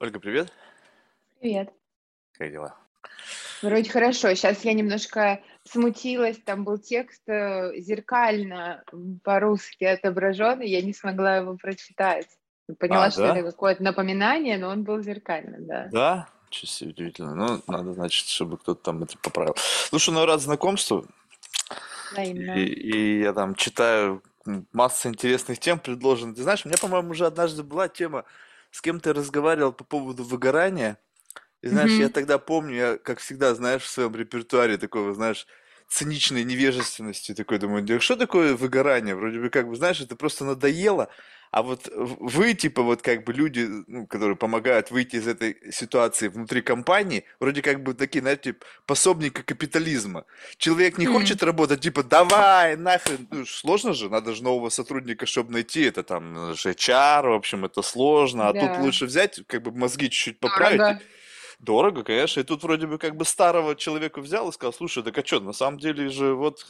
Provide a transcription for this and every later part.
Ольга, привет. Привет. Как дела? Вроде хорошо. Сейчас я немножко смутилась. Там был текст э, зеркально по-русски отображен, и я не смогла его прочитать. Поняла, А, что это да? какое-то напоминание, но он был зеркально, да. Да? Себе удивительно. Ну, надо, значит, чтобы кто-то там это поправил. Слушай, ну, рад знакомству. И, Взаимно. и я там читаю масса интересных тем предложенных. Ты знаешь, у меня, по-моему, уже однажды была тема, с кем ты разговаривал по поводу выгорания. И знаешь, я Мгм. тогда помню, я, как всегда, знаешь, в своем репертуаре такого, знаешь, циничной невежественности такой думаю, что такое выгорание? Вроде бы как бы, знаешь, это просто надоело, а вот вы, типа, вот как бы люди, ну, которые помогают выйти из этой ситуации внутри компании, вроде как бы такие, знаете, пособники капитализма. Человек не М, хочет работать, типа, давай, нахрен, ну, сложно же, надо же нового сотрудника, чтобы найти, это там же HR, в общем, это сложно, а тут Да. лучше взять, как бы мозги чуть-чуть поправить Дорого. Дорого, конечно. И тут вроде бы как бы старого человека взял и сказал, слушай, так а что, на самом деле же вот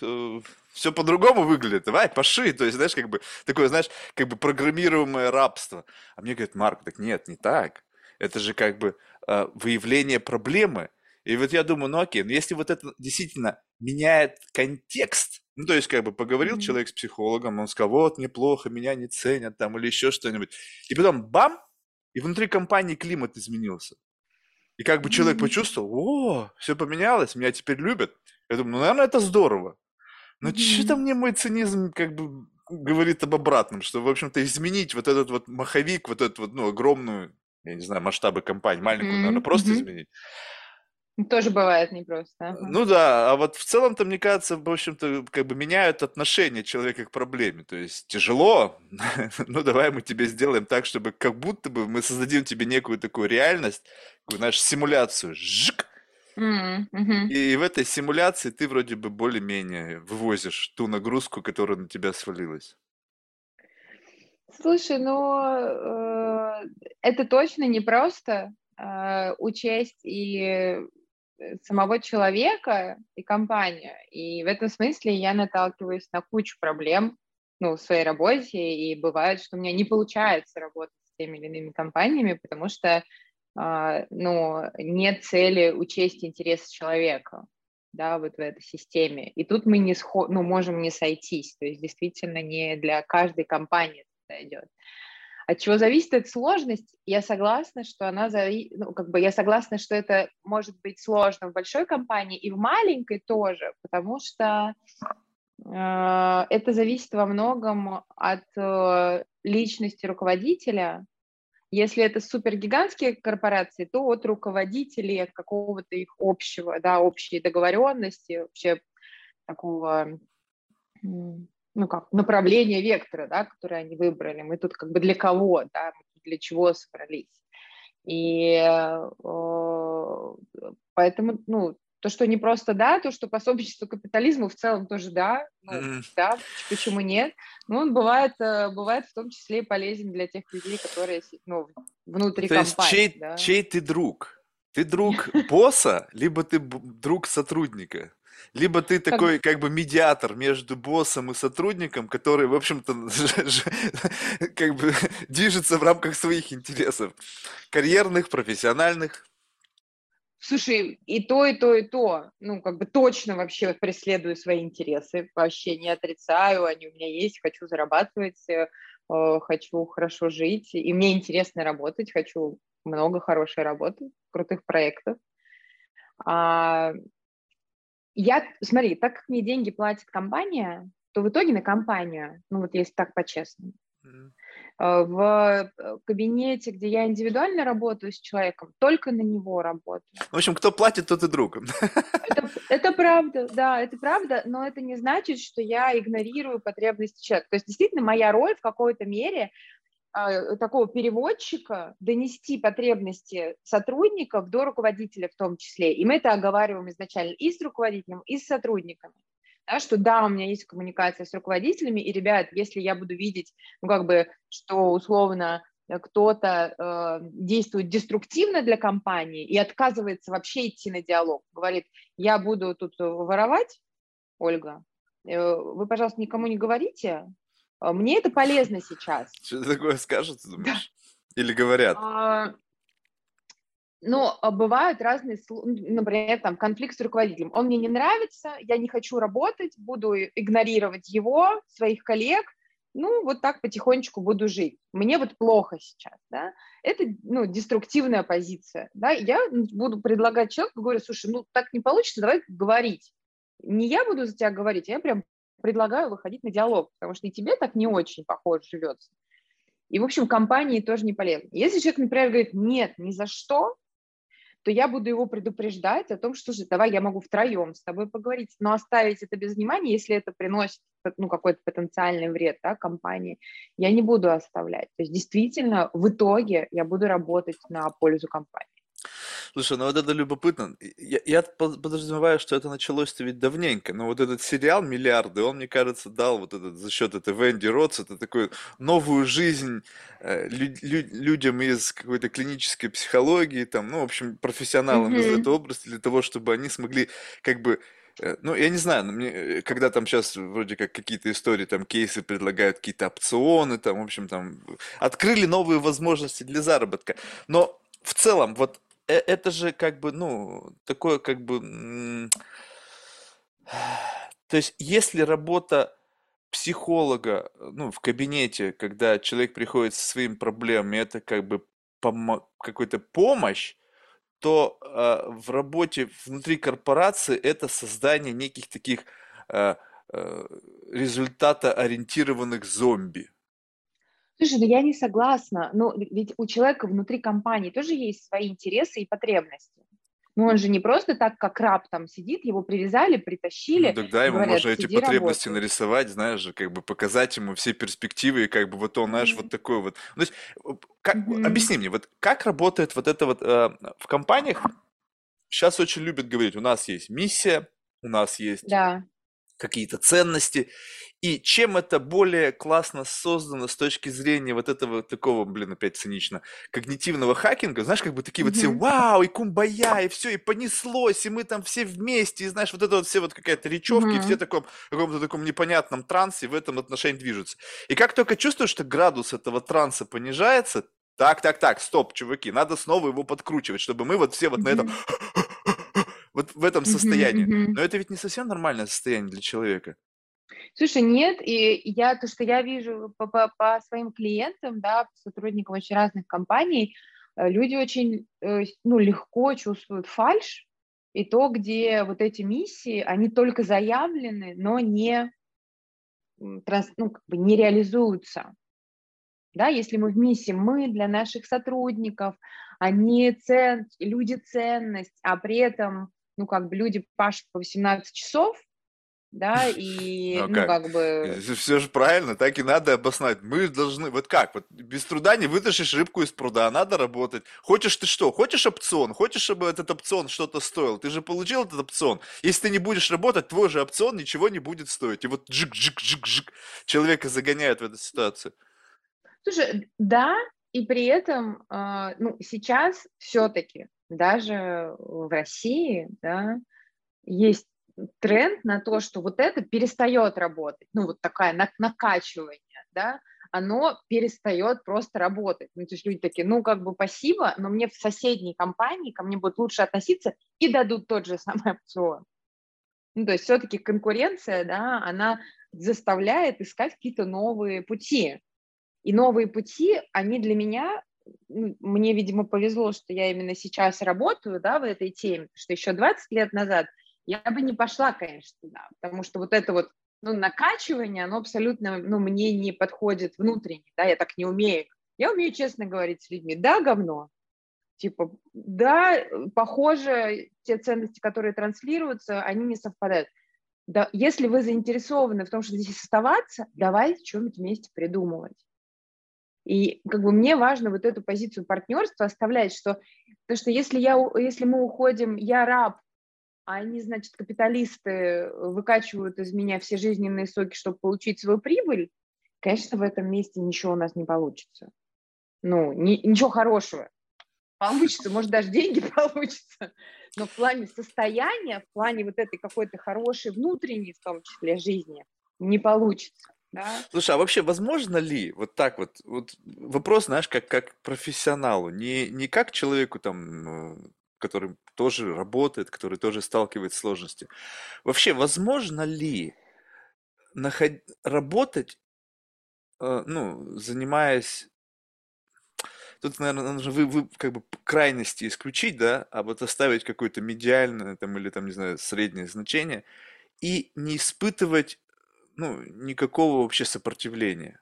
все по-другому выглядит. Давай, поши. То есть, знаешь, как бы такое, знаешь, как бы программируемое рабство. А мне говорят, Марк, так нет, не так. Это же как бы э, выявление проблемы. И вот я думаю, ну окей, но если вот это действительно меняет контекст, ну то есть как бы поговорил Мгм. человек с психологом, он сказал, вот неплохо, меня не ценят там или еще что-нибудь. И потом бам, и внутри компании климат изменился. И как бы человек почувствовал, о, все поменялось, меня теперь любят. Я думаю, ну, наверное, это здорово. Но что-то Мгм. мне мой цинизм как бы говорит об обратном, что, в общем-то, изменить вот этот вот маховик, вот эту вот, ну, огромную, я не знаю, масштабы компании, маленькую, наверное, Мгм. просто Мгм. изменить. Тоже бывает непросто. Ну да, а вот в целом-то, мне кажется, в общем-то, как бы меняют отношение человека к проблеме. То есть тяжело, ну давай мы тебе сделаем так, чтобы как будто бы мы создадим тебе некую такую реальность, такую, знаешь, симуляцию. Жик! И в этой симуляции ты вроде бы более-менее вывозишь ту нагрузку, которая на тебя свалилась. Слушай, ну, э, это точно непросто э, учесть и самого человека, и компанию. И в этом смысле я наталкиваюсь на кучу проблем, ну, в своей работе, и бывает, что у меня не получается работать с теми или иными компаниями, потому что, а, ну, нет цели учесть интересы человека, да, вот в этой системе. И тут мы не схо- ну, можем не сойтись, то есть действительно не для каждой компании это идет. От чего зависит эта сложность? Я согласна, что она зави... ну, как бы я согласна, что это может быть сложно в большой компании и в маленькой тоже, потому что э, это зависит во многом от э, личности руководителя. Если это супергигантские корпорации, то от руководителей, от какого-то их общего, да, общей договоренности, вообще такого ну как, направление вектора, да, которое они выбрали. Мы тут как бы для кого, да, для чего собрались. И э, поэтому, ну, то, что не просто да, то, что пособничество капитализму в целом тоже да, ну, да, почему нет. Ну, он бывает, э, бывает в том числе и полезен для тех людей, которые, ну, внутри То есть компании, чей, да. чей ты друг? Ты друг босса, либо ты друг сотрудника? Либо ты Как, такой как бы медиатор между боссом и сотрудником, который, в общем-то, как бы движется в рамках своих интересов. Карьерных, профессиональных. Слушай, и то, и то, и то. Ну, как бы точно вообще преследую свои интересы. Вообще не отрицаю, они у меня есть. Хочу зарабатывать, э, э, хочу хорошо жить. И мне интересно работать. Хочу много хорошей работы, крутых проектов. А, я, смотри, так как мне деньги платит компания, то в итоге на компанию, ну вот если так по-честному, э, в э, кабинете, где я индивидуально работаю с человеком, только на него работаю. В общем, кто платит, тот и друг. Это, это правда, да, это правда, но это не значит, что я игнорирую потребности человека. То есть действительно моя роль в какой-то мере такого переводчика донести потребности сотрудников до руководителя в том числе. И мы это оговариваем изначально и с руководителем, и с сотрудниками. Да, что да, у меня есть коммуникация с руководителями, и, ребят, если я буду видеть, ну, как бы, что условно кто-то э, действует деструктивно для компании и отказывается вообще идти на диалог, говорит, я буду тут воровать, Ольга, э, вы, пожалуйста, никому не говорите, мне это полезно сейчас. Что такое скажут, ты думаешь? Или говорят? А, Но а, бывают разные, например, там конфликт с руководителем. Он мне не нравится, я не хочу работать, буду игнорировать его, своих коллег, ну, вот так потихонечку буду жить. Мне вот плохо сейчас, да. Это, ну, деструктивная позиция, да. Я буду предлагать человеку, говорю, слушай, ну, так не получится, давай говорить. Не я буду за тебя говорить, а я прям предлагаю выходить на диалог, потому что и тебе так не очень, похоже, живется. И, в общем, компании тоже не полезно. Если человек, например, говорит, нет, ни за что, то я буду его предупреждать о том, что же, давай я могу втроем с тобой поговорить, но оставить это без внимания, если это приносит ну, какой-то потенциальный вред да, компании, я не буду оставлять. То есть действительно в итоге я буду работать на пользу компании. Слушай, ну вот это любопытно. Я, я подразумеваю, что это началось-то ведь давненько, но вот этот сериал «Миллиарды», он, мне кажется, дал вот этот, за счет этой Венди Ротс, это такую новую жизнь э, лю- лю- людям из какой-то клинической психологии, там, ну, в общем, профессионалам из этой области, для того, чтобы они смогли как бы э, ну, я не знаю, мне, э, когда там сейчас вроде как какие-то истории, там кейсы предлагают какие-то опционы, там, в общем, там, открыли новые возможности для заработка. Но в целом, вот э, это же как бы, ну, такое как бы... То есть, если работа психолога, ну, в кабинете, когда человек приходит со своими проблемами, это как бы помо- какой-то помощь, то э, в работе внутри корпорации это создание неких таких э, э, результата ориентированных зомби. Слушай, ну я не согласна. Ну, ведь у человека внутри компании тоже есть свои интересы и потребности. Ну, он же не просто так, как раб там сидит, его привязали, притащили. Ну, тогда ему говорят, можно эти потребности работай. нарисовать, знаешь же, как бы показать ему все перспективы, и как бы вот он, знаешь, mm-hmm. вот такой вот. Ну, то есть, как, mm-hmm. объясни мне, вот как работает вот это вот э, в компаниях? Сейчас очень любят говорить, у нас есть миссия, у нас есть да. какие-то ценности, и чем это более классно создано с точки зрения вот этого такого, блин, опять цинично, когнитивного хакинга, знаешь, как бы такие вот все вау, и кумбая, и все, и понеслось, и мы там все вместе, и знаешь, вот это вот все вот какая-то речевка, и все в таком, каком-то таком непонятном трансе в этом отношении движутся. И как только чувствуешь, что градус этого транса понижается, так, так, так, стоп, чуваки, надо снова его подкручивать, чтобы мы вот все вот на этом вот в этом состоянии. Но это ведь не совсем нормальное состояние для человека. Слушай, нет, и я то, что я вижу по, по, по своим клиентам, да, сотрудникам очень разных компаний, э, люди очень э, ну, легко чувствуют фальш, и то, где вот эти миссии, они только заявлены, но не, ну, как бы не реализуются. Да, если мы в миссии, мы для наших сотрудников, они цен, люди ценность, а при этом, ну, как бы люди пашут по 18 часов, да, и, ну, ну как? как бы... Все же правильно, так и надо обосновать. Мы должны, вот как, вот без труда не вытащишь рыбку из пруда, надо работать. Хочешь ты что? Хочешь опцион? Хочешь, чтобы этот опцион что-то стоил? Ты же получил этот опцион. Если ты не будешь работать, твой же опцион ничего не будет стоить. И вот джик-джик-джик-джик человека загоняют в эту ситуацию. Слушай, да, и при этом, э, ну, сейчас все-таки даже в России, да, есть тренд на то, что вот это перестает работать, ну вот такая накачивание, да, оно перестает просто работать. Ну, то есть люди такие, ну, как бы спасибо, но мне в соседней компании ко мне будут лучше относиться и дадут тот же самый опцион. Ну, то есть все-таки конкуренция, да, она заставляет искать какие-то новые пути. И новые пути, они для меня, ну, мне, видимо, повезло, что я именно сейчас работаю, да, в этой теме, что еще 20 лет назад – я бы не пошла, конечно, туда, потому что вот это вот ну, накачивание, оно абсолютно, ну, мне не подходит внутренне, да, я так не умею. Я умею честно говорить с людьми, да, говно, типа, да, похоже, те ценности, которые транслируются, они не совпадают. Да, если вы заинтересованы в том, что здесь оставаться, давайте что-нибудь вместе придумывать. И как бы мне важно вот эту позицию партнерства оставлять, что, то, что если, я, если мы уходим, я раб, они, значит, капиталисты выкачивают из меня все жизненные соки, чтобы получить свою прибыль, конечно, в этом месте ничего у нас не получится. Ну, ни, ничего хорошего. Получится, может, даже деньги получится, но в плане состояния, в плане вот этой какой-то хорошей внутренней, в том числе, жизни, не получится. да. Слушай, а вообще возможно ли вот так вот, вот вопрос, знаешь, как, как профессионалу, не, не как человеку там, э, который тоже работает, который тоже сталкивается с сложностью. Вообще, возможно ли наход... работать, э, ну, занимаясь Тут, наверное, нужно вы, вы как бы крайности исключить, да, а вот оставить какое-то медиальное там или там, не знаю, среднее значение и не испытывать, ну, никакого вообще сопротивления.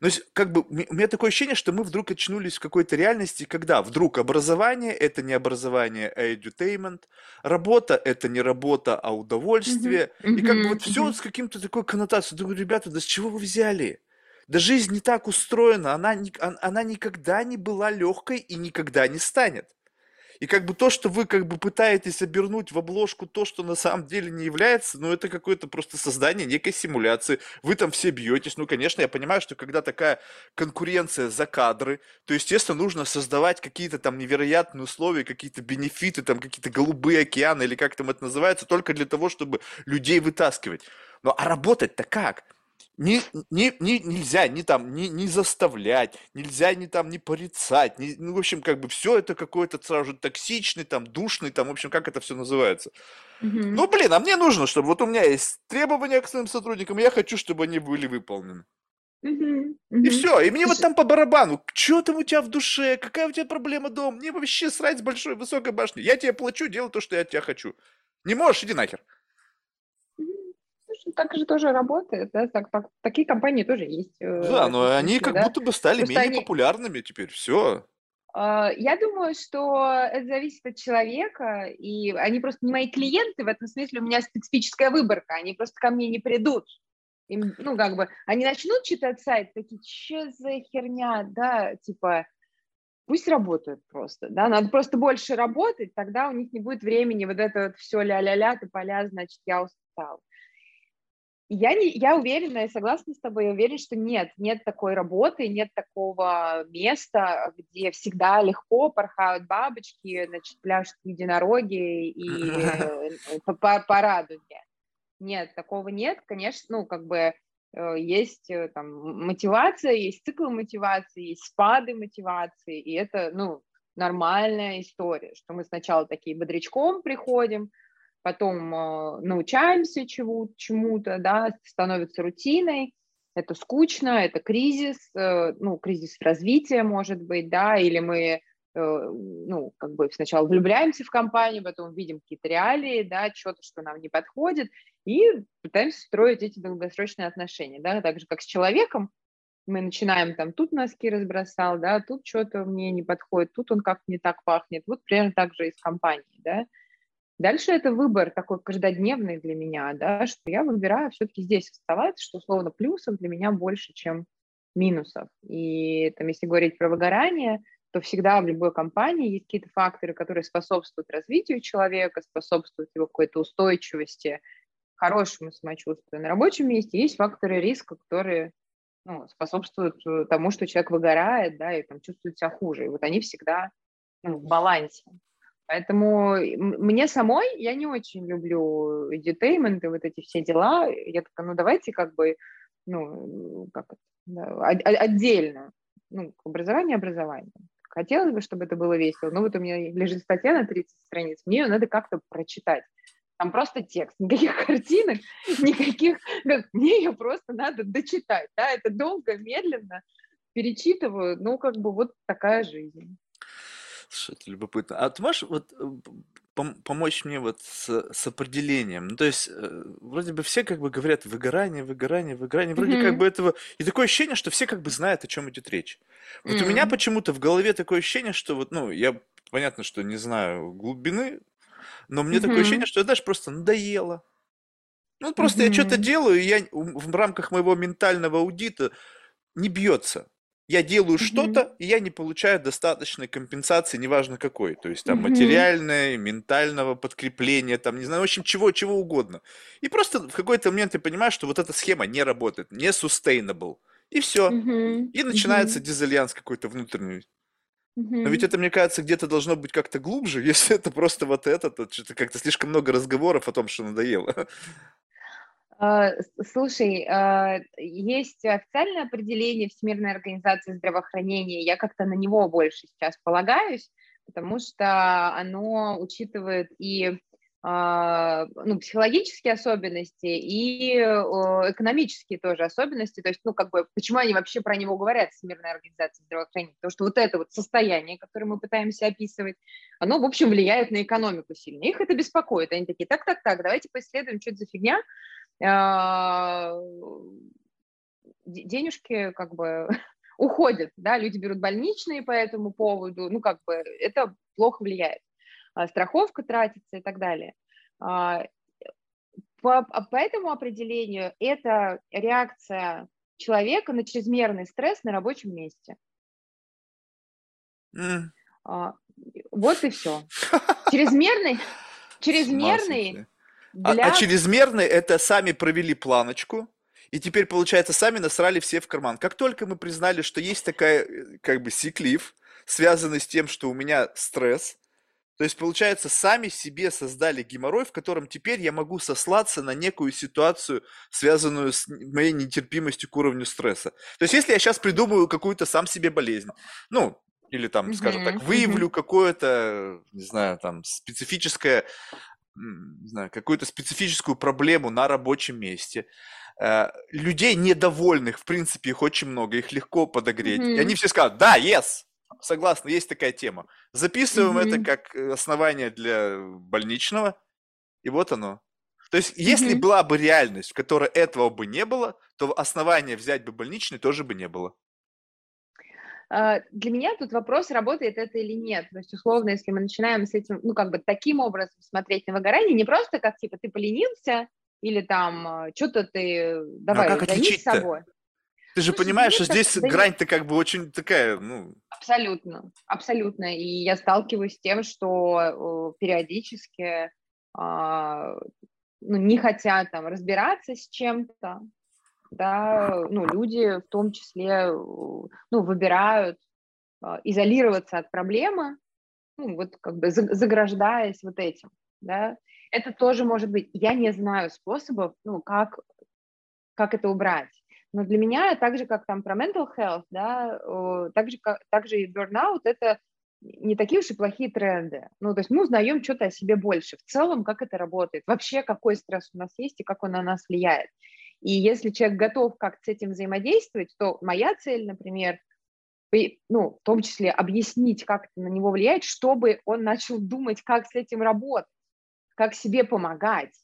Ну, есть, как бы, у меня такое ощущение, что мы вдруг очнулись в какой-то реальности, когда вдруг образование – это не образование, а edutainment, работа – это не работа, а удовольствие, Мгм, и как бы вот все мгм. с каким-то такой коннотацией. Думаю, ребята, да с чего вы взяли? Да жизнь не так устроена, она, она никогда не была легкой и никогда не станет. И как бы то, что вы как бы пытаетесь обернуть в обложку то, что на самом деле не является, ну это какое-то просто создание некой симуляции. Вы там все бьетесь. Ну, конечно, я понимаю, что когда такая конкуренция за кадры, то, естественно, нужно создавать какие-то там невероятные условия, какие-то бенефиты, там какие-то голубые океаны или как там это называется, только для того, чтобы людей вытаскивать. Ну, а работать-то как? Не, не, не, нельзя ни там, не, не заставлять, нельзя ни там, не порицать, ни, ну, в общем, как бы все это какой-то сразу же токсичный, там, душный, там, в общем, как это все называется. Мгм. Ну, блин, а мне нужно, чтобы вот у меня есть требования к своим сотрудникам, я хочу, чтобы они были выполнены. И все, и мне вот там по барабану, что там у тебя в душе, какая у тебя проблема дом, мне вообще срать с большой высокой башни, я тебе плачу, делай то, что я от тебя хочу. Не можешь, иди нахер. Слушай, так же тоже работает, да, так, так- такие компании тоже есть э, Да, но они как да. будто бы стали Просто менее они, популярными теперь, все. А, Я думаю, что это зависит от человека, и они просто не мои клиенты, в этом смысле у меня специфическая выборка, они просто ко мне не придут. Им, ну, как бы, они начнут читать сайт, такие, что за херня, да, типа, пусть работают просто, да, надо просто больше работать, тогда у них не будет времени вот это вот все ля-ля-ля, ты поля, значит, я устал. Я, не, я уверена, я согласна с тобой, я уверена, что нет, нет такой работы, нет такого места, где всегда легко порхают бабочки, значит, пляшут единороги и э, по, по, по радуге. Нет, такого нет, конечно, ну, как бы э, есть э, там мотивация, есть цикл мотивации, есть спады мотивации, и это, ну, нормальная история, что мы сначала такие бодрячком приходим, потом э, научаемся чему- чему-то, да, становится рутиной, это скучно, это кризис, э, ну, кризис развития, может быть, да, или мы, э, ну, как бы сначала влюбляемся в компанию, потом видим какие-то реалии, да, что-то, что нам не подходит, и пытаемся строить эти долгосрочные отношения, да, так же, как с человеком, мы начинаем там, тут носки разбросал, да, тут что-то мне не подходит, тут он как не так пахнет, вот примерно так же и с компанией, да, Дальше это выбор такой каждодневный для меня, да, что я выбираю все-таки здесь оставаться, что условно плюсов для меня больше, чем минусов. И там, если говорить про выгорание, то всегда в любой компании есть какие-то факторы, которые способствуют развитию человека, способствуют его какой-то устойчивости, хорошему самочувствию на рабочем месте. Есть факторы риска, которые ну, способствуют э, тому, что человек выгорает, да, и там чувствует себя хуже. И вот они всегда ну, в балансе. Поэтому мне самой, я не очень люблю edutainment и вот эти все дела. Я такая, ну давайте как бы, ну, как это, да, отдельно. Ну, образование, образование. Хотелось бы, чтобы это было весело. Но вот у меня лежит статья на 30 страниц, мне ее надо как-то прочитать. Там просто текст, никаких картинок, никаких... Мне ее просто надо дочитать. Да? Это долго, медленно перечитываю. Ну, как бы вот такая жизнь. Слушай, это любопытно. А ты можешь вот э, пом- помочь мне вот с, с определением? Ну, то есть, э, вроде бы все как бы говорят выгорание, выгорание, выгорание. Вроде как Мгм. бы этого... И такое ощущение, что все как бы знают, о чем идет речь. Вот у меня М. почему-то в голове такое ощущение, что вот, ну, я понятно, что не знаю глубины, но мне такое ощущение, что, знаешь, просто надоело. Ну, просто я что-то Мгм. делаю, и я в рамках моего ментального аудита не бьется. Я делаю Мгм. что-то, и я не получаю достаточной компенсации, неважно какой. То есть там Мгм. материальной, ментального подкрепления, там, не знаю, в общем, чего, чего угодно. И просто в какой-то момент ты понимаешь, что вот эта схема не работает, не sustainable. И все. Мгм. И начинается Мгм. дизальянс какой-то внутренний. Но ведь это, мне кажется, где-то должно быть как-то глубже. Если это просто вот это, то что-то как-то слишком много разговоров о том, что надоело. А, слушай, а, есть официальное определение Всемирной организации здравоохранения, я как-то на него больше сейчас полагаюсь, потому что оно учитывает и а, ну, психологические особенности и экономические тоже особенности. То есть, ну, как бы, почему они вообще про него говорят, Всемирная организация здравоохранения? Потому что вот это вот состояние, которое мы пытаемся описывать, оно, в общем, влияет на экономику сильно. Их это беспокоит. Они такие, так, так, так, давайте поисследуем, что это за фигня. А, денежки как бы уходят, да, люди берут больничные по этому поводу, ну, как бы это плохо влияет. А, страховка тратится и так далее. А, по, по этому определению это реакция человека на чрезмерный стресс на рабочем месте. Mm. Вот и все. Чрезмерный, чрезмерный. Для... А, а чрезмерный это сами провели планочку, и теперь, получается, сами насрали все в карман. Как только мы признали, что есть такая, э, как бы, сиклив, связанный с тем, что у меня стресс, то есть, получается, сами себе создали геморрой, в котором теперь я могу сослаться на некую ситуацию, связанную с моей нетерпимостью к уровню стресса. То есть, если я сейчас придумаю какую-то сам себе болезнь, ну, или там, скажем так, выявлю какое-то, не знаю, там, специфическое, не знаю, какую-то специфическую проблему на рабочем месте, э, людей недовольных, в принципе, их очень много, их легко подогреть. И они все скажут, да, yes, согласна, есть такая тема. Записываем mm-hmm. это как э, основание для больничного, и вот оно. То есть, если mm-hmm. была бы реальность, в которой этого бы не было, то основания взять бы больничный тоже бы не было. А, для меня тут вопрос, работает это или нет. То есть, условно, если мы начинаем с этим, ну, как бы таким образом смотреть на выгорание, не просто как, типа, ты поленился, или там, а, что-то ты, давай, ну, а как с собой. Ты же Слушай, понимаешь, что здесь да грань-то как бы очень такая, ну... Абсолютно, абсолютно. И я сталкиваюсь с тем, что периодически э, ну, не хотят там разбираться с чем-то, да, ну, люди в том числе, ну, выбирают э, изолироваться от проблемы, ну, вот как бы заграждаясь вот этим, да. Это тоже может быть. Я не знаю способов, ну, как, как это убрать. Но для меня, так же, как там про mental health, да, так же, как, так же и burnout, это не такие уж и плохие тренды. Ну, то есть мы узнаем что-то о себе больше. В целом, как это работает, вообще какой стресс у нас есть и как он на нас влияет. И если человек готов как-то с этим взаимодействовать, то моя цель, например, ну, в том числе объяснить, как это на него влияет, чтобы он начал думать, как с этим работать, как себе помогать,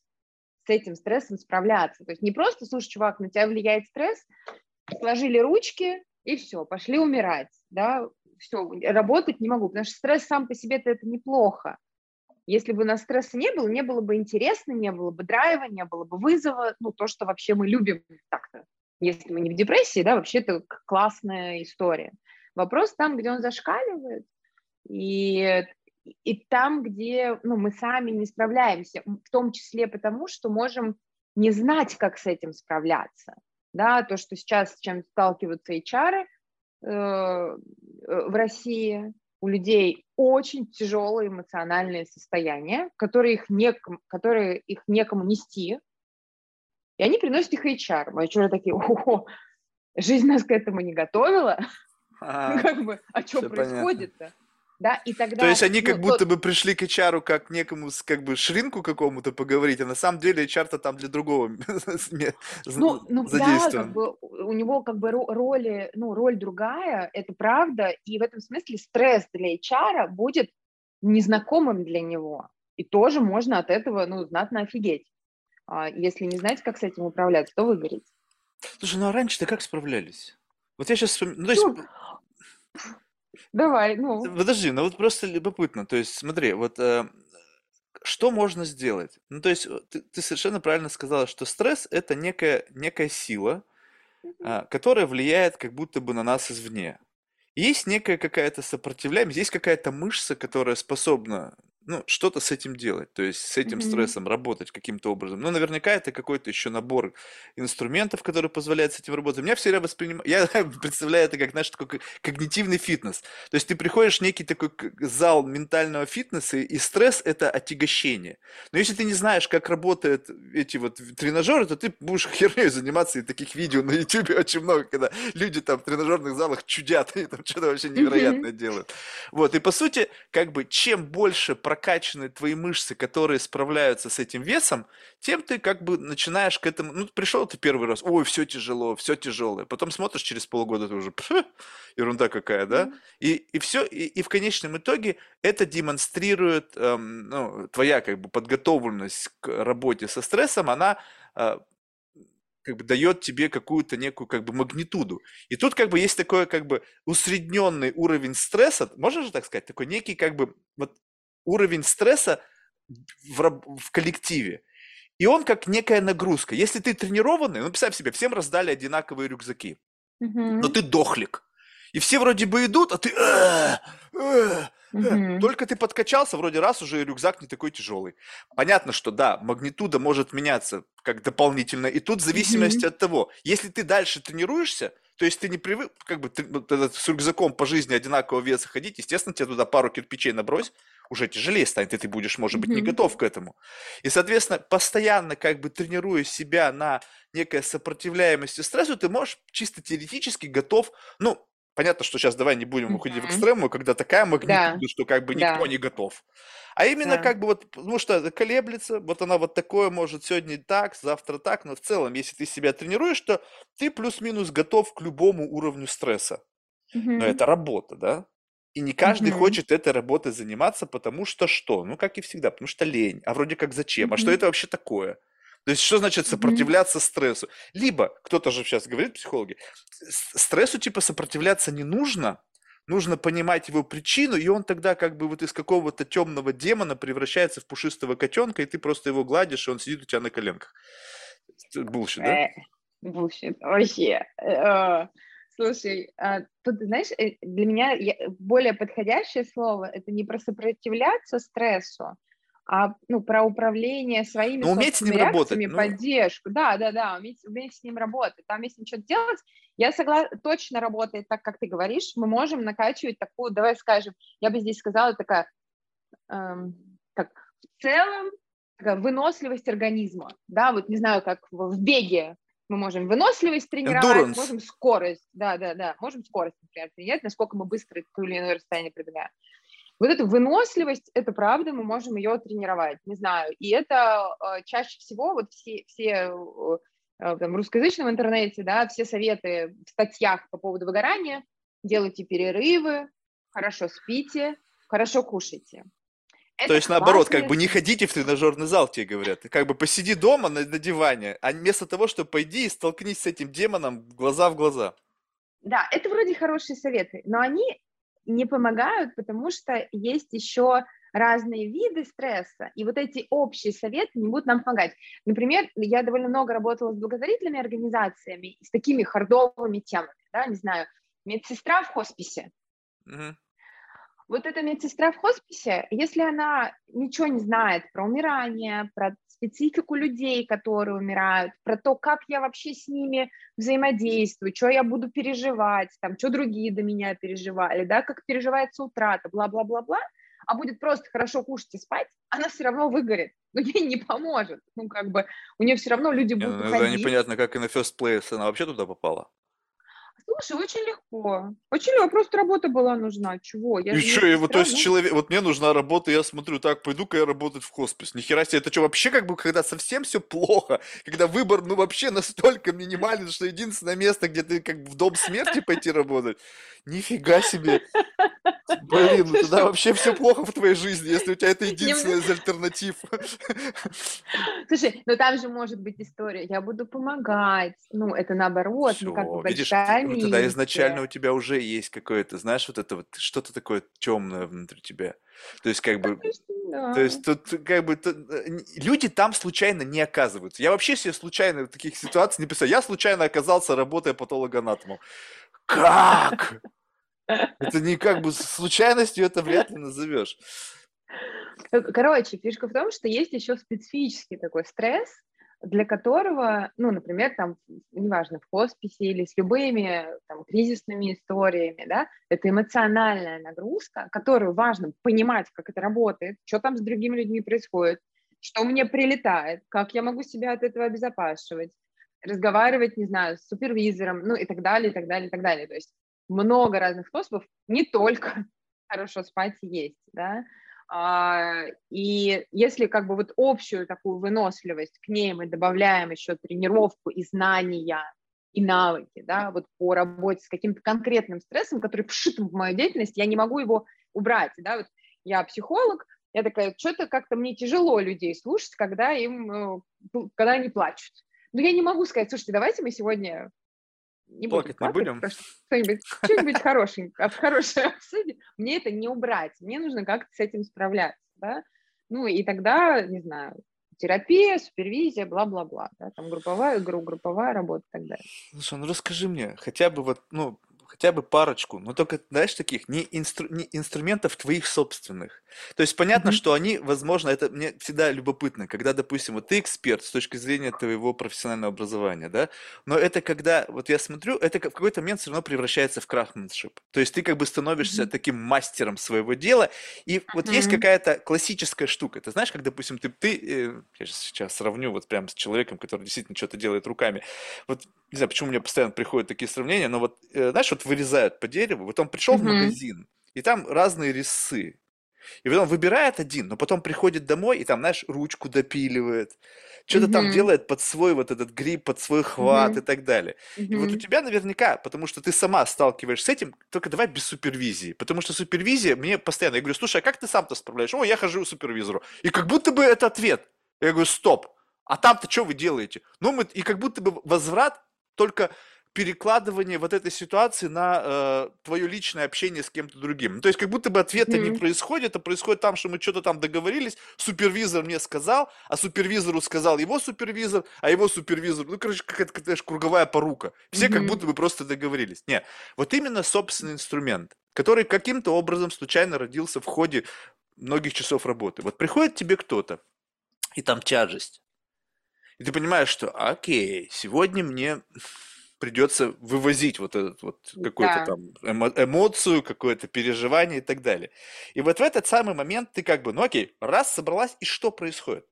с этим стрессом справляться. То есть не просто, слушай, чувак, на тебя влияет стресс, сложили ручки и все, пошли умирать, да, все, работать не могу, потому что стресс сам по себе это неплохо. Если бы у нас стресса не было, не было бы интересно, не было бы драйва, не было бы вызова, ну, то, что вообще мы любим так-то. Если мы не в депрессии, да, вообще это классная история. Вопрос там, где он зашкаливает, и и там, где ну, мы сами не справляемся, в том числе потому, что можем не знать, как с этим справляться. Да, то, что сейчас с чем сталкиваются HR э, э, в России, у людей очень тяжелые эмоциональные состояния, которые их, некому, которые их некому нести, и они приносят их HR. Мы HR такие, о, жизнь нас к этому не готовила, а, как бы, а что происходит-то? Да, и тогда... То есть они ну, как будто тот... бы пришли к HR как некому, как бы шринку какому-то поговорить, а на самом деле HR-то там для другого ну, ну, Да, как бы, у него как бы роли, ну, роль другая, это правда, и в этом смысле стресс для HR будет незнакомым для него, и тоже можно от этого, ну, знатно офигеть. А если не знаете, как с этим управляться, то выгореть. Слушай, ну а раньше-то как справлялись? Вот я сейчас ну, то есть... Давай, ну. Подожди, ну вот просто любопытно. То есть, смотри, вот э, что можно сделать? Ну, то есть, ты, ты совершенно правильно сказала, что стресс это некая, некая сила, э, которая влияет как будто бы на нас извне. Есть некая какая-то сопротивляемость, есть какая-то мышца, которая способна ну, что-то с этим делать, то есть с этим Мгм. стрессом работать каким-то образом. Ну, наверняка это какой-то еще набор инструментов, которые позволяют с этим работать. У меня всегда воспринимаю, я представляю это как, знаешь, такой когнитивный фитнес. То есть ты приходишь в некий такой к- зал ментального фитнеса, и стресс – это отягощение. Но если ты не знаешь, как работают эти вот тренажеры, то ты будешь херней заниматься, и таких видео на YouTube очень много, когда люди там в тренажерных залах чудят, и там что-то вообще Мгм. невероятное делают. Вот, и по сути, как бы, чем больше прокачаны твои мышцы, которые справляются с этим весом, тем ты как бы начинаешь к этому, ну, пришел ты первый раз, ой, все тяжело, все тяжелое, потом смотришь через полгода, ты уже, «Пф, ерунда какая, да? Мгм. И, и все, и, и в конечном итоге это демонстрирует, эм, ну, твоя как бы подготовленность к работе со стрессом, она а, как бы дает тебе какую-то некую как бы магнитуду. И тут как бы есть такой как бы усредненный уровень стресса, можно же так сказать, такой некий как бы вот уровень стресса в, в коллективе. И он как некая нагрузка. Если ты тренированный, ну представь себе, всем раздали одинаковые рюкзаки, но Мгм. ты дохлик. И все вроде бы идут, а ты... Мгм. Только ты подкачался, вроде раз уже и рюкзак не такой тяжелый. Понятно, что да, магнитуда может меняться как дополнительно. И тут в зависимости от того, если ты дальше тренируешься, то есть ты не привык, как бы ты этот с рюкзаком по жизни одинакового веса ходить, естественно, тебе туда пару кирпичей набрось, уже тяжелее станет, и ты будешь, может быть, не готов к этому. И, соответственно, постоянно как бы тренируя себя на некой сопротивляемости стрессу, ты можешь чисто теоретически готов, ну, понятно, что сейчас давай не будем уходить в Мгм. экстремум, когда такая магнитуда, Да, что как бы никто да, не готов. А именно да. как бы вот, потому что колеблется, вот она вот такое может сегодня так, завтра так, но в целом, если ты себя тренируешь, то ты плюс-минус готов к любому уровню стресса. Но Мгм. это работа, да? И не каждый Мгм. хочет этой работой заниматься, потому что что? Ну, как и всегда, потому что лень. А вроде как зачем? А что это вообще такое? То есть, что значит сопротивляться стрессу? Либо, кто-то же сейчас говорит, психологи, стрессу типа сопротивляться не нужно, нужно понимать его причину, и он тогда как бы вот из какого-то темного демона превращается в пушистого котенка, и ты просто его гладишь, и он сидит у тебя на коленках. Bullshit, да? Э, bullshit, вообще. Э, Слушай, а, тут, знаешь, э, для меня я- более подходящее слово это не про сопротивляться стрессу, а ну, про управление своими Но уметь с ним работать, ну. поддержку. Да, да, да, уметь, уметь с ним работать. Там, если ничего делать, я согласна, точно работает так, как ты говоришь. Мы можем накачивать такую, давай скажем, я бы здесь сказала, такая, эм, как в целом, такая выносливость организма. Да, вот не знаю, как в, в беге мы можем выносливость тренировать, Endurance. можем скорость, да, да, да, можем скорость, например, тренировать, насколько мы быстро ту или иное расстояние пробегаем. Вот эту выносливость, это правда, мы можем ее тренировать, не знаю. И это э, чаще всего вот все, все э, э, там, в русскоязычном интернете, да, все советы в статьях по поводу выгорания, делайте перерывы, хорошо спите, хорошо кушайте. То Это есть наоборот, как бы не ходите в тренажерный зал, тебе говорят. Как бы посиди дома на, на диване, а вместо того, чтобы пойди и столкнись с этим демоном глаза в глаза. Да, это вроде хорошие советы, но они не помогают, потому что есть еще разные виды стресса, и вот эти общие советы не будут нам помогать. Например, я довольно много работала с благотворительными организациями, с такими хардовыми темами, да, не знаю, медсестра в хосписе. Мгм. Вот эта медсестра в хосписе, если она ничего не знает про умирание, про специфику людей, которые умирают, про то, как я вообще с ними взаимодействую, что я буду переживать, там, что другие до меня переживали, да, как переживается утрата, бла-бла-бла-бла, а будет просто хорошо кушать и спать, она все равно выгорит, но ей не поможет. Ну, как бы, у нее все равно люди будут ну, уходить. непонятно, как и на First Place она вообще туда попала. Слушай, очень легко. Очень легко, просто работа была нужна. Чего? Я И что, и вот, то есть человек, вот мне нужна работа, я смотрю, так, пойду-ка я работать в хоспис. Нихера себе, это что, вообще как бы, когда совсем все плохо, когда выбор, ну, вообще настолько минимален, что единственное место, где ты как бы в дом смерти пойти работать, нифига себе. Блин, ну тогда вообще все плохо в твоей жизни, если у тебя это единственная из альтернатив. Слушай, но там же может быть история, я буду помогать. Ну, это наоборот, ну, как бы видишь, ну, тогда изначально у тебя уже есть какое-то, знаешь, вот это вот что-то такое темное внутри тебя. То есть как бы да. То есть тут как бы тут, э, люди там случайно не оказываются. Я вообще себе случайно в таких ситуациях не представляю. Я случайно оказался, работая патологоанатомом. Как? Это не как бы случайностью это вряд ли назовешь. Короче, фишка в том, что есть еще специфический такой стресс, для которого, ну, например, там, неважно, в хосписе или с любыми там, кризисными историями, да, это эмоциональная нагрузка, которую важно понимать, как это работает, что там с другими людьми происходит, что мне прилетает, как я могу себя от этого обезопасивать, разговаривать, не знаю, с супервизором, ну и так далее, и так далее, и так далее. То есть много разных способов, не только хорошо спать есть, да, а, и если как бы вот общую такую выносливость к ней мы добавляем еще тренировку и знания, и навыки, да, вот по работе с каким-то конкретным стрессом, который вшит в мою деятельность, я не могу его убрать, да, вот я психолог, я такая, что-то как-то мне тяжело людей слушать, когда им, э, когда они плачут. Но я не могу сказать, слушайте, давайте мы сегодня не плакать не будем. Что-нибудь, что-нибудь хорошенькое, хорошее обсудим. Мне это не убрать, мне нужно как-то с этим справляться, да. Ну и тогда, не знаю, терапия, супервизия, бла-бла-бла, да, там групповая, групповая работа и так далее. Слушай, ну расскажи мне, хотя бы вот, ну, хотя бы парочку, но только, знаешь, таких не, инстру, не инструментов твоих собственных. То есть понятно, mm-hmm. что они, возможно, это мне всегда любопытно, когда, допустим, вот ты эксперт с точки зрения твоего профессионального образования, да, но это когда, вот я смотрю, это в какой-то момент все равно превращается в крафтменшип. То есть ты как бы становишься mm-hmm. таким мастером своего дела, и вот mm-hmm. есть какая-то классическая штука. Ты знаешь, как, допустим, ты, ты э, я сейчас сравню вот прям с человеком, который действительно что-то делает руками. Вот не знаю, почему мне постоянно приходят такие сравнения, но вот, э, знаешь, вот вырезают по дереву, вот он пришел mm-hmm. в магазин, и там разные резцы. И потом выбирает один, но потом приходит домой и там, знаешь, ручку допиливает, что-то mm-hmm. там делает под свой вот этот гриб, под свой хват mm-hmm. и так далее. Mm-hmm. И вот у тебя наверняка, потому что ты сама сталкиваешься с этим, только давай без супервизии. Потому что супервизия мне постоянно, я говорю, слушай, а как ты сам-то справляешь? О, я хожу к супервизору. И как будто бы это ответ. Я говорю, стоп. А там-то что вы делаете? Ну, мы, и как будто бы возврат только перекладывание вот этой ситуации на э, твое личное общение с кем-то другим. То есть как будто бы ответа mm-hmm. не происходит, а происходит там, что мы что-то там договорились, супервизор мне сказал, а супервизору сказал его супервизор, а его супервизор, ну, короче, какая-то, знаешь, круговая порука. Все mm-hmm. как будто бы просто договорились. Не, вот именно собственный инструмент, который каким-то образом случайно родился в ходе многих часов работы. Вот приходит тебе кто-то, и там тяжесть. И ты понимаешь, что, окей, сегодня мне придется вывозить вот этот вот какую-то да. там эмо- эмоцию, какое-то переживание и так далее. И вот в этот самый момент ты как бы, ну окей, раз собралась, и что происходит?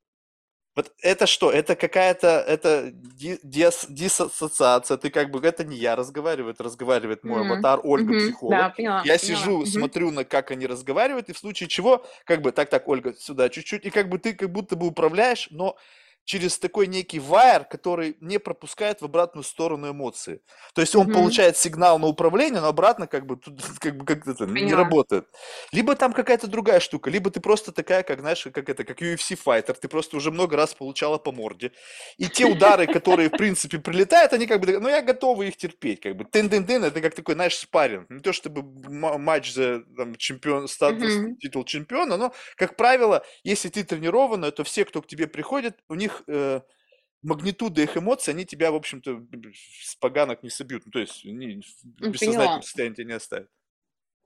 Вот это что? Это какая-то это дис, диссоциация. Ты как бы это не я разговариваю, это разговаривает мой mm-hmm. аватар Ольга mm-hmm. психолог. Да, поняла, я поняла. сижу, mm-hmm. смотрю на как они разговаривают, и в случае чего как бы так так Ольга сюда чуть-чуть, и как бы ты как будто бы управляешь, но через такой некий вайер, который не пропускает в обратную сторону эмоции. То есть он mm-hmm. получает сигнал на управление, но обратно как бы тут как бы как это не работает. Либо там какая-то другая штука, либо ты просто такая, как знаешь, как это, как UFC файтер, ты просто уже много раз получала по морде. И те удары, которые в принципе прилетают, они как бы, ну я готова их терпеть, как бы тын-тын-тын, это как такой, знаешь, спарринг. Не то чтобы матч за там, чемпион, статус, mm-hmm. титул чемпиона, но как правило, если ты тренированная, то все, кто к тебе приходит, у них э, магнитуда их эмоций, они тебя, в общем-то, с поганок не собьют. Ну, то есть они в бессознательном состоянии тебя не оставят.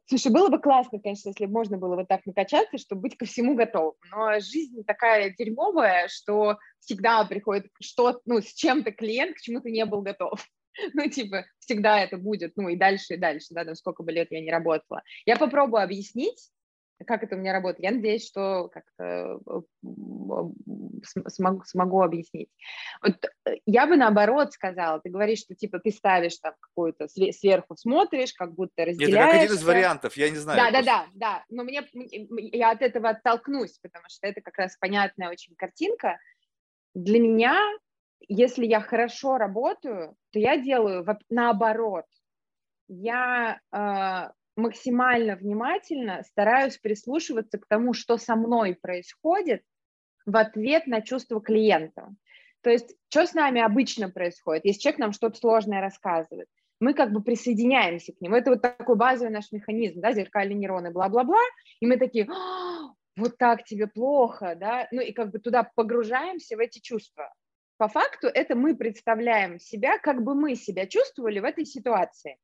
Слушай, было бы классно, конечно, если бы можно было вот так накачаться, чтобы быть ко всему готовым. Но жизнь такая дерьмовая, что всегда приходит что ну, с чем-то клиент, к чему ты не был готов. Ну, типа, всегда это будет, ну, и дальше, и дальше, да, там сколько бы лет я не работала. Я попробую объяснить, как это у меня работает. Я надеюсь, что как-то э, смогу, смогу объяснить. Вот э, я бы наоборот сказала, ты говоришь, что типа ты ставишь там какую-то сверху смотришь, как будто разделяешь. Это как один из вариантов, я не знаю. Да, да, да, да. Но мне я от этого оттолкнусь, потому что это как раз понятная очень картинка. Для меня, если я хорошо работаю, то я делаю наоборот. Я э, максимально внимательно стараюсь прислушиваться к тому, что со мной происходит в ответ на чувства клиента. То есть, что с нами обычно происходит, если человек нам что-то сложное рассказывает, мы как бы присоединяемся к нему. Это вот такой базовый наш механизм, да, зеркальные нейроны, бла-бла-бла, и мы такие, «А, вот так тебе плохо, да, ну и как бы туда погружаемся в эти чувства. По факту это мы представляем себя, как бы мы себя чувствовали в этой ситуации.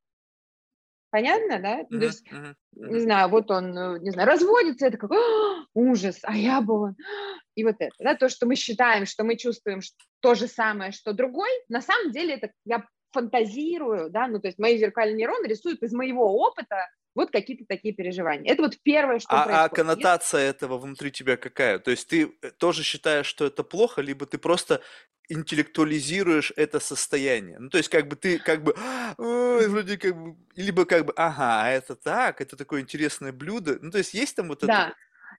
Понятно, да? Ну, То есть, мгм, не знаю, вот он, э, не знаю, разводится, это как «А, ужас, а я бы он». И вот это, да, то, что мы считаем, что мы чувствуем то же самое, что другой, на самом деле это я фантазирую, да, ну, то есть мои зеркальные нейроны рисуют из моего опыта вот какие-то такие переживания. Это вот первое, что А, а происходит. Если- коннотация этого внутри тебя какая? То есть ты э, тоже считаешь, что это плохо, либо ты просто интеллектуализируешь это состояние? Ну, то есть как бы ты как бы, «А, ой, вроде как бы, либо как бы, ага, а это так, это такое интересное блюдо. Ну, то есть есть там вот это Да,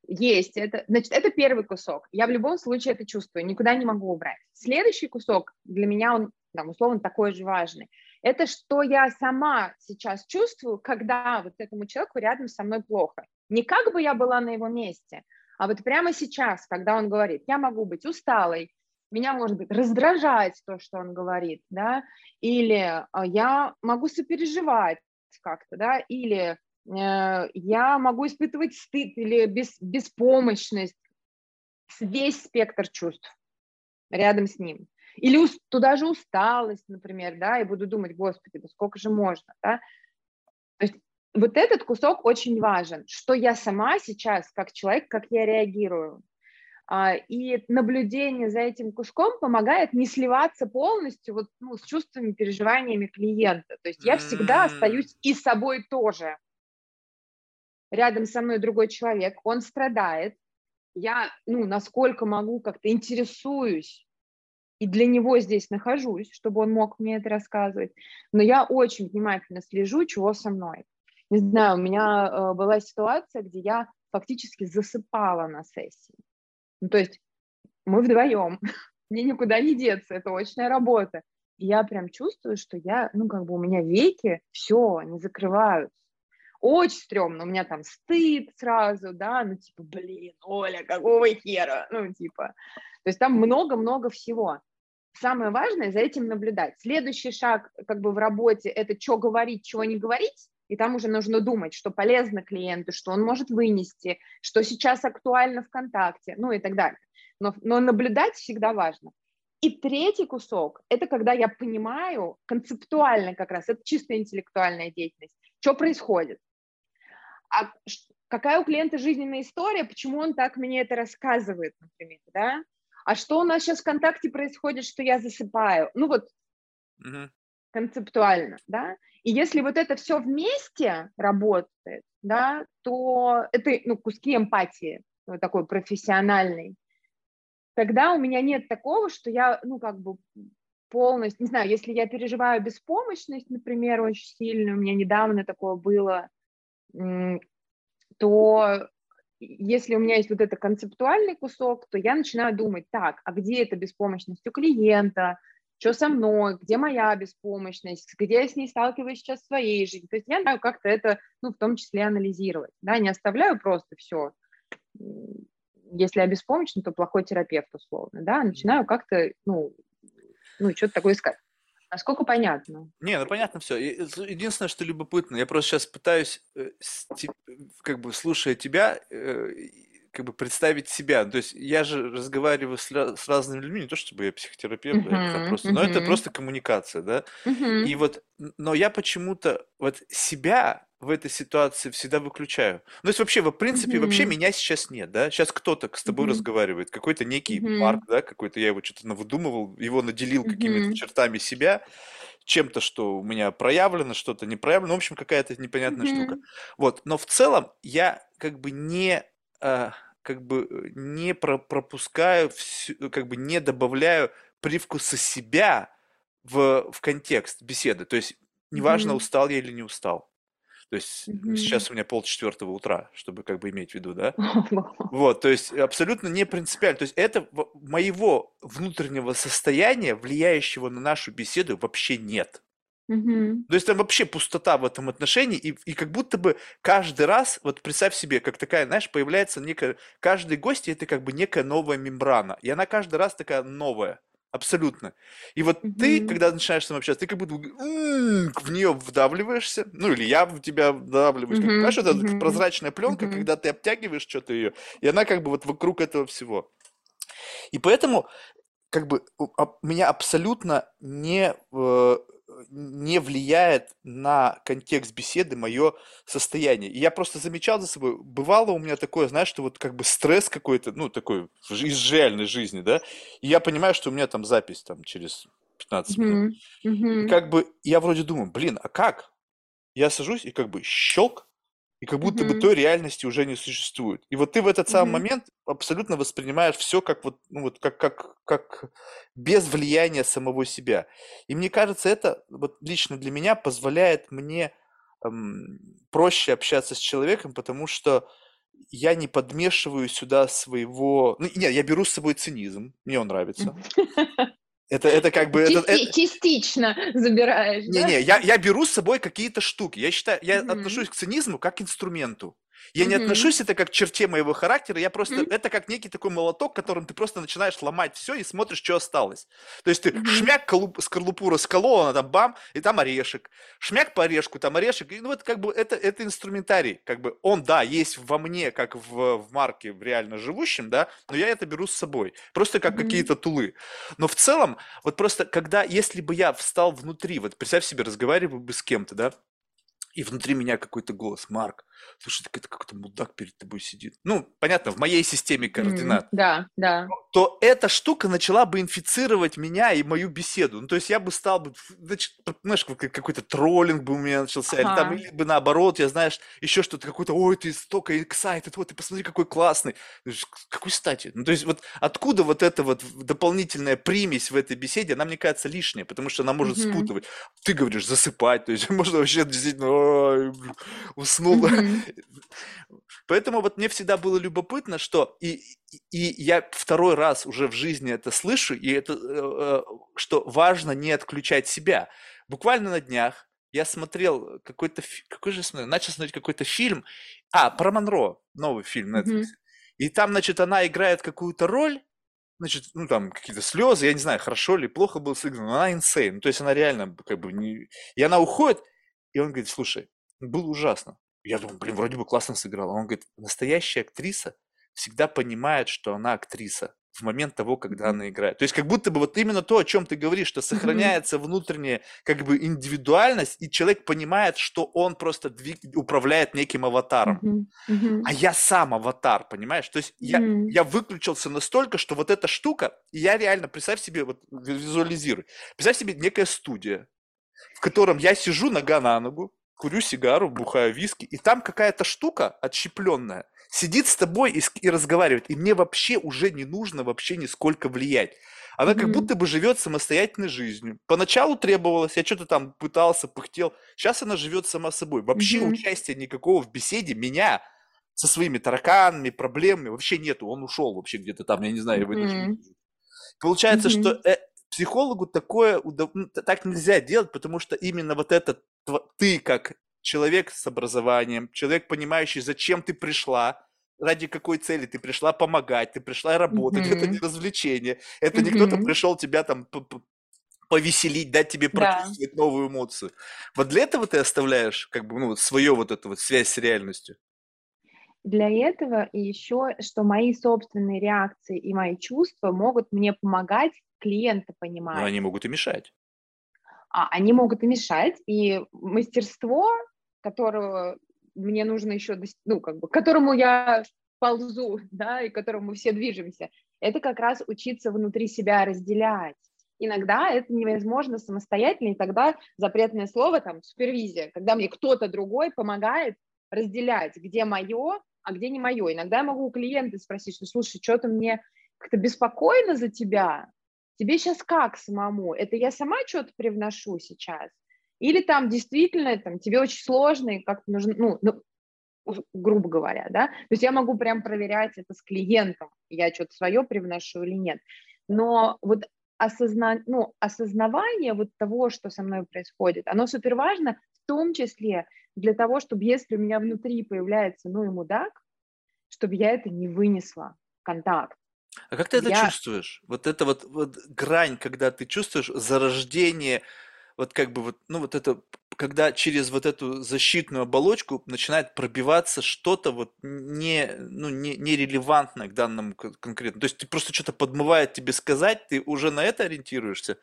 есть. Это, значит, это первый кусок. Я в любом случае это чувствую, никуда не могу убрать. Следующий кусок для меня, он, там, условно, такой же важный. Это что я сама сейчас чувствую, когда вот этому человеку рядом со мной плохо. Не как бы я была на его месте, а вот прямо сейчас, когда он говорит, я могу быть усталой, меня, может быть, раздражать то, что он говорит, да, или а, я могу сопереживать как-то, да, или э, я могу испытывать стыд или бес, беспомощность, весь спектр чувств рядом с ним. Или ус- туда же усталость, например, да, и буду думать, господи, да сколько же можно, да. То есть вот этот кусок очень важен, что я сама сейчас, как человек, как я реагирую. А, И наблюдение за этим куском помогает не сливаться полностью вот, ну, с чувствами, переживаниями клиента. То есть я всегда остаюсь и собой тоже. Рядом со мной другой человек, он страдает. Я, ну, насколько могу, как-то интересуюсь и для него здесь нахожусь, чтобы он мог мне это рассказывать. Но я очень внимательно слежу, чего со мной. Не знаю, у меня э, была ситуация, где я фактически засыпала на сессии. Ну, то есть мы вдвоем, мне никуда не деться, это очная работа. И я прям чувствую, что я, ну, как бы у меня веки, все, они закрываются. Очень стрёмно, у меня там стыд сразу, да, ну, типа, блин, Оля, какого хера, ну, типа. То есть там много-много всего. Самое важное за этим наблюдать. Следующий шаг как бы в работе – это что говорить, чего не говорить, и там уже нужно думать, что полезно клиенту, что он может вынести, что сейчас актуально ВКонтакте, ну и так далее. Но, но наблюдать всегда важно. И третий кусок – это когда я понимаю концептуально как раз, это чисто интеллектуальная деятельность, что происходит. А какая у клиента жизненная история, почему он так мне это рассказывает, например, да? А что у нас сейчас в ВКонтакте происходит, что я засыпаю? Ну вот Мгм. концептуально, да, и если вот это все вместе работает, да, то это, ну, куски эмпатии, вот такой профессиональной, тогда у меня нет такого, что я, ну, как бы полностью, не знаю, если я переживаю беспомощность, например, очень сильно, у меня недавно такое было, то если у меня есть вот это концептуальный кусок, то я начинаю думать, так, а где эта беспомощность у клиента, что со мной, где моя беспомощность, где я с ней сталкиваюсь сейчас в своей жизни. То есть я знаю как-то это, ну, в том числе анализировать, да, не оставляю просто все. Если я беспомощна, то плохой терапевт, условно, да, начинаю как-то, ну, ну, что-то такое искать. Насколько понятно? Не, ну понятно все. Единственное, что любопытно, я просто сейчас пытаюсь, э, как бы слушая тебя, э, и как бы представить себя. То есть я же разговариваю с, с разными людьми, не то чтобы я психотерапевт, там Мгм, просто, но это просто коммуникация, да. И мгм, вот, но я почему-то вот себя в этой ситуации всегда выключаю. Ну, то есть вообще, в принципе, вообще мгм, меня сейчас нет, да. Сейчас кто-то с тобой мгм, разговаривает, какой-то некий мгм, Марк, да, какой-то я его что-то навыдумывал, его наделил какими-то мгм, чертами себя, чем-то, что у меня проявлено, что-то не проявлено, в общем, какая-то непонятная штука. мгм, Вот, но в целом я как бы не, а, как бы э, не про- пропускаю, всю- как бы не добавляю привкуса себя в, в контекст беседы. То есть неважно, мгм, устал я или не устал. То есть мгм. сейчас у меня полчетвертого утра, чтобы как бы иметь в виду, да? Вот, то есть абсолютно не принципиально. То есть это моего внутреннего состояния, влияющего на нашу беседу, вообще нет. Мгм, То есть там вообще пустота в этом отношении, и, и как будто бы каждый раз, вот представь себе, как такая, знаешь, появляется некая, каждый гость это как бы некая новая мембрана, и она каждый раз такая новая, абсолютно. И вот ты, мгм, когда начинаешь с ним общаться, ты как будто в нее вдавливаешься, ну или я в тебя вдавливаюсь, как, мгм, знаешь, это мгм, прозрачная пленка, мгм. когда ты обтягиваешь что-то ее, и она как бы вот вокруг этого всего. И поэтому как бы а- меня абсолютно не, э, не влияет на контекст беседы мое состояние. И я просто замечал за собой, бывало у меня такое, знаешь, что вот как бы стресс какой-то, ну, такой из реальной жизни, да, и я понимаю, что у меня там запись там через 15 минут. И как бы я вроде думаю, блин, а как? Я сажусь и как бы щелк, и как будто бы той реальности уже не существует. И вот ты в этот самый момент абсолютно воспринимаешь все как вот, ну вот как, как, как без влияния самого себя. И мне кажется, это вот лично для меня позволяет мне эм, проще общаться с человеком, потому что я не подмешиваю сюда своего... Ну, нет, я беру с собой цинизм, мне он нравится. Это, это как бы... Части, это. Частично забираешь, Не-не, я, я беру с собой какие-то штуки. Я считаю, я mm-hmm. отношусь к цинизму как к инструменту. Я mm-hmm. не отношусь это как к черте моего характера, я просто, mm-hmm. это как некий такой молоток, которым ты просто начинаешь ломать все и смотришь, что осталось. То есть ты mm-hmm. шмяк колуп, скорлупу расколол, она там бам, и там орешек. Шмяк по орешку, там орешек. И, ну, это как бы, это, это инструментарий. Как бы он, да, есть во мне, как в, в марке, в реально живущем, да, но я это беру с собой. Просто как mm-hmm. какие-то тулы. Но в целом, вот просто, когда, если бы я встал внутри, вот представь себе, разговариваю бы с кем-то, да, и внутри меня какой-то голос, Марк, слушай, так это какой-то мудак перед тобой сидит. Ну, понятно, в моей системе координат. Mm, да, да. То эта штука начала бы инфицировать меня и мою беседу. Ну, то есть я бы стал бы, значит, знаешь, какой-то троллинг бы у меня начался, ага. или там, или бы наоборот, я, знаешь, еще что-то, какой-то, ой, ты столько excited, вот, ты посмотри, какой классный. Какой стати? Ну, то есть вот откуда вот эта вот дополнительная примесь в этой беседе, она, мне кажется, лишняя, потому что она может mm-hmm. спутывать. Ты говоришь засыпать, то есть можно вообще действительно уснул. Mm-hmm. Поэтому вот мне всегда было любопытно, что и, и я второй раз уже в жизни это слышу, и это, э, э, что важно не отключать себя. Буквально на днях я смотрел какой-то, какой же смотрел, начал смотреть какой-то фильм, а, про Монро, новый фильм Netflix. Mm-hmm. И там, значит, она играет какую-то роль, значит, ну там какие-то слезы, я не знаю, хорошо ли, плохо был сыгран, но она insane, ну, то есть она реально как бы не... И она уходит, и он говорит, слушай, было ужасно. Я думаю, блин, вроде бы классно сыграла. Он говорит, настоящая актриса всегда понимает, что она актриса в момент того, когда она играет. То есть как будто бы вот именно то, о чем ты говоришь, что сохраняется внутренняя как бы индивидуальность, и человек понимает, что он просто двиг... управляет неким аватаром. А я сам аватар, понимаешь? То есть я, я выключился настолько, что вот эта штука, и я реально, представь себе, вот визуализируй, представь себе некая студия, в котором я сижу нога на ногу, курю сигару, бухаю виски, и там какая-то штука отщепленная сидит с тобой и, и разговаривает, и мне вообще уже не нужно вообще нисколько влиять. Она mm-hmm. как будто бы живет самостоятельной жизнью. Поначалу требовалось, я что-то там пытался, пыхтел. Сейчас она живет сама собой. Вообще mm-hmm. участия никакого в беседе меня со своими тараканами, проблемами вообще нету. Он ушел вообще где-то там, я не знаю, в mm-hmm. Получается, mm-hmm. что э, психологу такое так нельзя делать, потому что именно вот этот ты как человек с образованием, человек, понимающий, зачем ты пришла, ради какой цели ты пришла помогать, ты пришла работать, mm-hmm. это не развлечение, это mm-hmm. не кто-то пришел тебя там повеселить, дать тебе прочувствовать да. новую эмоцию. Вот для этого ты оставляешь как бы ну, свою вот эту вот связь с реальностью. Для этого и еще, что мои собственные реакции и мои чувства могут мне помогать клиента понимать. Но они могут и мешать. А, они могут и мешать, и мастерство, которого мне нужно еще, ну, как бы, к которому я ползу, да, и к которому все движемся, это как раз учиться внутри себя разделять. Иногда это невозможно самостоятельно, и тогда запретное слово, там, супервизия, когда мне кто-то другой помогает разделять, где мое, а где не мое. Иногда я могу у клиента спросить, что, слушай, что-то мне как-то беспокойно за тебя, тебе сейчас как самому? Это я сама что-то привношу сейчас? Или там действительно там, тебе очень сложно и как-то нужно, ну, ну, грубо говоря, да, то есть я могу прям проверять это с клиентом, я что-то свое привношу или нет, но вот осозна... ну, осознавание вот того, что со мной происходит, оно супер важно, в том числе для того, чтобы если у меня внутри появляется, ну и мудак, чтобы я это не вынесла контакт, а как ты это Я чувствуешь? Вот это вот, вот грань, когда ты чувствуешь зарождение, вот как бы вот, ну вот это, когда через вот эту защитную оболочку начинает пробиваться что-то вот не, ну, не, нерелевантное к данному конкретно. То есть ты просто что-то подмывает тебе сказать, ты уже на это ориентируешься?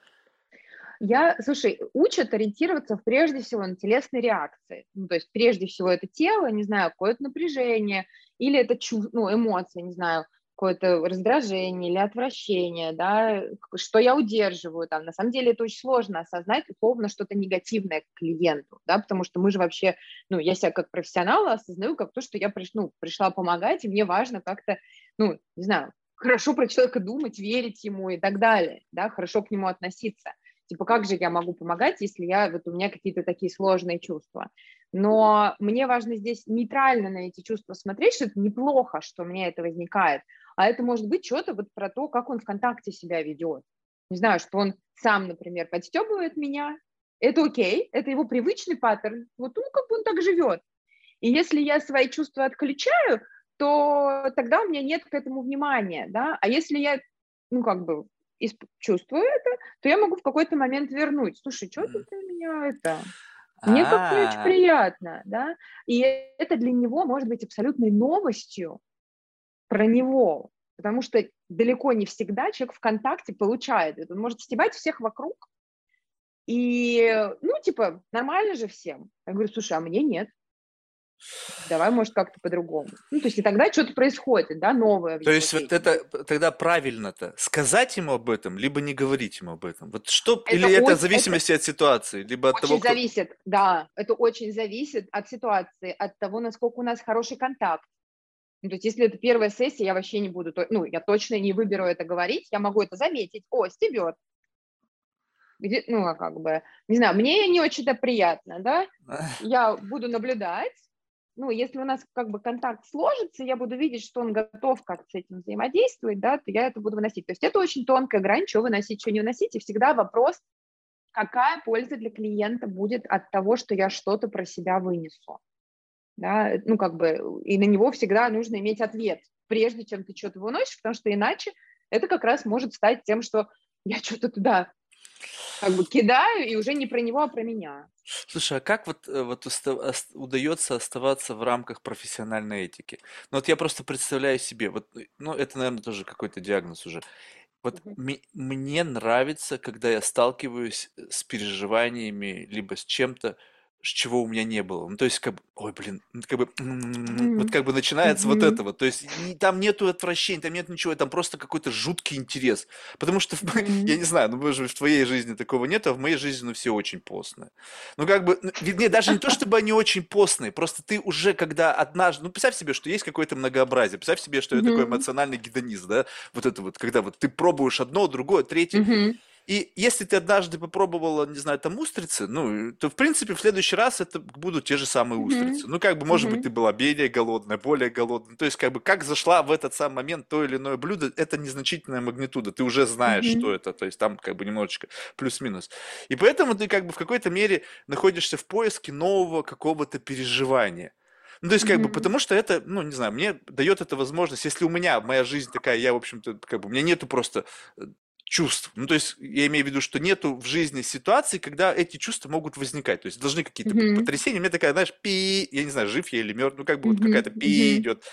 Я, слушай, учат ориентироваться прежде всего на телесные реакции. Ну, то есть прежде всего это тело, не знаю, какое-то напряжение, или это чув... ну, эмоции, не знаю, какое-то раздражение или отвращение, да, что я удерживаю там. На самом деле это очень сложно осознать условно что-то негативное к клиенту, да, потому что мы же вообще, ну, я себя как профессионала осознаю как то, что я приш, ну, пришла помогать, и мне важно как-то, ну, не знаю, хорошо про человека думать, верить ему и так далее, да, хорошо к нему относиться. Типа, как же я могу помогать, если я, вот у меня какие-то такие сложные чувства. Но мне важно здесь нейтрально на эти чувства смотреть, что это неплохо, что у меня это возникает, а это может быть что-то вот про то, как он ВКонтакте себя ведет. Не знаю, что он сам, например, подстебывает меня, это окей, это его привычный паттерн, вот ну, как бы он так живет. И если я свои чувства отключаю, то тогда у меня нет к этому внимания, да, а если я, ну, как бы чувствую это, то я могу в какой-то момент вернуть. Слушай, что ты меня это... Мне как не очень приятно, да, и это для него может быть абсолютной новостью про него, потому что далеко не всегда человек ВКонтакте получает это, он может стебать всех вокруг, и, ну, типа, нормально же всем. Я говорю, слушай, а мне нет давай, может, как-то по-другому. Ну, то есть и тогда что-то происходит, да, новое. То есть вот это тогда правильно-то сказать ему об этом, либо не говорить ему об этом. Вот что, это или очень, это в зависимости это от ситуации, либо от очень того, кто... зависит, да, это очень зависит от ситуации, от того, насколько у нас хороший контакт. Ну, то есть если это первая сессия, я вообще не буду, ну, я точно не выберу это говорить, я могу это заметить, о, стебет, где, ну, а как бы, не знаю, мне не очень-то приятно, да, я буду наблюдать, ну, если у нас как бы контакт сложится, я буду видеть, что он готов как-то с этим взаимодействовать, да, то я это буду выносить. То есть это очень тонкая грань, что выносить, что не выносить, и всегда вопрос, какая польза для клиента будет от того, что я что-то про себя вынесу. Да, ну, как бы, и на него всегда нужно иметь ответ, прежде чем ты что-то выносишь, потому что иначе это как раз может стать тем, что я что-то туда как бы кидаю, и уже не про него, а про меня. Слушай, а как вот, э, вот удается оставаться в рамках профессиональной этики? Ну вот я просто представляю себе, вот, э, ну это, наверное, тоже какой-то диагноз уже. Вот ми- мне нравится, когда я сталкиваюсь э, с переживаниями, либо с чем-то, чего у меня не было. Ну, то есть, как бы, ой, блин, ну, как бы, вот как бы начинается вот это вот. То есть, там нету отвращения, там нет ничего, там просто какой-то жуткий интерес. Потому что, я не знаю, ну, может, в твоей жизни такого нет, а в моей жизни, ну, все очень постные. Ну, как бы, ну, не, даже не то, чтобы они очень постные, просто ты уже, когда однажды, ну, представь себе, что есть какое-то многообразие, представь себе, что это такой эмоциональный гедонизм, да, вот это вот, когда вот ты пробуешь одно, другое, третье, и если ты однажды попробовала, не знаю, там устрицы, ну, то, в принципе, в следующий раз это будут те же самые устрицы. Mm-hmm. Ну, как бы, может mm-hmm. быть, ты была менее голодная, более голодная. То есть, как бы, как зашла в этот самый момент то или иное блюдо, это незначительная магнитуда. Ты уже знаешь, mm-hmm. что это. То есть, там, как бы, немножечко плюс-минус. И поэтому ты, как бы, в какой-то мере находишься в поиске нового какого-то переживания. Ну, то есть, как mm-hmm. бы, потому что это, ну, не знаю, мне дает это возможность, если у меня моя жизнь такая, я, в общем-то, как бы, у меня нету просто э, чувств. Ну, то есть я имею в виду, что нету в жизни ситуации, когда эти чувства могут возникать. То есть должны какие-то mm-hmm. потрясения. У меня такая, знаешь, пи, я не знаю, жив я или мертв, ну, как бы mm-hmm. вот какая-то пи mm-hmm. идет,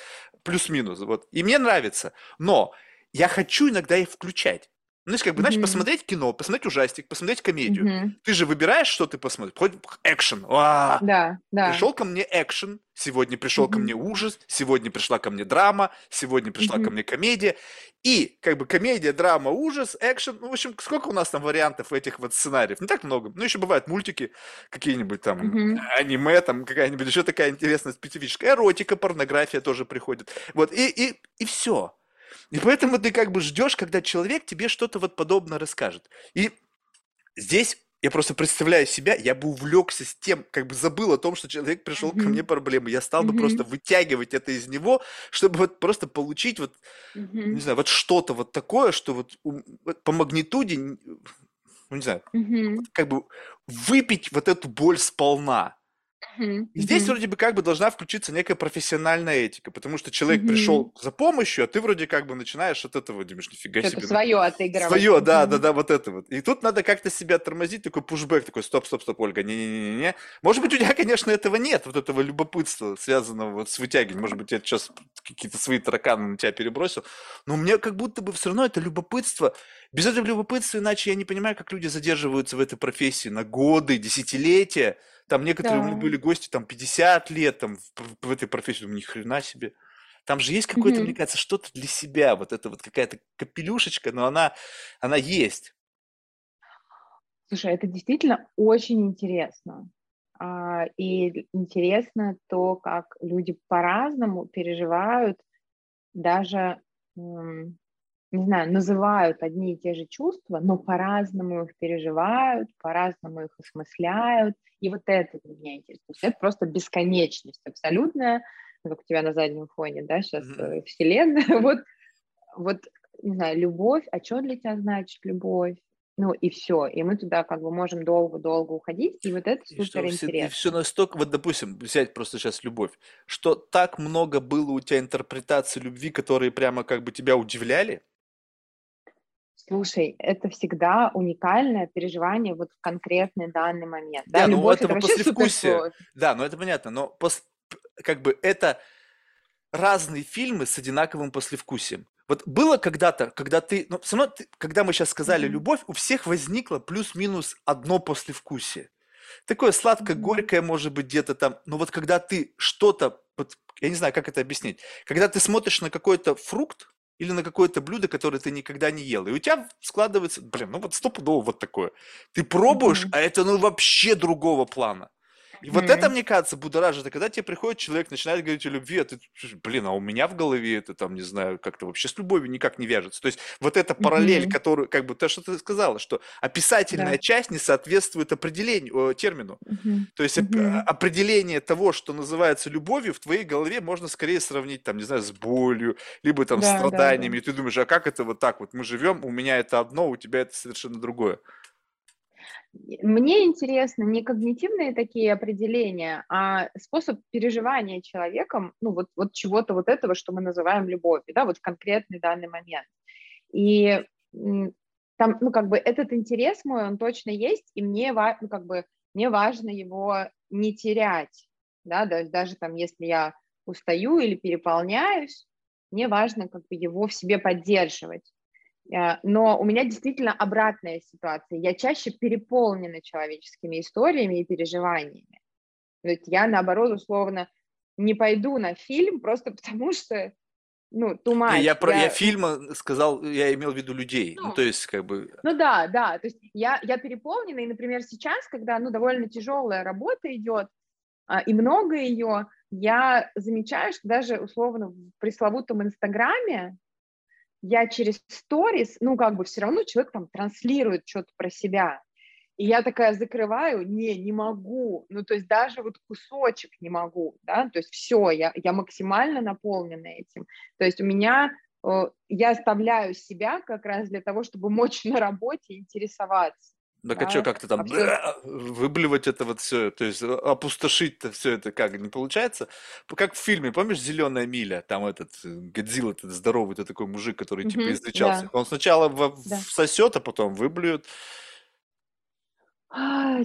плюс-минус. Вот. И мне нравится. Но я хочу иногда их включать. Ну, есть, как бы, знаешь, mm-hmm. посмотреть кино, посмотреть ужастик, посмотреть комедию. Mm-hmm. Ты же выбираешь, что ты посмотришь. Хоть экшен. Да, да. Пришел ко мне экшен, сегодня пришел mm-hmm. ко мне ужас, сегодня пришла ко мне драма, сегодня пришла mm-hmm. ко мне комедия. И, как бы, комедия, драма, ужас, экшен. Ну, в общем, сколько у нас там вариантов этих вот сценариев? Не так много. Ну, еще бывают мультики, какие-нибудь там, mm-hmm. аниме, там, какая-нибудь еще такая интересная, специфическая. Эротика, порнография тоже приходит. Вот, и, и, и все. И поэтому ты как бы ждешь, когда человек тебе что-то вот подобное расскажет. И здесь я просто представляю себя, я бы увлекся с тем, как бы забыл о том, что человек пришел mm-hmm. ко мне проблемы. Я стал mm-hmm. бы просто вытягивать это из него, чтобы вот просто получить вот, mm-hmm. не знаю, вот что-то вот такое, что вот, вот по магнитуде, ну не знаю, mm-hmm. как бы выпить вот эту боль сполна. И здесь вроде бы как бы должна включиться некая профессиональная этика, потому что человек Мгм. пришел за помощью, а ты вроде как бы начинаешь от этого, думаешь, нифига Что-то себе. свое отыгрывать. Свое, да, да, да, вот это вот. И тут надо как-то себя тормозить, такой пушбэк, такой, стоп, стоп, стоп, Ольга, не-не-не-не. Может быть, у тебя, конечно, этого нет, вот этого любопытства, связанного вот с вытягиванием. Может быть, я сейчас какие-то свои тараканы на тебя перебросил. Но меня как будто бы все равно это любопытство. Без этого любопытства, иначе я не понимаю, как люди задерживаются в этой профессии на годы, десятилетия. Там некоторые у меня Да. были гости, там 50 лет там, в, в этой профессии, думаю, ни хрена себе. Там же есть какое-то, Мгм. мне кажется, что-то для себя, вот это вот какая-то капелюшечка, но она, она есть. Слушай, это действительно очень интересно. А, И интересно то, как люди по-разному переживают, даже, м, не знаю, называют одни и те же чувства, но по-разному их переживают, по-разному их осмысляют. И вот это для меня интересно. То есть это просто бесконечность абсолютная, как у тебя на заднем фоне, да, сейчас Мгм. вселенная. Вот, вот, не знаю, любовь, а что для тебя значит любовь? Ну и все, и мы туда как бы можем долго-долго уходить, и вот это И супер все, и все интересно. настолько, вот допустим, взять просто сейчас любовь, что так много было у тебя интерпретаций любви, которые прямо как бы тебя удивляли, Слушай, это всегда уникальное переживание вот в конкретный данный момент. Да, Да, но у любовь это супер послевкусие, да, но это понятно, но пос- как бы это разные фильмы с одинаковым послевкусием. Вот было когда-то, когда ты, ну, все равно, ты- когда мы сейчас сказали Мгм. любовь, у всех возникло плюс-минус одно послевкусие. Такое сладко-горькое, может быть, где-то там. Но вот когда ты что-то, я не знаю, как это объяснить, когда ты смотришь на какой-то фрукт или на какое-то блюдо, которое ты никогда не ел, и у тебя складывается, блин, ну вот стопудово вот такое. Ты пробуешь, Мгм. а это ну вообще другого плана. И вот это, мне кажется, будоражит. А когда тебе приходит человек, начинает говорить о любви, а ты, блин, а у меня в голове это там, не знаю, как-то вообще с любовью никак не вяжется. То есть вот эта параллель, которую, как бы, то, что ты сказала, что описательная Да. часть не соответствует определению, термину. То есть Мгм. определение того, что называется любовью, в твоей голове можно скорее сравнить, там, не знаю, с болью, либо там да, да. страданиями. И ты думаешь, а как это вот так вот? Мы живем, у меня это одно, у тебя это совершенно другое. Мне интересно не когнитивные такие определения, а способ переживания человеком, ну вот, вот чего-то вот этого, что мы называем любовью, да, вот в конкретный данный момент. И там, ну как бы этот интерес мой, он точно есть, и мне, ва- ну, как бы, мне важно его не терять, да, есть даже там, если я устаю или переполняюсь, мне важно как бы его в себе поддерживать. Э, Но у меня действительно обратная ситуация. Я чаще переполнена человеческими историями и переживаниями. То есть я, наоборот, условно, не пойду на фильм просто потому, что, ну, Не, much. я, про, я Я- фильм сказал, я имел в виду людей. Ну, Ну, то есть, как бы, Ну да, да, то есть я, я переполнена, и, например, сейчас, когда, ну, довольно тяжелая работа идет, а, и много ее, я замечаю, что даже, условно, в пресловутом Инстаграме я через сторис, ну, как бы все равно человек там транслирует что-то про себя. И я такая закрываю, не, не могу, ну, то есть даже вот кусочек не могу, да, то есть все, я, я максимально наполнена этим. То есть у меня, э, я оставляю себя как раз для того, чтобы мочь на работе интересоваться. Так а Да, что, как-то там абсолютно. выблевать это вот все, то есть э, опустошить-то все это как, не получается? Как в фильме, помнишь «Зеленая миля»? Там этот э, Годзилла, этот здоровый, это такой мужик, который типа Мгм, излечал да. Он сначала Да. всосет, а потом выблюет.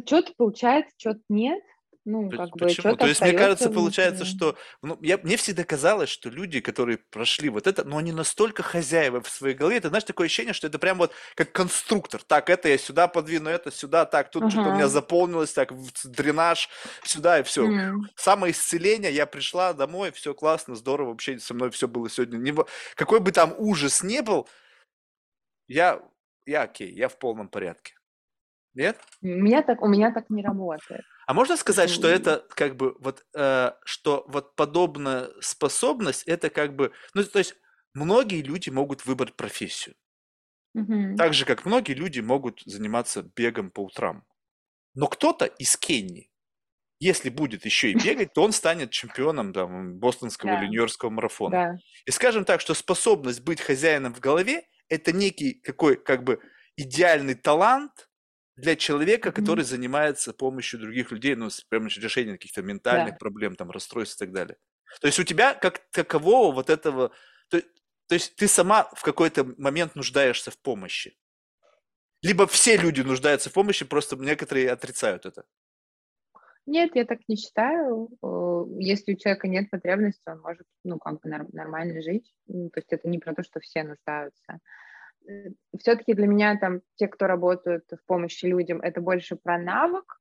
что-то получается, что-то нет. Ну, как бы, Почему? что-то То есть, мне кажется, получается, что... Ну, я, мне всегда казалось, что люди, которые прошли вот это, но они настолько хозяева в своей голове, это, знаешь, такое ощущение, что это прям вот как конструктор. Так, это я сюда подвину, это сюда, так, тут что-то у меня Ага. заполнилось, так, дренаж, сюда, и все. М. Самоисцеление, я пришла домой, все классно, здорово, вообще со мной все было сегодня. Не Какой бы там ужас не был, я, я окей, я в полном порядке. Нет? У меня так, у меня так не работает. А можно сказать, что это как бы вот, э, что вот подобная способность, это как бы, ну то есть многие люди могут выбрать профессию, Мгм. так же как многие люди могут заниматься бегом по утрам. Но кто-то из Кении, если будет еще и бегать, то он станет чемпионом там, бостонского или Да. нью-йоркского марафона. Да. И скажем так, что способность быть хозяином в голове– это некий какой как бы идеальный талант для человека, который занимается помощью других людей, ну, с помощью решения каких-то ментальных Да. проблем, там, расстройств и так далее. То есть у тебя как такового вот этого... То, то есть ты сама в какой-то момент нуждаешься в помощи. Либо все люди нуждаются в помощи, просто некоторые отрицают это. Нет, я так не считаю. Если у человека нет потребности, он может, ну, как бы нормально жить. Ну, То есть это не про то, что все нуждаются. Все-таки для меня там те, кто работают в помощи людям, это больше про навык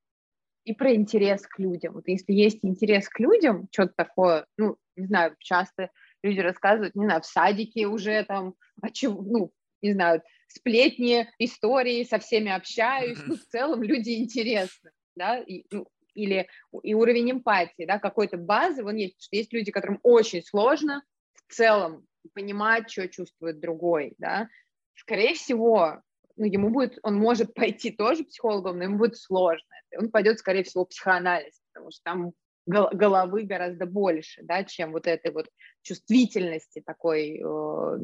и про интерес к людям. Вот если есть интерес к людям, что-то такое, ну, не знаю, часто люди рассказывают, не знаю, в садике уже там, а чего, ну, не знаю, сплетни, истории, со всеми общаюсь, ну, в целом люди интересны, да, и, ну, или и уровень эмпатии, да, какой-то базы, вон есть, что есть люди, которым очень сложно в целом понимать, что чувствует другой, да, скорее всего, ну, ему будет, он может пойти тоже психологом, но ему будет сложно. Он пойдет, скорее всего, в психоанализ, потому что там гол- головы гораздо больше, да, чем вот этой вот чувствительности такой э,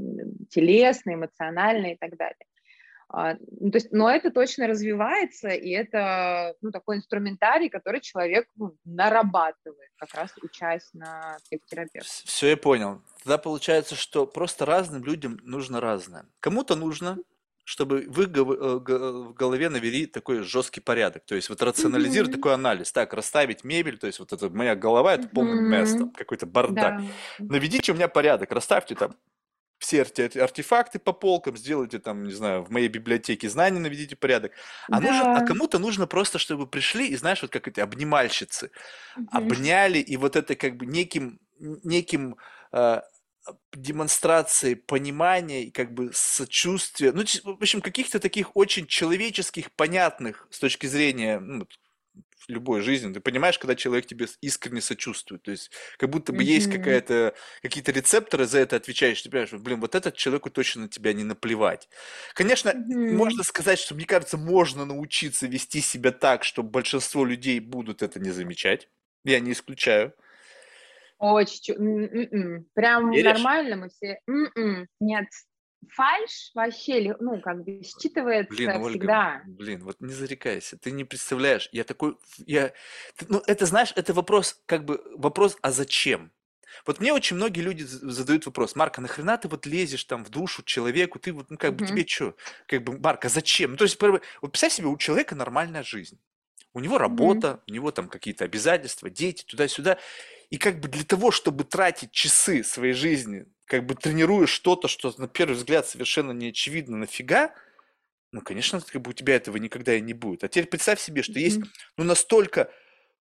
телесной, эмоциональной и так далее. А, ну, то есть, но это точно развивается, и это ну, такой инструментарий, который человек ну, нарабатывает, как раз учась на психотерапевта. Все, я понял. Тогда получается, что просто разным людям нужно разное. Кому-то нужно, чтобы вы э, г- в голове навели такой жесткий порядок. То есть вот рационализировать Мгм. такой анализ. Так, расставить мебель, то есть вот это моя голова, это месс, там, Мгм. какой-то бардак. Да. Наведите у меня порядок, расставьте там все арте- артефакты по полкам, сделайте там, не знаю, в моей библиотеке знаний наведите порядок. А, нужен, а Да. кому-то нужно просто, чтобы пришли и, знаешь, вот как эти обнимальщицы, Мгм. обняли, и вот это как бы неким, неким э, демонстрацией понимания и как бы сочувствия, ну, в общем, каких-то таких очень человеческих, понятных с точки зрения ну, в любой жизни. Ты понимаешь, когда человек тебе искренне сочувствует. То есть как будто бы есть Мгм. какая-то, какие-то рецепторы за это отвечаешь. Ты понимаешь, блин, вот этот человеку точно на тебя не наплевать. Конечно, Мгм. можно сказать, что, мне кажется, можно научиться вести себя так, что большинство людей будут это не замечать. Я не исключаю. Очень. чу- м-м-м. Прям Веришь? нормально мы все. м-м. Нет. Фальш вообще, ну, как бы Блин, считывается Ольга, всегда. блин, вот не зарекайся, ты не представляешь, я такой, я, ну это знаешь, это вопрос, как бы вопрос, а зачем? Вот мне очень многие люди задают вопрос, Марк, а нахрена ты вот лезешь там в душу человеку, ты вот, ну как бы Мгм. тебе что, как бы, Марк, а зачем? Ну то есть, вот представь себе, у человека нормальная жизнь, у него работа, у него там какие-то обязательства, дети, туда-сюда, и как бы для того, чтобы тратить часы своей жизни, как бы тренируя что-то, что на первый взгляд совершенно не очевидно, нафига, ну, конечно, как бы у тебя этого никогда и не будет. А теперь представь себе, что есть Мгм. ну, настолько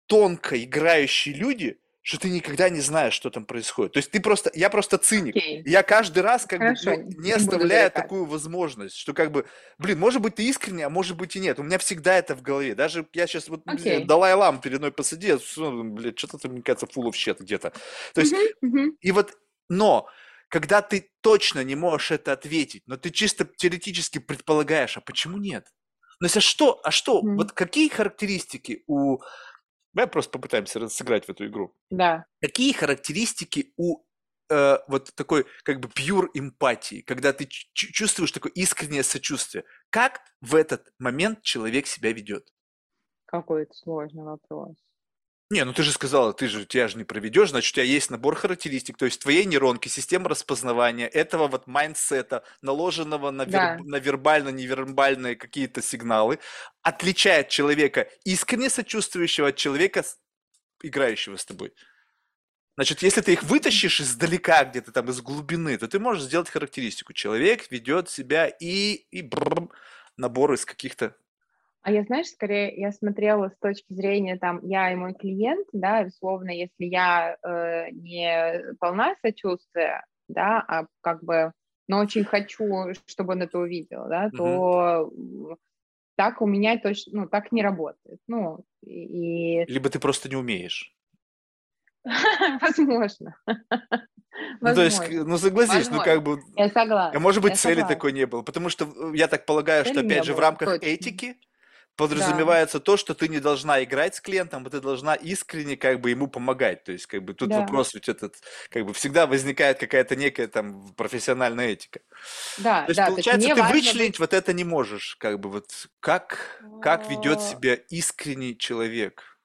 тонко играющие люди, что ты никогда не знаешь, что там происходит. То есть ты просто, я просто циник. Окей. Я каждый раз как бы Хорошо, ну, не оставляю зарекаться. такую возможность, что как бы, блин, может быть ты искренне, а может быть и нет. У меня всегда это в голове. Даже я сейчас вот знаю, Окей. Далай-Лам передо мной посади, блядь, что-то мне кажется, full of shit где-то. То есть Мгм, мгм. и вот, но когда ты точно не можешь это ответить, но ты чисто теоретически предполагаешь, а почему нет? Ну, если что, а что, Мгм. вот какие характеристики у... Давай просто попытаемся сыграть в эту игру. Да. Какие характеристики у э, вот такой как бы пьюр эмпатии, когда ты чу- чу- чувствуешь такое искреннее сочувствие? Как в этот момент человек себя ведет? Какой это сложный вопрос. Не, ну ты же сказала, ты же тебя же не проведешь, значит, у тебя есть набор характеристик, то есть твоей нейронки, система распознавания этого вот mindset а, наложенного на, Да. на вербально-невербальные какие-то сигналы, отличает человека искренне сочувствующего от человека, играющего с тобой. Значит, если ты их вытащишь издалека, где-то там из глубины, то ты можешь сделать характеристику. Человек ведет себя и, и бррр, набор из каких-то... А я, знаешь, скорее я смотрела с точки зрения там я и мой клиент, да, условно, если я э, не полна сочувствия, да, а как бы, но очень хочу, чтобы он это увидел, да, Мгм. то так у меня точно, ну, так не работает, ну, и, Либо ты просто не умеешь. возможно, Ну, то есть, ну, согласись, ну, как бы, я а согласна, может быть, я цели согласна. такой не было. Потому что э, я так полагаю, что, опять же, в рамках точно. этики подразумевается то, что ты не должна играть с клиентом, а ты должна искренне как бы ему помогать. То есть как бы тут Да. вопрос ведь этот, как бы всегда возникает какая-то некая там профессиональная этика. Да, То есть да, то есть получается, ты вычленить быть... вот это не можешь, как бы вот как, как ведет себя искренний человек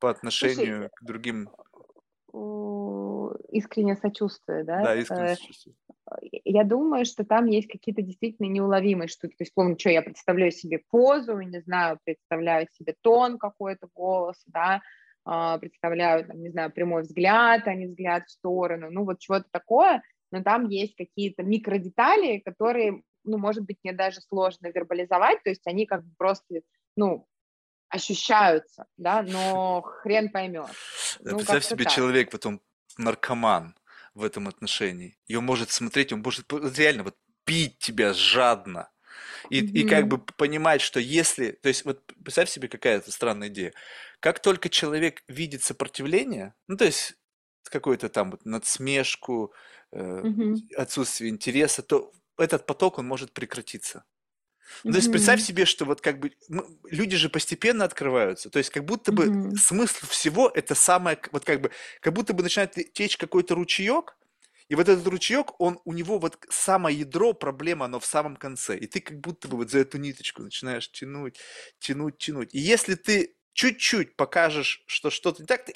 по Слушай, отношению к другим, у- искреннее сочувствие, да? да, искренне Э, сочувствую. Я думаю, что там есть какие-то действительно неуловимые штуки. То есть, помню, что я представляю себе позу, не знаю, представляю себе тон какой-то голоса, да, а, представляю, там, не знаю, прямой взгляд, а не взгляд в сторону, ну вот чего-то такое, но там есть какие-то микродетали, которые, ну, может быть, мне даже сложно вербализовать, то есть они как бы просто, ну, ощущаются, да, но хрен поймет. Да, Ну, Представь себе, так. человек, вот он наркоман в этом отношении, и он может смотреть, он может реально вот пить тебя жадно, и, и как бы понимать, что если, то есть вот представь себе какая-то странная идея, как только человек видит сопротивление, ну то есть какую-то там вот надсмешку, э, Мгм. отсутствие интереса, то этот поток, он может прекратиться. Ну, то есть представь себе, что вот как бы м, люди же постепенно открываются, то есть как будто бы Мгм. смысл всего это самое, вот как бы, как будто бы начинает те- течь какой-то ручеек, и вот этот ручеек, он, у него вот самое ядро, проблема, оно в самом конце, и ты как будто бы вот за эту ниточку начинаешь тянуть, тянуть, тянуть. И если ты чуть-чуть покажешь, что что-то не так, ты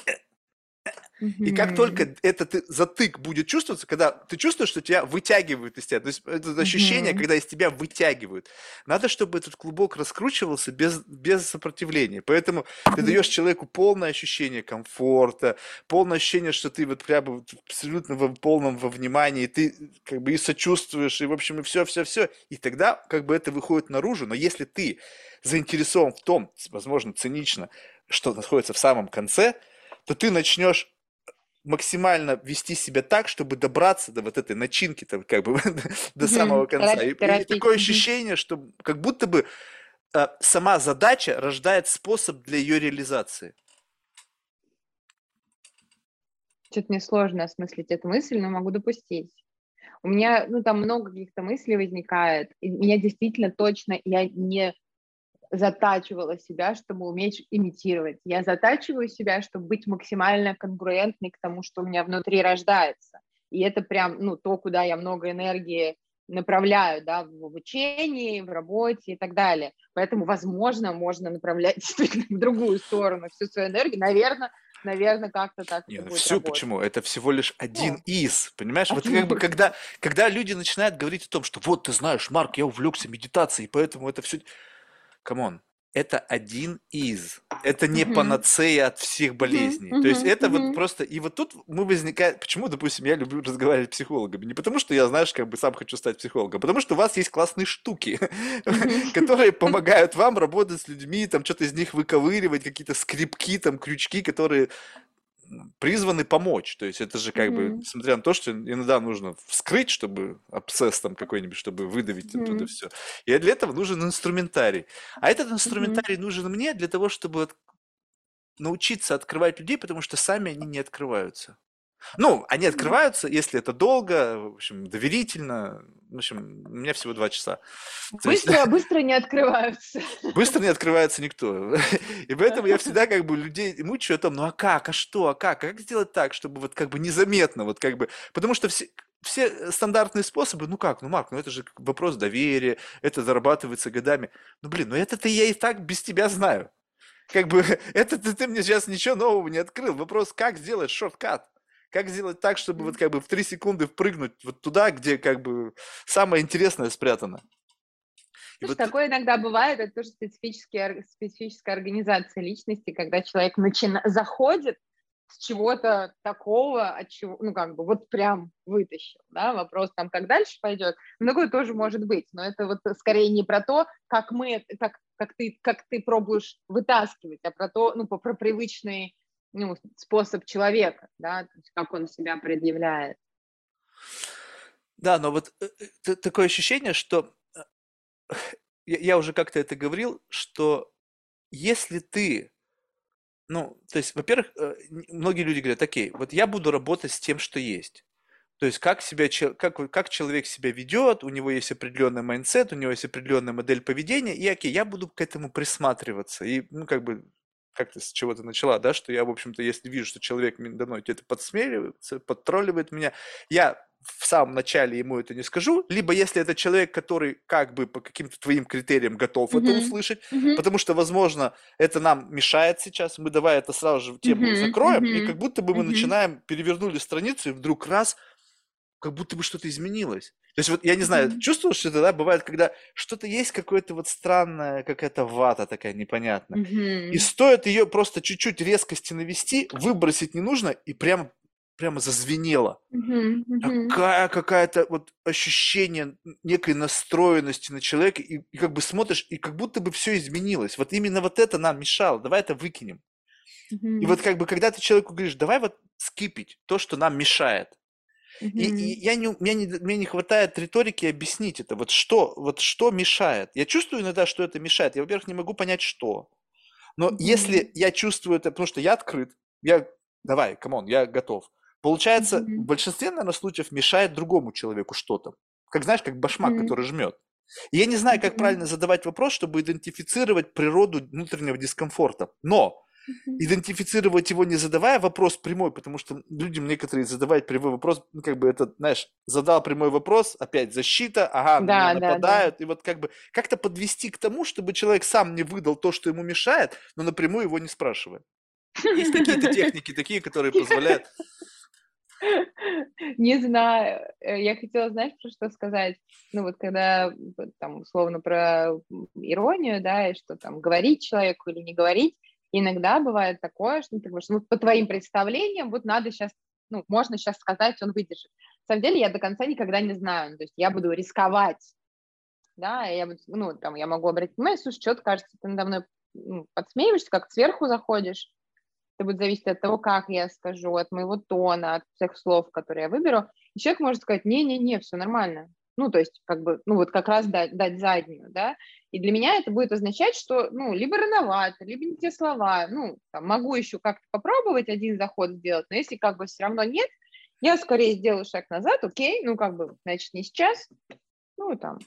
и как только этот затык будет чувствоваться, когда ты чувствуешь, что тебя вытягивают из тебя, то есть это ощущение, когда из тебя вытягивают, надо, чтобы этот клубок раскручивался без, без сопротивления. Поэтому ты даешь человеку полное ощущение комфорта, полное ощущение, что ты вот прямо абсолютно в полном во внимании, ты как бы и сочувствуешь, и в общем, и все, все, все. И тогда как бы это выходит наружу. Но если ты заинтересован в том, возможно, цинично, что находится в самом конце, то ты начнешь максимально вести себя так, чтобы добраться до вот этой начинки, там, как бы до самого конца. И, такое ощущение, что как будто бы э, сама задача рождает способ для ее реализации. Что-то мне сложно осмыслить эту мысль, но могу допустить. У меня, ну, там много каких-то мыслей возникает. И меня действительно точно, я не затачивала себя, чтобы уметь имитировать. Я затачиваю себя, чтобы быть максимально конгруентной к тому, что у меня внутри рождается. И это прям, ну, то, куда я много энергии направляю, да, в обучении, в работе и так далее. Поэтому, возможно, можно направлять действительно в другую сторону всю свою энергию. Наверное, наверное, как-то так Не, это ну будет всю, работать. почему? Это всего лишь один Ну, из, понимаешь? Вот один как бы когда, когда люди начинают говорить о том, что вот ты знаешь, Марк, я увлекся медитацией, поэтому это все... Come on, это один из. Это не Мгм. панацея от всех болезней. То есть это вот мгм. просто... И вот тут мы возникает... Почему, допустим, я люблю разговаривать с психологами? Не потому, что я, знаешь, как бы сам хочу стать психологом, а потому что у вас есть классные штуки, которые помогают вам работать с людьми, там что-то из них выковыривать, какие-то скрипки, там крючки, которые призваны помочь. То есть это же как бы, Мгм. несмотря на то, что иногда нужно вскрыть, чтобы абсцесс там какой-нибудь, чтобы выдавить оттуда Мгм. все. И для этого нужен инструментарий. А этот инструментарий нужен мне для того, чтобы научиться открывать людей, потому что сами они не открываются. Ну, они открываются, если это долго, в общем, доверительно. В общем, у меня всего два часа. То есть Быстро, быстро не открываются. быстро не открывается никто. И поэтому я всегда как бы людей мучаю о том, ну а как, а что, а как, а как сделать так, чтобы вот как бы незаметно, вот как бы, потому что все, все стандартные способы, ну как, ну Марк, ну это же вопрос доверия, это зарабатывается годами. Ну блин, ну это-то я и так без тебя знаю. Как бы это ты, ты мне сейчас ничего нового не открыл. Вопрос, как сделать шорткат? Как сделать так, чтобы вот как бы в три секунды впрыгнуть вот туда, где как бы самое интересное спрятано. Слушай, вот такое иногда бывает, это тоже специфические ор- специфическая организация личности, когда человек начина... заходит с чего-то такого, от чего, ну, как бы, вот прям вытащил, да, вопрос там, как дальше пойдет, ну, такое тоже может быть, но это вот скорее не про то, как мы, как, как ты, как ты пробуешь вытаскивать, а про то, ну, по- про привычный, ну, способ человека, да, то есть как он себя предъявляет. Да, но вот э, э, такое ощущение, что э, я, уже как-то это говорил, что если ты, ну, то есть, во-первых, многие люди говорят, окей, вот я буду работать с тем, что есть. То есть как, себя, как, как человек себя ведет, у него есть определенный mindset, у него есть определенная модель поведения, и окей, я буду к этому присматриваться. И, ну, как бы, как ты с чего то начала, да, что я, в общем-то, если вижу, что человек надо мной где-то подсмеивается, подтролливает меня, я в самом начале ему это не скажу, либо если это человек, который как бы по каким-то твоим критериям готов mm-hmm. это услышать, mm-hmm. потому что, возможно, это нам мешает сейчас, мы давай это сразу же тему mm-hmm. закроем, mm-hmm. и как будто бы мы mm-hmm. начинаем, перевернули страницу, и вдруг раз – как будто бы что-то изменилось. То есть вот я не знаю, mm-hmm. чувствовал, что это, да, бывает, когда что-то есть какое-то вот странное, какая-то вата такая непонятная. Mm-hmm. И стоит ее просто чуть-чуть резкости навести, выбросить не нужно, и прямо прямо зазвенело. Mm-hmm. Mm-hmm. Такая какая-то вот ощущение некой настроенности на человека, и, и как бы смотришь, и как будто бы все изменилось. Вот именно вот это нам мешало, давай это выкинем. Mm-hmm. И вот как бы когда ты человеку говоришь, давай вот скипить то, что нам мешает, и, и я не, мне, не, мне не хватает риторики объяснить это. Вот что, вот что мешает? Я чувствую иногда, что это мешает. Я, во-первых, не могу понять, что. Но mm-hmm. если я чувствую это, потому что я открыт, я, давай, come on, я готов. Получается, mm-hmm. в большинстве, наверное, случаев мешает другому человеку что-то. Как знаешь, как башмак, mm-hmm. который жмет. И я не знаю, как mm-hmm. правильно задавать вопрос, чтобы идентифицировать природу внутреннего дискомфорта. Но идентифицировать его, не задавая вопрос прямой, потому что людям некоторые задавать прямой вопрос, ну, как бы это, знаешь, задал прямой вопрос, опять защита, ага, да, меня нападают, да. и вот как бы как-то подвести к тому, чтобы человек сам не выдал то, что ему мешает, но напрямую его не спрашивая. Есть какие-то техники такие, которые позволяют... Не знаю, э, я хотела, знаешь, про что сказать? Ну вот когда там условно про иронию, да, и что там говорить человеку или не говорить, иногда бывает такое, что ты говоришь, ну, по твоим представлениям, вот надо сейчас, ну, можно сейчас сказать, он выдержит. На самом деле я до конца никогда не знаю, то есть я буду рисковать, да, я буду, ну, там, я могу обратить внимание, слушай, что-то кажется, ты надо мной ну, подсмеиваешься, как сверху заходишь, это будет зависеть от того, как я скажу, от моего тона, от всех слов, которые я выберу. И человек может сказать, не-не-не, все нормально, ну, то есть, как бы, ну, вот как раз дать, дать заднюю, да, и для меня это будет означать, что, ну, либо рановато, либо не те слова, ну, там, могу еще как-то попробовать один заход сделать, но если как бы все равно нет, я скорее сделаю шаг назад, окей, ну, как бы, значит, не сейчас, ну, там,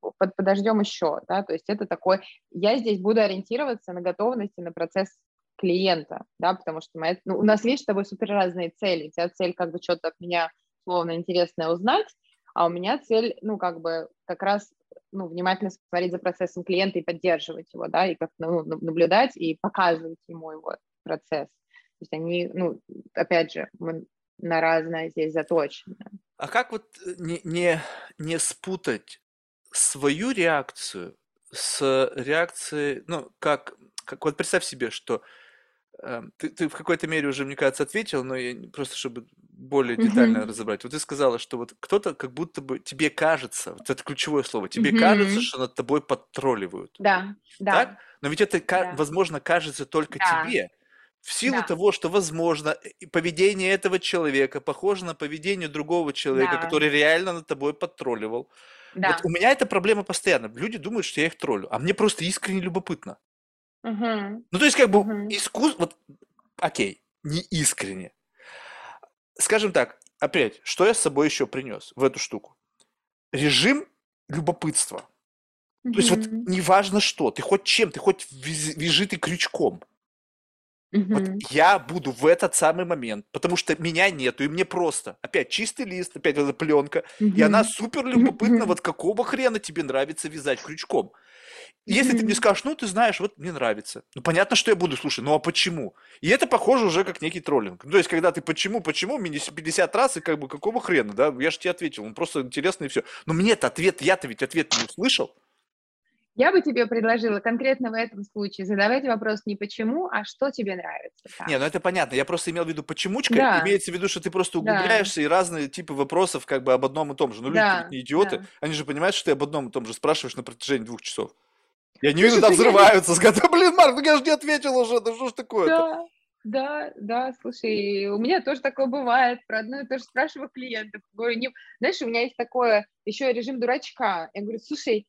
под, подождем еще, да, то есть это такой, я здесь буду ориентироваться на готовности, на процесс клиента, да, потому что моя, ну, у нас, видишь, с тобой супер разные цели, у тебя цель как бы что-то от меня условно интересное узнать, а у меня цель, ну, как бы как раз ну, внимательно смотреть за процессом клиента и поддерживать его, да, и как ну, наблюдать и показывать ему его процесс. То есть они, ну, опять же, мы на разное здесь заточены. А как вот э, не, не, не спутать свою реакцию с реакцией, ну, как, как вот представь себе, что ты, ты в какой-то мере уже, мне кажется, ответил, но я, просто чтобы более детально mm-hmm. разобрать. Вот ты сказала, что вот кто-то как будто бы тебе кажется, вот это ключевое слово, тебе mm-hmm. кажется, что над тобой подтролливают. Да, да. Так? Но ведь это, да. возможно, кажется только да. тебе. В силу да. того, что, возможно, поведение этого человека похоже на поведение другого человека, да. который реально над тобой подтролливал. Да. Вот у меня эта проблема постоянно. Люди думают, что я их троллю, а мне просто искренне любопытно. Угу. Ну, то есть, как бы, угу. искусство, вот, окей, не искренне. Скажем так, опять, что я с собой еще принес в эту штуку? Режим любопытства. Угу. То есть, вот неважно что, ты хоть чем, ты хоть вяжи ты крючком. Угу. Вот я буду в этот самый момент, потому что меня нету, и мне просто, опять чистый лист, опять эта пленка, угу. и она супер любопытна, угу. вот какого хрена тебе нравится вязать крючком. Если ты мне скажешь, ну, ты знаешь, вот мне нравится. Ну, понятно, что я буду слушать, ну, а почему? И это похоже уже как некий троллинг. Ну, то есть, когда ты почему, почему, мне 50 раз, и как бы какого хрена, да? Я же тебе ответил, он просто интересный и все. Но мне-то ответ, я-то ведь ответ не услышал. Я бы тебе предложила конкретно в этом случае задавать вопрос не почему, а что тебе нравится. Там. Не, ну это понятно. Я просто имел в виду почемучка. Да. Имеется в виду, что ты просто углубляешься да. и разные типы вопросов как бы об одном и том же. Ну, люди да. не идиоты. Да. Они же понимают, что ты об одном и том же спрашиваешь на протяжении двух часов. Я не вижу, там взрываются. Сказать, блин, Марк, ну я же не ответил уже, да что ж такое Да, да, да, слушай, у меня тоже такое бывает, про одно и то же спрашиваю клиентов. Говорю, не... знаешь, у меня есть такое еще режим дурачка. Я говорю, слушай,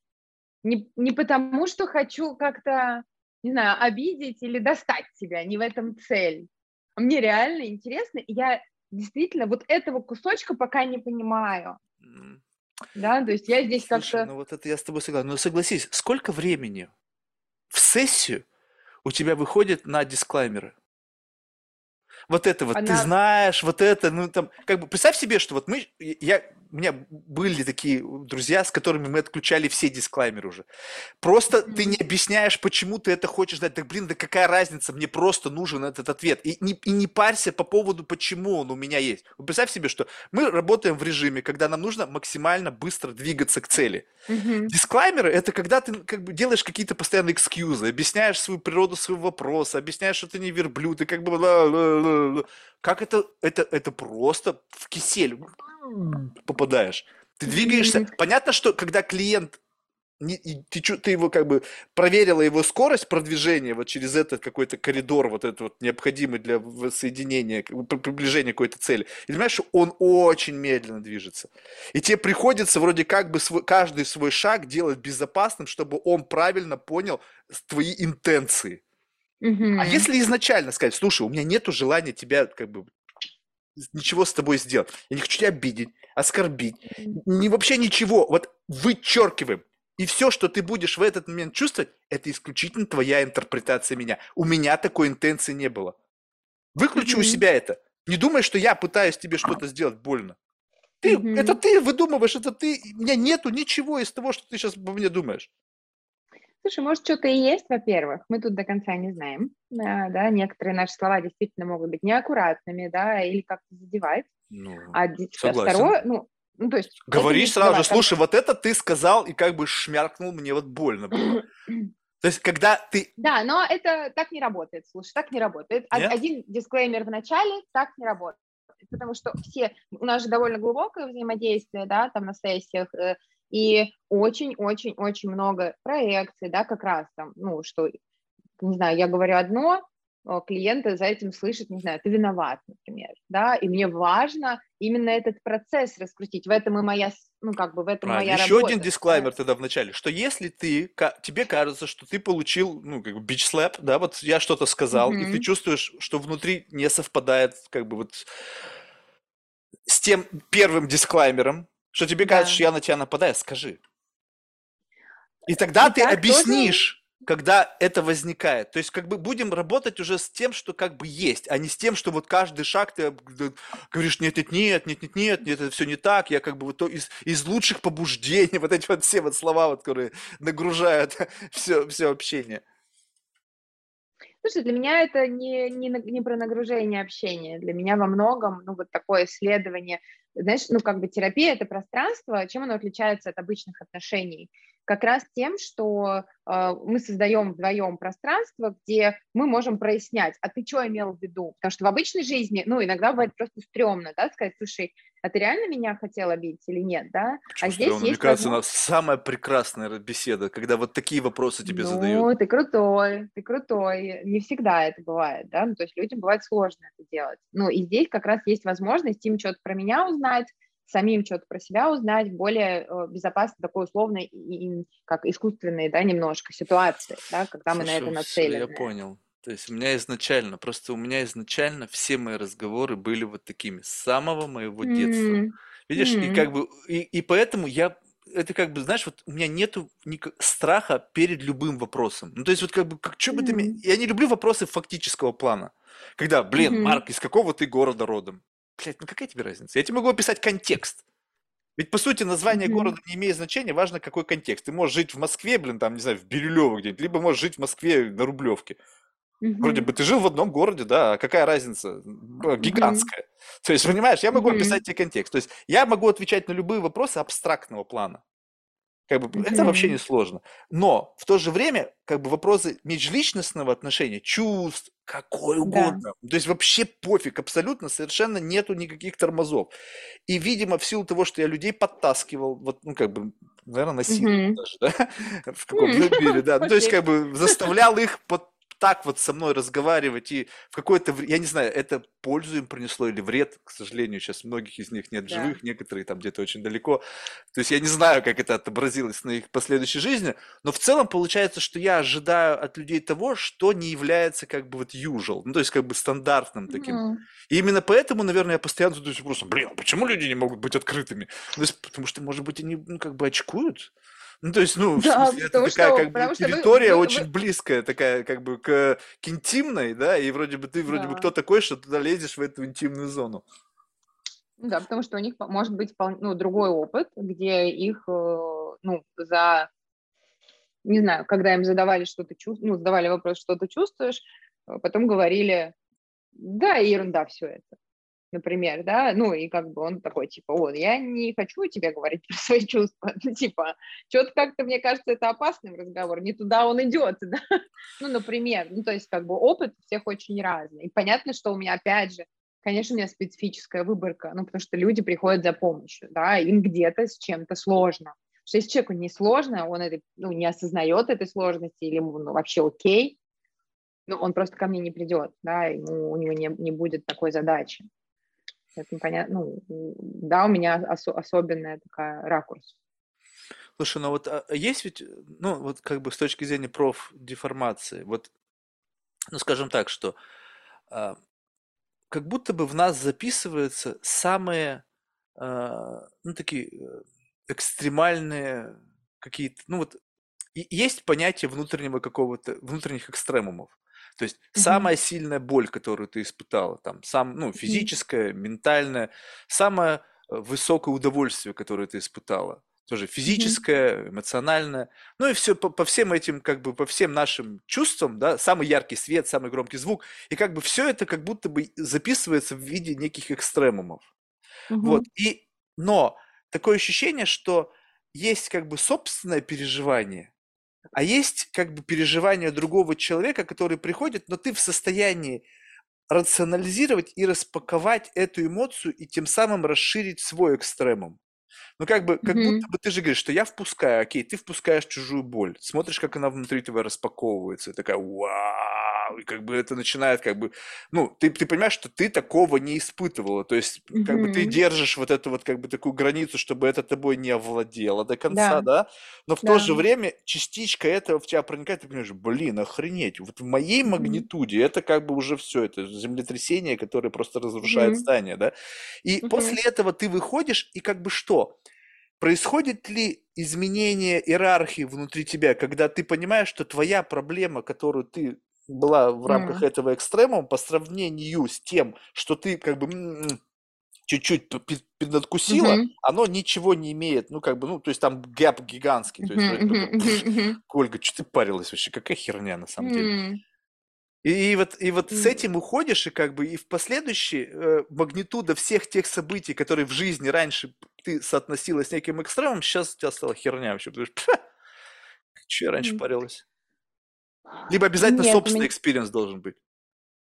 не, не потому, что хочу как-то, не знаю, обидеть или достать тебя, не в этом цель. А мне реально интересно, и я действительно вот этого кусочка пока не понимаю. Да, то есть я здесь как-то... ну вот это я с тобой согласен. Но согласись, сколько времени в сессию у тебя выходит на дисклаймеры? Вот это вот, ты Она... знаешь, вот это, ну там, как бы, представь себе, что вот мы, я, у меня были такие друзья, с которыми мы отключали все дисклаймеры уже. Просто ты не объясняешь, почему ты это хочешь знать. Так, блин, да какая разница, мне просто нужен этот ответ. И не, и не парься по поводу, почему он у меня есть. Вот представь себе, что мы работаем в режиме, когда нам нужно максимально быстро двигаться к цели. Мгм. Дисклаймеры– это когда ты как бы делаешь какие-то постоянные экскьюзы, объясняешь свою природу своего вопроса, объясняешь, что ты не верблюд, и как бы... Как это? Это, это просто в кисель попадаешь. Ты двигаешься. Понятно, что когда клиент не- ты, ты его как бы проверила его скорость продвижения вот через этот какой-то коридор, вот этот вот необходимый для при- приближения какой-то цели. И понимаешь, что он очень медленно движется. И тебе приходится вроде как бы свой, каждый свой шаг делать безопасным, чтобы он правильно понял твои интенции. А Мгм. если изначально сказать, слушай, у меня нету желания тебя как бы ничего с тобой сделать. Я не хочу тебя обидеть, оскорбить. Не вообще ничего. Вот вычеркиваем. И все, что ты будешь в этот момент чувствовать, это исключительно твоя интерпретация меня. У меня такой интенции не было. Выключи у Мгм. себя это. Не думай, что я пытаюсь тебе что-то сделать больно. Ты, Мгм. это ты выдумываешь, это ты. У меня нету ничего из того, что ты сейчас обо мне думаешь. Слушай, может, что-то и есть, во-первых, мы тут до конца не знаем, а, да, некоторые наши слова действительно могут быть неаккуратными, да, или как-то задевать, Ну, а ди- согласен. второе, ну, ну, то есть... Говоришь сразу же, как- слушай, вот это ты сказал и как бы шмякнул, мне вот больно было. То есть, когда ты... Да, но это так не работает, слушай, так не работает. Нет? Один дисклеймер в начале так не работает, потому что все, у нас же довольно глубокое взаимодействие, да, там на сессиях, э, и очень-очень-очень много проекций, да, как раз там, ну, что, не знаю, я говорю одно, а клиенты за этим слышат, не знаю, ты виноват, например, да, и мне важно именно этот процесс раскрутить, в этом и моя, ну, как бы в этом Правильно. моя Еще работа. один дисклаймер тогда в начале, что если ты, тебе кажется, что ты получил, ну, как бы бич слэп, да, вот я что-то сказал, и ты чувствуешь, что внутри не совпадает, как бы вот с тем первым дисклаймером, что тебе Да. кажется, что я на тебя нападаю, скажи. И тогда И ты так тоже- объяснишь, когда это возникает. То есть как бы будем работать уже с тем, что как бы есть, а не с тем, что вот каждый шаг ты говоришь, нет, нет, нет, нет, нет, нет, нет, это все не так, я как бы вот то из, из лучших побуждений, вот эти вот все вот слова, вот, которые нагружают все, все общение. Слушай, для меня это не, не, не про нагружение общения. Для меня во многом, ну, вот такое исследование, знаешь, ну, как бы терапия – это пространство. Чем оно отличается от обычных отношений? Как раз тем, что э, мы создаем вдвоем пространство, где мы можем прояснять, а ты что имел в виду? Потому что в обычной жизни, ну, иногда бывает просто стрёмно, да, сказать, слушай, а ты реально меня хотел обидеть или нет, да? Почему а здесь стрёмно? Мне есть кажется, возможность- нас самая прекрасная беседа, когда вот такие вопросы тебе ну, задают. ты крутой, ты крутой. Не всегда это бывает, да, ну, то есть людям бывает сложно это делать. Ну, и здесь как раз есть возможность им что-то про меня узнать, самим что-то про себя узнать, более э, безопасно, такой условной, и, и, как искусственной, да, немножко ситуации, да, когда мы на это Слушай, нацелены. Я понял. То есть у меня изначально, просто у меня изначально все мои разговоры были вот такими, с самого моего детства. М, Видишь, и М. как бы, и, и поэтому я, это как бы, знаешь, вот у меня нету ника- страха перед любым вопросом. Ну, то есть вот как бы, как, что бы ты, мне- М. я не люблю вопросы фактического плана. Когда, блин, Мгм. Марк, из какого ты города родом? Блядь, ну какая тебе разница? Я тебе могу описать контекст. Ведь, по сути, название Мгм. города не имеет значения, важно какой контекст. Ты можешь жить в Москве, блин, там, не знаю, в Бирюлево где-нибудь, либо можешь жить в Москве на Рублевке. Вроде мгм, бы ты жил в одном городе, да, а какая разница? Б- Гигантская. То есть, понимаешь, я могу Мгм. описать тебе контекст. То есть я могу отвечать на любые вопросы абстрактного плана. Как бы это вообще не сложно. Но в то же время, как бы вопросы межличностного отношения, чувств, какой Да. угодно. То есть вообще пофиг, абсолютно совершенно нету никаких тормозов. И, видимо, в силу того, что я людей подтаскивал, вот, ну, как бы, наверное, насильно даже, да, в каком-то М, мере, да. Ну, то есть, как бы заставлял их под так вот со мной разговаривать и в какое-то, я не знаю, это пользу им принесло или вред, к сожалению, сейчас многих из них нет да. живых, некоторые там где-то очень далеко. То есть я не знаю, как это отобразилось на их последующей жизни, но в целом получается, что я ожидаю от людей того, что не является как бы вот usual, ну то есть как бы стандартным таким. Mm. И именно поэтому, наверное, я постоянно задаюсь вопросом, блин, а почему люди не могут быть открытыми? Ну, есть, потому что, может быть, они ну, как бы очкуют. Ну, то есть, ну, да, смысле, это такая что, как бы территория вы, вы, очень вы... близкая, такая как бы к, к интимной, да, и вроде бы ты вроде да. бы кто такой, что туда лезешь в эту интимную зону. Да, потому что у них может быть ну, другой опыт, где их, э, ну, за, не знаю, когда им задавали что-то, ну, задавали вопрос, что ты чувствуешь, э, потом говорили, да, ерунда все это например, да, ну и как бы он такой, типа, вот, я не хочу тебе говорить про свои чувства, ну, типа, что-то как-то, мне кажется, это опасный разговор, не туда он идет, да, ну, например, ну, то есть, как бы опыт у всех очень разный, и понятно, что у меня, опять же, конечно, у меня специфическая выборка, ну, потому что люди приходят за помощью, да, им где-то с чем-то сложно, что если человеку не сложно, он это, ну, не осознает этой сложности или ему ну, вообще окей, ну, он просто ко мне не придет, да, ему, у него не, не будет такой задачи. Это непонятно. Ну, да, у меня ос- особенная такая ракурс. Слушай, ну вот а есть ведь, ну вот как бы с точки зрения профдеформации, вот, ну скажем так, что а, как будто бы в нас записываются самые, а, ну такие э, экстремальные какие-то, ну вот есть понятие внутреннего какого-то, внутренних экстремумов. То есть mm-hmm. самая сильная боль, которую ты испытала, там, сам, ну, физическая, mm-hmm. ментальная, самое э, высокое удовольствие, которое ты испытала, тоже физическое, mm-hmm. эмоциональное, ну и все по, по всем этим, как бы, по всем нашим чувствам, да, самый яркий свет, самый громкий звук, и как бы все это как будто бы записывается в виде неких экстремумов. Mm-hmm. Вот, и, но такое ощущение, что есть как бы собственное переживание, а есть как бы переживание другого человека, который приходит, но ты в состоянии рационализировать и распаковать эту эмоцию и тем самым расширить свой экстремум. Ну, как бы, как mm-hmm. будто бы ты же говоришь, что я впускаю, окей, ты впускаешь чужую боль, смотришь, как она внутри тебя распаковывается, и такая, вау, и как бы это начинает как бы, ну, ты, ты понимаешь, что ты такого не испытывала, то есть как mm-hmm. бы ты держишь вот эту вот как бы такую границу, чтобы это тобой не овладело до конца, да, да? но в да. то же время частичка этого в тебя проникает, ты понимаешь, блин, охренеть, вот в моей mm-hmm. магнитуде это как бы уже все, это землетрясение, которое просто разрушает mm-hmm. здание, да, и mm-hmm. после этого ты выходишь и как бы что? Происходит ли изменение иерархии внутри тебя, когда ты понимаешь, что твоя проблема, которую ты была в рамках mm. этого экстремума по сравнению с тем, что ты как бы чуть-чуть поднадкусила, mm-hmm. оно ничего не имеет, ну, как бы, ну, то есть там гэп гигантский, то есть, mm-hmm. mm-hmm. Ольга, что ты парилась вообще, какая херня на самом mm-hmm. деле. И, и вот, и вот mm-hmm. с этим уходишь, и как бы и в последующей э, магнитуда всех тех событий, которые в жизни раньше ты соотносила с неким экстремом, сейчас у тебя стала херня вообще, потому что, что я раньше mm-hmm. парилась. Либо обязательно Нет, собственный меня... experience должен быть?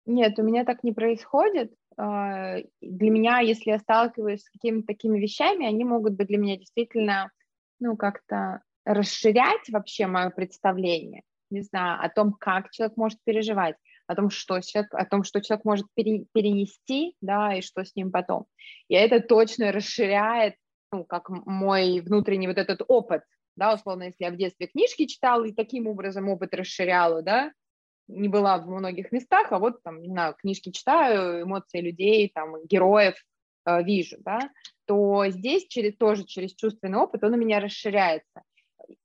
Нет, у меня так не происходит. А, для меня, если я сталкиваюсь с какими-то такими вещами, они могут быть для меня действительно, ну, как-то расширять вообще мое представление, не знаю, о том, как человек может переживать, о том, что человек, о том, что человек может пере, перенести, да, и что с ним потом. И это точно расширяет, ну, как мой внутренний вот этот опыт, да, условно, если я в детстве книжки читала и таким образом опыт расширяла, да, не была в многих местах, а вот там, не знаю, книжки читаю, эмоции людей, там, героев э, вижу, да, то здесь через, тоже через чувственный опыт он у меня расширяется.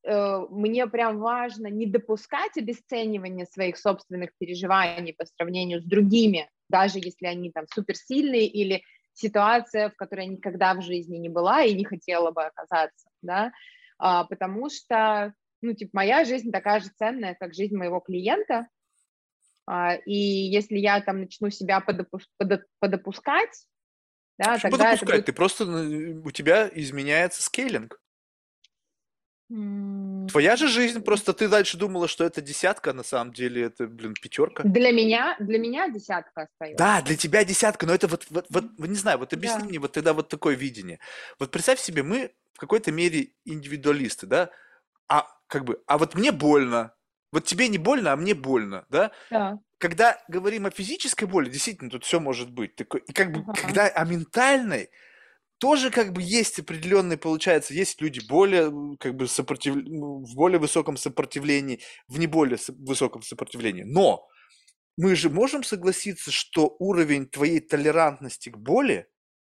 Э, мне прям важно не допускать обесценивания своих собственных переживаний по сравнению с другими, даже если они там суперсильные или ситуация, в которой я никогда в жизни не была и не хотела бы оказаться, да, потому что, ну, типа, моя жизнь такая же ценная, как жизнь моего клиента, а, и если я там начну себя подопу- подо- подопускать, да, Почему тогда подопускать? Будет... Ты просто, ну, у тебя изменяется скейлинг. Твоя же жизнь, просто ты дальше думала, что это десятка, а на самом деле это, блин, пятерка. Для меня, для меня десятка остается. Да, для тебя десятка, но это вот, вот, вот не знаю, вот объясни да. мне вот тогда вот такое видение. Вот представь себе, мы в какой-то мере индивидуалисты, да, а как бы, а вот мне больно, Вот тебе не больно, а мне больно, да? Да. Когда говорим о физической боли, действительно, тут все может быть. Такой, и как бы, Ага. когда о ментальной, тоже как бы есть определенные, получается, есть люди более, как бы, сопротив... в более высоком сопротивлении, в не более со- высоком сопротивлении. Но мы же можем согласиться, что уровень твоей толерантности к боли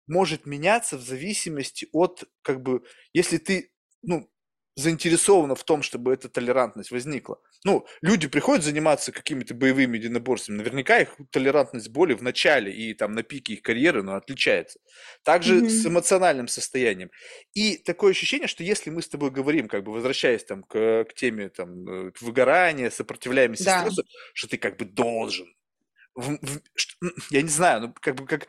может меняться в зависимости от, как бы, если ты, ну, заинтересована в том, чтобы эта толерантность возникла. Ну, люди приходят заниматься какими-то боевыми единоборствами, наверняка их толерантность боли в начале и там на пике их карьеры, но отличается. Также с Мгм. эмоциональным состоянием. И такое ощущение, что если мы с тобой говорим, как бы возвращаясь там к, к теме там э, выгорания, сопротивляемости Да. стрессу, что ты как бы должен в- в- я не знаю, ну как бы как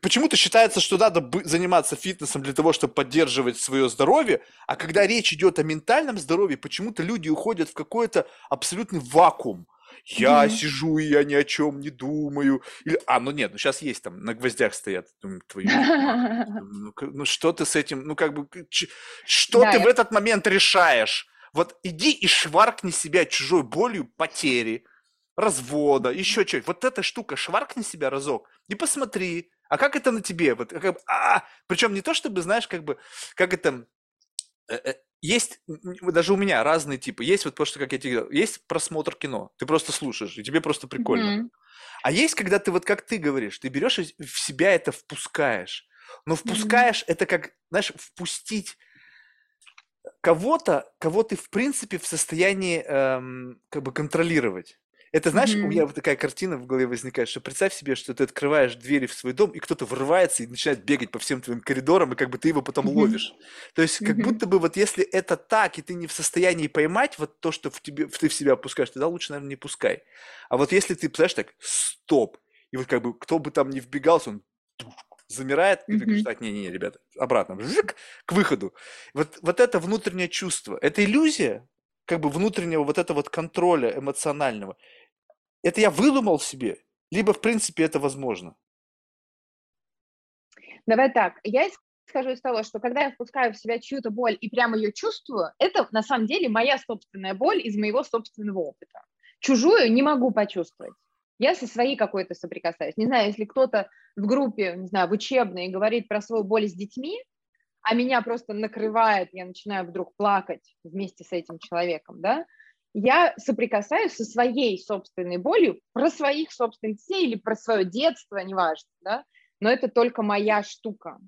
почему-то считается, что надо заниматься фитнесом для того, чтобы поддерживать свое здоровье, а когда речь идет о ментальном здоровье, почему-то люди уходят в какой-то абсолютный вакуум. Я Мгм. сижу и я ни о чем не думаю. Или, а, ну нет, ну сейчас есть там на гвоздях стоят. Ну, к- ну что ты с этим, ну как бы, что Да, ты в этот момент решаешь? Вот иди и шваркни себя чужой болью потери, развода, еще что-нибудь. Вот эта штука, шваркни себя разок и посмотри, а как это на тебе? Вот, как бы, а, причем не то, чтобы, знаешь, как бы, как это, э, э, есть, даже у меня разные типы. Есть вот просто, как я тебе говорил, есть просмотр кино, ты просто слушаешь, и тебе просто прикольно. Мгм. А есть, когда ты вот как ты говоришь, ты берешь и в себя это впускаешь. Но впускаешь это как, знаешь, впустить кого-то, кого ты в принципе в состоянии эм, как бы контролировать. Это, знаешь, у Мгм. меня вот такая картина в голове возникает, что представь себе, что ты открываешь двери в свой дом, и кто-то врывается и начинает бегать по всем твоим коридорам, и как бы ты его потом Мгм. ловишь. То есть как Мгм. будто бы вот если это так, и ты не в состоянии поймать вот то, что в тебе, ты в себя опускаешь, тогда лучше, наверное, не пускай. А вот если ты, представляешь, так, стоп, и вот как бы кто бы там ни вбегался, он замирает, и ты говоришь, так, не-не, ребята, обратно, жик, к выходу. Вот, вот это внутреннее чувство, это иллюзия, как бы внутреннего вот этого вот контроля эмоционального. Это я выдумал себе, либо, в принципе, это возможно. Давай так, я исхожу из того, что когда я впускаю в себя чью-то боль и прямо ее чувствую, это на самом деле моя собственная боль из моего собственного опыта. Чужую не могу почувствовать. Я со своей какой-то соприкасаюсь. Не знаю, если кто-то в группе, не знаю, в учебной говорит про свою боль с детьми, а меня просто накрывает, я начинаю вдруг плакать вместе с этим человеком, да, я соприкасаюсь со своей собственной болью про своих собственных детей или про свое детство, неважно, да, но это только моя штука.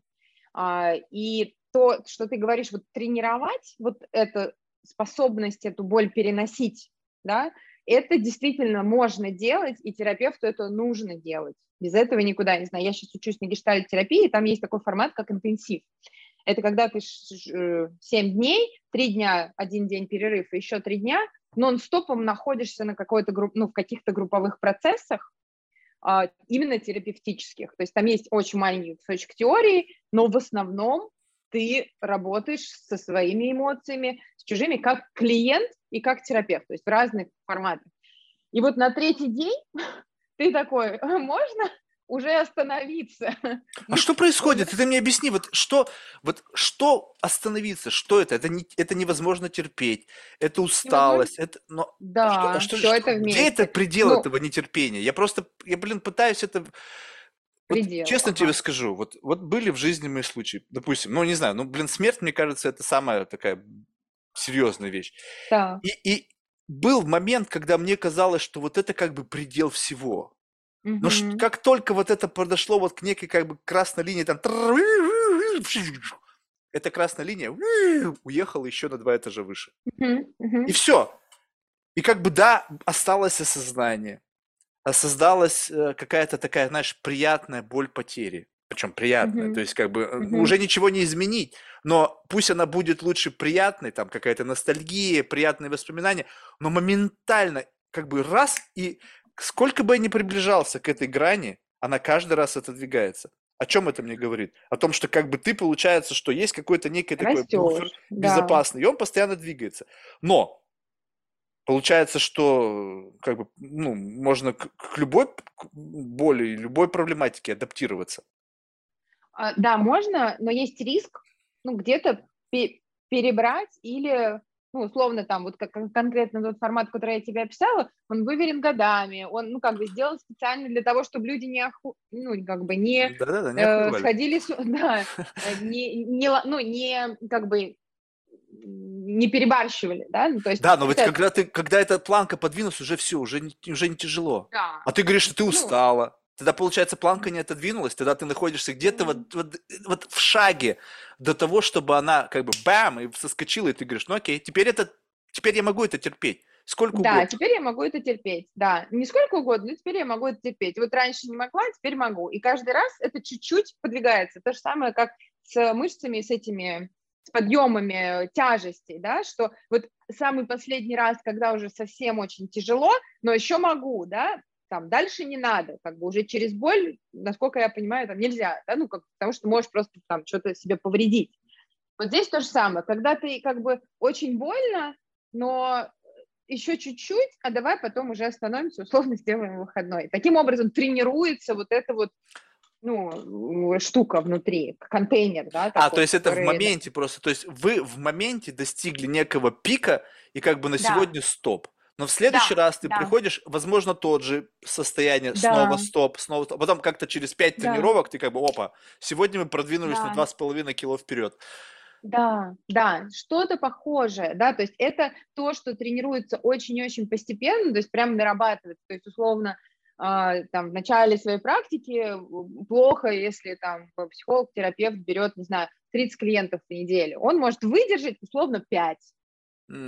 А, и то, что ты говоришь, вот тренировать, вот эту способность эту боль переносить, да, это действительно можно делать, и терапевту это нужно делать. Без этого никуда, не знаю, я сейчас учусь на гештальт-терапии, там есть такой формат, как интенсив. Это когда ты 7 дней, 3 дня, один день перерыв, еще 3 дня нон-стопом находишься на какой-то групп, ну, в каких-то групповых процессах, а, именно терапевтических. То есть там есть очень маленький кусочек теории, но в основном ты работаешь со своими эмоциями, с чужими, как клиент и как терапевт, то есть в разных форматах. И вот на третий день ты такой, можно уже остановиться? А что происходит? Ты мне объясни, вот что, вот что остановиться? Что это? Это, не, это невозможно терпеть, это усталость, это, но Да, а что, все что, это где вместе. это предел Ну, этого нетерпения? Я просто, я, блин, пытаюсь это... Вот Предел, честно ага. тебе скажу, вот, вот были в жизни мои случаи, допустим, ну не знаю, ну блин, смерть, мне кажется, это самая такая серьезная вещь. Да. И, и был момент, когда мне казалось, что вот это как бы предел всего. Но ш- как только вот это подошло вот к некой как бы красной линии, там эта красная линия уехала еще на два этажа выше. Мгм. Мгм. И все. И как бы да, осталось осознание, создалась э, какая-то такая, знаешь, приятная боль потери. Причем приятная, Мгм. то есть как бы Мгм. уже ничего не изменить, но пусть она будет лучше приятной, там какая-то ностальгия, приятные воспоминания, но моментально как бы раз и сколько бы я ни приближался к этой грани, она каждый раз отодвигается. О чем это мне говорит? О том, что как бы ты получается, что есть какой-то некий такой буфер Растешь, да. безопасный, и он постоянно двигается. Но получается, что как бы, ну, можно к, к любой к- боли, любой проблематике адаптироваться. А, Да, можно, но есть риск, ну, где-то пе- перебрать или ну, условно, там, вот как конкретно тот формат, который я тебе описала, он выверен годами, он, ну, как бы сделан специально для того, чтобы люди не, оху... ну, как бы не, Да-да-да, не э, сходили, с... да, э, не, не, ну, не, как бы, не перебарщивали, да, ну, то есть... Да, но ведь это- когда ты, когда эта планка подвинулась, уже все, уже не, уже не тяжело. Да. А ты говоришь, что ты Ну. Тогда, получается, планка не отодвинулась, тогда ты находишься где-то вот, вот, вот в шаге до того, чтобы она как бы бам, и соскочила, и ты говоришь, ну окей, теперь это, теперь я могу это терпеть. Сколько Да, угодно. теперь я могу это терпеть, да. Не сколько угодно, но теперь я могу это терпеть. Вот раньше не могла, теперь могу. И каждый раз это чуть-чуть подвигается. То же самое, как с мышцами, с этими с подъемами тяжестей, да, что вот самый последний раз, когда уже совсем очень тяжело, но еще могу, да, там дальше не надо, как бы уже через боль, насколько я понимаю, там нельзя, да, ну, как, потому что можешь просто там что-то себе повредить. Вот здесь то же самое, когда ты как бы очень больно, но еще чуть-чуть, а давай потом уже остановимся, условно сделаем выходной. Таким образом тренируется вот эта вот, ну, штука внутри, контейнер, да. А, такой, то есть это в который- моменте просто, то есть вы в моменте достигли некого пика, и как бы на Да. сегодня стоп. Но в следующий Да, раз ты да. приходишь, возможно, тот же состояние, Да. снова стоп, снова стоп. Потом как-то через пять Да. тренировок ты как бы, опа, сегодня мы продвинулись на Да. два с половиной кило вперед. Да, да, что-то похожее, да, то есть это то, что тренируется очень-очень постепенно, то есть прям нарабатывается, то есть условно а, там в начале своей практики м, плохо, если там психолог, терапевт берет, не знаю, 30 клиентов в неделю, он может выдержать условно 5,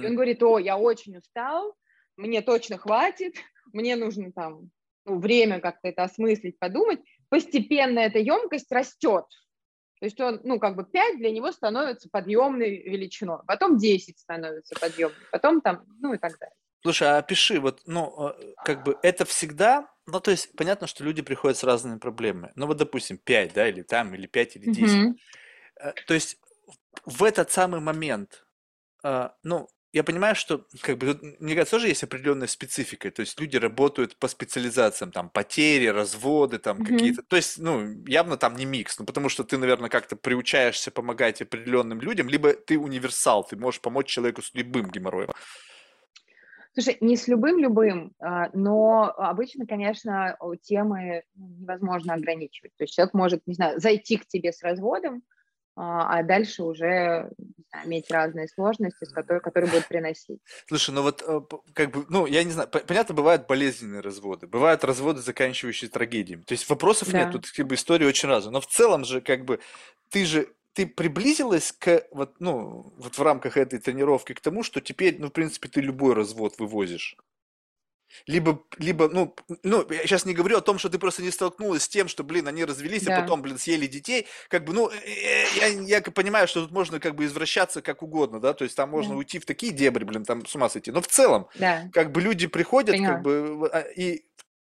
и он говорит, о, я очень устал, мне точно хватит, мне нужно там ну, время как-то это осмыслить, подумать, постепенно эта емкость растет, то есть он, ну, как бы 5 для него становится подъемной величиной, потом 10 становится подъемной, потом там, ну и так далее. Слушай, а опиши, вот, ну, э, как бы это всегда, ну, то есть понятно, что люди приходят с разными проблемами. Ну, вот, допустим, 5, да, или там, или 5, или 10. Мгм. Э, То есть в этот самый момент, а, ну, я понимаю, что, как бы, тут, мне кажется, тоже есть определенная специфика. То есть люди работают по специализациям, там, потери, разводы, там, Мгм. какие-то. То есть, ну, явно там не микс, ну, потому что ты, наверное, как-то приучаешься помогать определенным людям, либо ты универсал, ты можешь помочь человеку с любым геморроем. Слушай, не с любым-любым, а, но обычно, конечно, темы ну, невозможно ограничивать. То есть человек может, не знаю, зайти к тебе с разводом, а а дальше уже знаю, иметь разные сложности, с которые, которые будут приносить. Слушай, ну вот, э, как бы, ну, я не знаю, по- понятно, бывают болезненные разводы, бывают разводы, заканчивающиеся трагедиями. То есть вопросов нет, Да. тут как бы истории очень разные. Но в целом же, как бы, ты же, ты приблизилась к, вот, ну, вот в рамках этой тренировки к тому, что теперь, ну, в принципе, ты любой развод вывозишь. Либо, либо, ну, ну, я сейчас не говорю о том, что ты просто не столкнулась с тем, что, блин, они развелись, а Да. потом, блин, съели детей. Как бы, ну, э, я, я как понимаю, что тут можно как бы извращаться как угодно, да, то есть там можно Да. уйти в такие дебри, блин, там с ума сойти. Но в целом, Да, как бы люди приходят, Поняла. как бы, а, и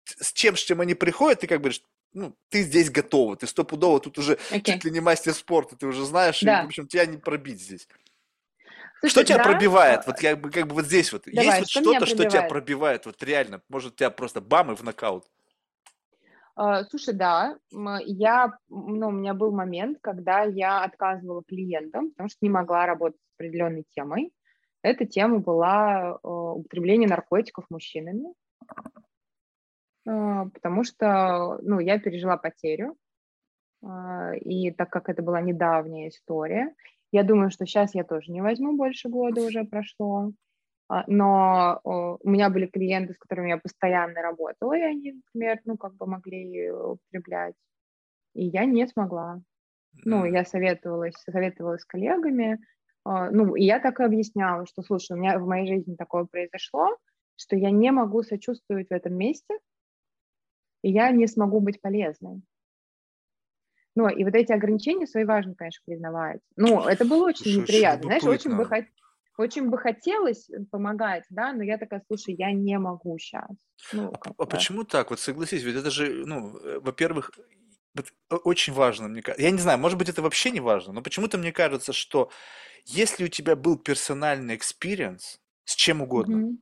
с чем, с чем они приходят, ты как бы ну, ты здесь готова, ты стопудово тут уже окей. чуть ли не мастер спорта, ты уже знаешь, и, Да. в общем, тебя не пробить здесь. Слушай, Что тебя да, пробивает? а, Вот как бы, как бы вот здесь вот. Давай, Есть вот что что-то, что тебя пробивает? вот реально, может тебя просто бам и в нокаут. А, Слушай, да, я, ну, у меня был момент, когда я отказывала клиентам, потому что не могла работать с определенной темой. Эта тема была э, употребление наркотиков мужчинами, А, потому что, ну, я пережила потерю, и так как это была недавняя история, я думаю, что сейчас я тоже не возьму, больше года уже прошло, а, но у меня были клиенты, с которыми я постоянно работала, и они, например, ну, как бы могли употреблять, и я не смогла. Ну, я советовалась, советовалась с коллегами, а, ну, и я так и объясняла, что, слушай, у меня в моей жизни такое произошло, что я не могу сочувствовать в этом месте, и я не смогу быть полезной. Ну, и вот эти ограничения свои важно, конечно, признавать. Ну, это было очень Слушай, неприятно. Знаешь, очень бы, хот- очень бы хотелось помогать, да, но я такая, слушай, я не могу сейчас. Ну, А, а почему так? Вот согласись, ведь это же, ну, э, во-первых, о- очень важно, мне кажется. Я не знаю, может быть, это вообще не важно, но почему-то мне кажется, что если у тебя был персональный experience с чем угодно, Мгм.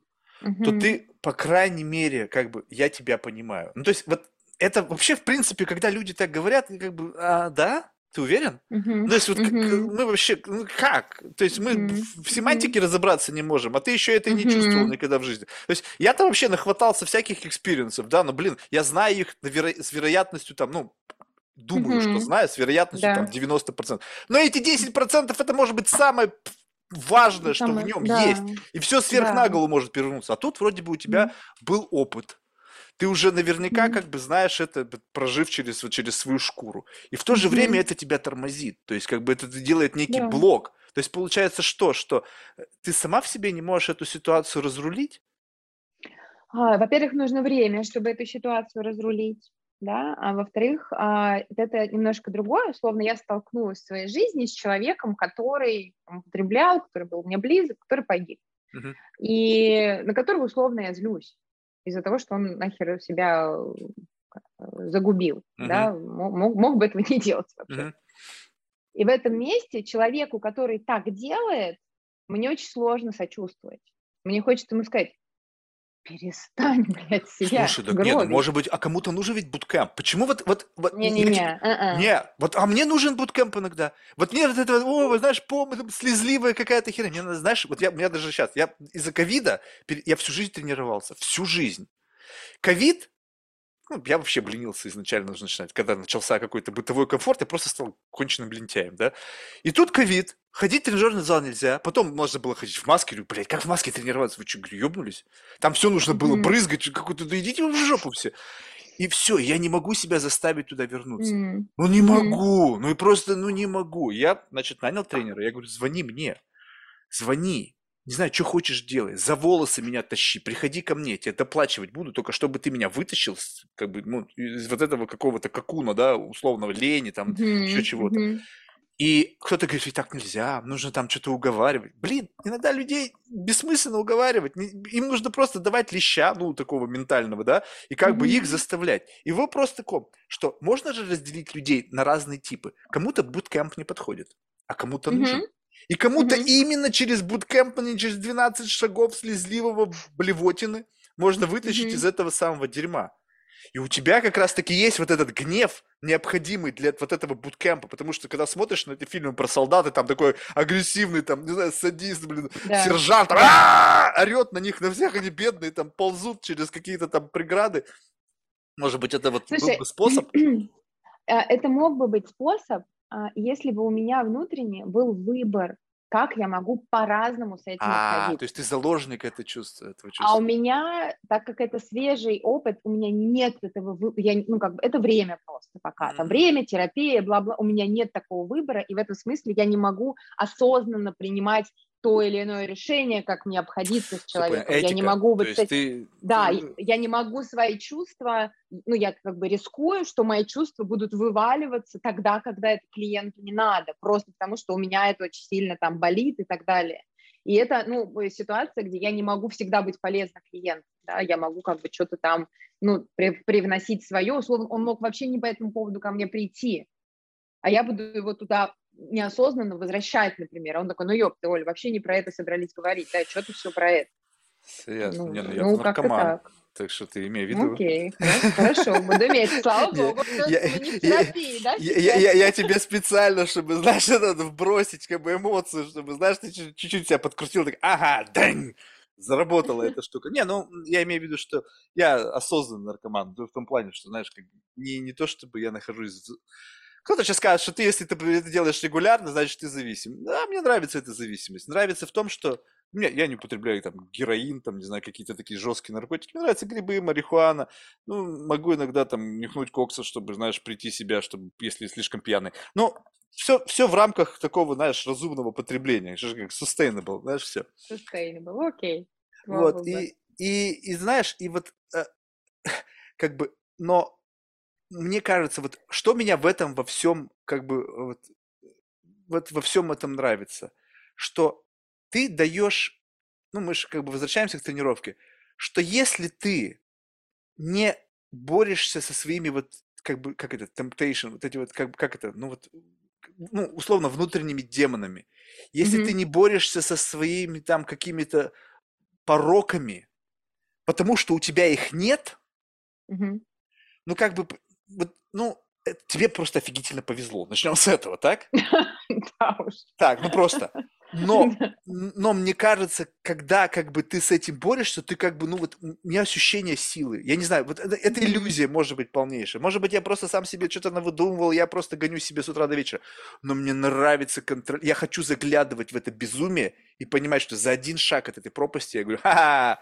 то Мгм. ты, по крайней мере, как бы, я тебя понимаю. Ну, то есть, вот это вообще, в принципе, когда люди так говорят, как бы, а, да? Ты уверен? Ну, то есть вот как- Мгм. мы вообще, ну как? То есть мы Мгм. в семантике разобраться не можем, а ты еще это и не чувствовал никогда в жизни. То есть я-то вообще нахватался всяких experience ов, да, но, блин, я знаю их веро- с вероятностью там, ну, думаю, что Мгм. знаю, с вероятностью там Да. 90%. Но эти 10% это может быть самое важное, что в Самое- нем да. есть. И все сверх Да. на голову может перевернуться. А тут вроде бы у тебя Мгм. был опыт. Ты уже наверняка как бы знаешь это, прожив через, вот через свою шкуру. И в то же время это тебя тормозит. То есть как бы это делает некий Да. блок. То есть получается что? Что э, ты сама в себе не можешь эту ситуацию разрулить? А, Во-первых, нужно время, чтобы эту ситуацию разрулить, да, а во-вторых, а, это немножко другое, условно, я столкнулась в своей жизни с человеком, который употреблял, который был мне близок, который погиб, Мгм. и на которого, условно, я злюсь из-за того, что он нахер себя э, загубил, да, мо- мог, мог бы этого не делать вообще. Мгм. И в этом месте человеку, который так делает, мне очень сложно сочувствовать. Мне хочется ему сказать, перестань, блядь, себя Слушай, так нет, гробить. может быть, а кому-то нужен ведь буткэмп. Почему вот, вот, вот Не-не-не, тебе- а-а. Не, вот, а мне нужен буткэмп иногда. Вот мне вот это, о, вы знаешь, там, слезливая какая-то херня. Мне надо, знаешь, вот я, у меня даже сейчас, я из-за ковида, я всю жизнь тренировался, всю жизнь. Ковид, ну, я вообще бленился изначально, нужно начинать. Когда начался какой-то бытовой комфорт, я просто стал конченным лентяем, да. И тут ковид, ходить в тренажерный зал нельзя. Потом можно было ходить в маске. Говорю, блядь, как в маске тренироваться? Вы что, ёбнулись? Там все нужно было брызгать, какой-то, да идите в жопу все. И все, я не могу себя заставить туда вернуться. М, Ну не могу, ну и просто, ну не могу. Я, значит, нанял тренера, я говорю, звони мне, звони. Не знаю, что хочешь делай, за волосы меня тащи, приходи ко мне, я тебе доплачивать буду, только чтобы ты меня вытащил, как бы, ну, из вот этого какого-то какуна, да, условного лени, там, еще мгм, чего-то. И кто-то говорит, «И так нельзя, нужно там что-то уговаривать. Блин, иногда людей бессмысленно уговаривать. Им нужно просто давать леща, ну, такого ментального, да, и как бы их заставлять. И вопрос таком, что можно же разделить людей на разные типы. Кому-то буткемп не подходит, а кому-то нужен. И кому-то Мгм. именно через буткемп, а не через 12 шагов слезливого блевотины можно вытащить Мгм. из этого самого дерьма. И у тебя как раз-таки есть вот этот гнев, необходимый для вот этого буткемпа, потому что когда смотришь на эти фильмы про солдаты, там такой агрессивный, там, не знаю, садист, блин, Да. сержант, там, орет на них, на всех они бедные, там, ползут через какие-то там преграды. Может быть, это вот был Слушай, бы способ? а, это мог бы быть способ, если бы у меня внутренне был выбор, как я могу по-разному с этим А, обходиться. то есть ты заложник это чувства, этого А у чувства. меня, так как это свежий опыт, у меня нет этого выбора, я, ну, как бы, это время просто пока, там Мгм. время, терапия, бла-бла, у меня нет такого выбора, и в этом смысле я не могу осознанно принимать то или иное решение, как мне обходиться с человеком. Я не Этика. могу вот этим ты... да, ты- я не могу свои чувства, ну, я как бы рискую, что мои чувства будут вываливаться тогда, когда это клиенту не надо, просто потому что у меня это очень сильно там болит и так далее. И это, ну, э, ситуация, где я не могу всегда быть полезна клиенту, да, я могу как бы что-то там, ну, при- привносить свое, условно, он мог вообще не по этому поводу ко мне прийти, а я буду его туда неосознанно возвращать, например. А он такой, ну, ёпта, Оля, вообще не про это собрались говорить, да, что ты все про это? Ясно. Ну, Не, ну я ну, как-то так. Так что ты имей в виду. Окей, хорошо, буду иметь. Слава богу, я- тебе специально, чтобы, знаешь, это вбросить как бы эмоцию, чтобы, знаешь, ты чуть- чуть-чуть себя подкрутил, так, ага, дэнь, заработала эта штука. Не, ну, я имею в виду, что я осознанный наркоман, в том плане, что, знаешь, как не, не то, чтобы я нахожусь... Кто-то сейчас скажет, что ты, если ты это делаешь регулярно, значит, ты зависим. Да, мне нравится эта зависимость. Нравится в том, что мне, я не употребляю там героин, там, не знаю, какие-то такие жесткие наркотики. Мне нравятся грибы, марихуана. Ну, могу иногда там нюхнуть кокса, чтобы, знаешь, прийти себя, чтобы, если слишком пьяный. Но все, все в рамках такого, знаешь, разумного потребления. Что же как sustainable, знаешь, все. Sustainable, окей. Слава Вот, и, и, и знаешь, и вот э, как бы, но мне кажется, вот что меня в этом во всем, как бы, вот, вот во всем этом нравится, что ты даешь, ну, мы же как бы возвращаемся к тренировке, что если ты не борешься со своими вот, как бы, как это, temptation, вот эти вот, как, как это, ну вот, ну, условно, внутренними демонами, если ты Мгм. не борешься со своими там какими-то пороками, потому что у тебя их нет, Мгм. ну как бы, вот, ну, э, тебе просто офигительно повезло. Начнем с этого, так? Да уж. Так, ну просто. Но, но мне кажется, когда как бы ты с этим борешься, ты как бы, ну вот, у меня ощущение силы. Я не знаю, вот это, это иллюзия может быть полнейшая. Может быть, я просто сам себе что-то навыдумывал, я просто гоню себе с утра до вечера. Но мне нравится контроль. Я хочу заглядывать в это безумие и понимать, что за один шаг от этой пропасти я говорю, ха-ха,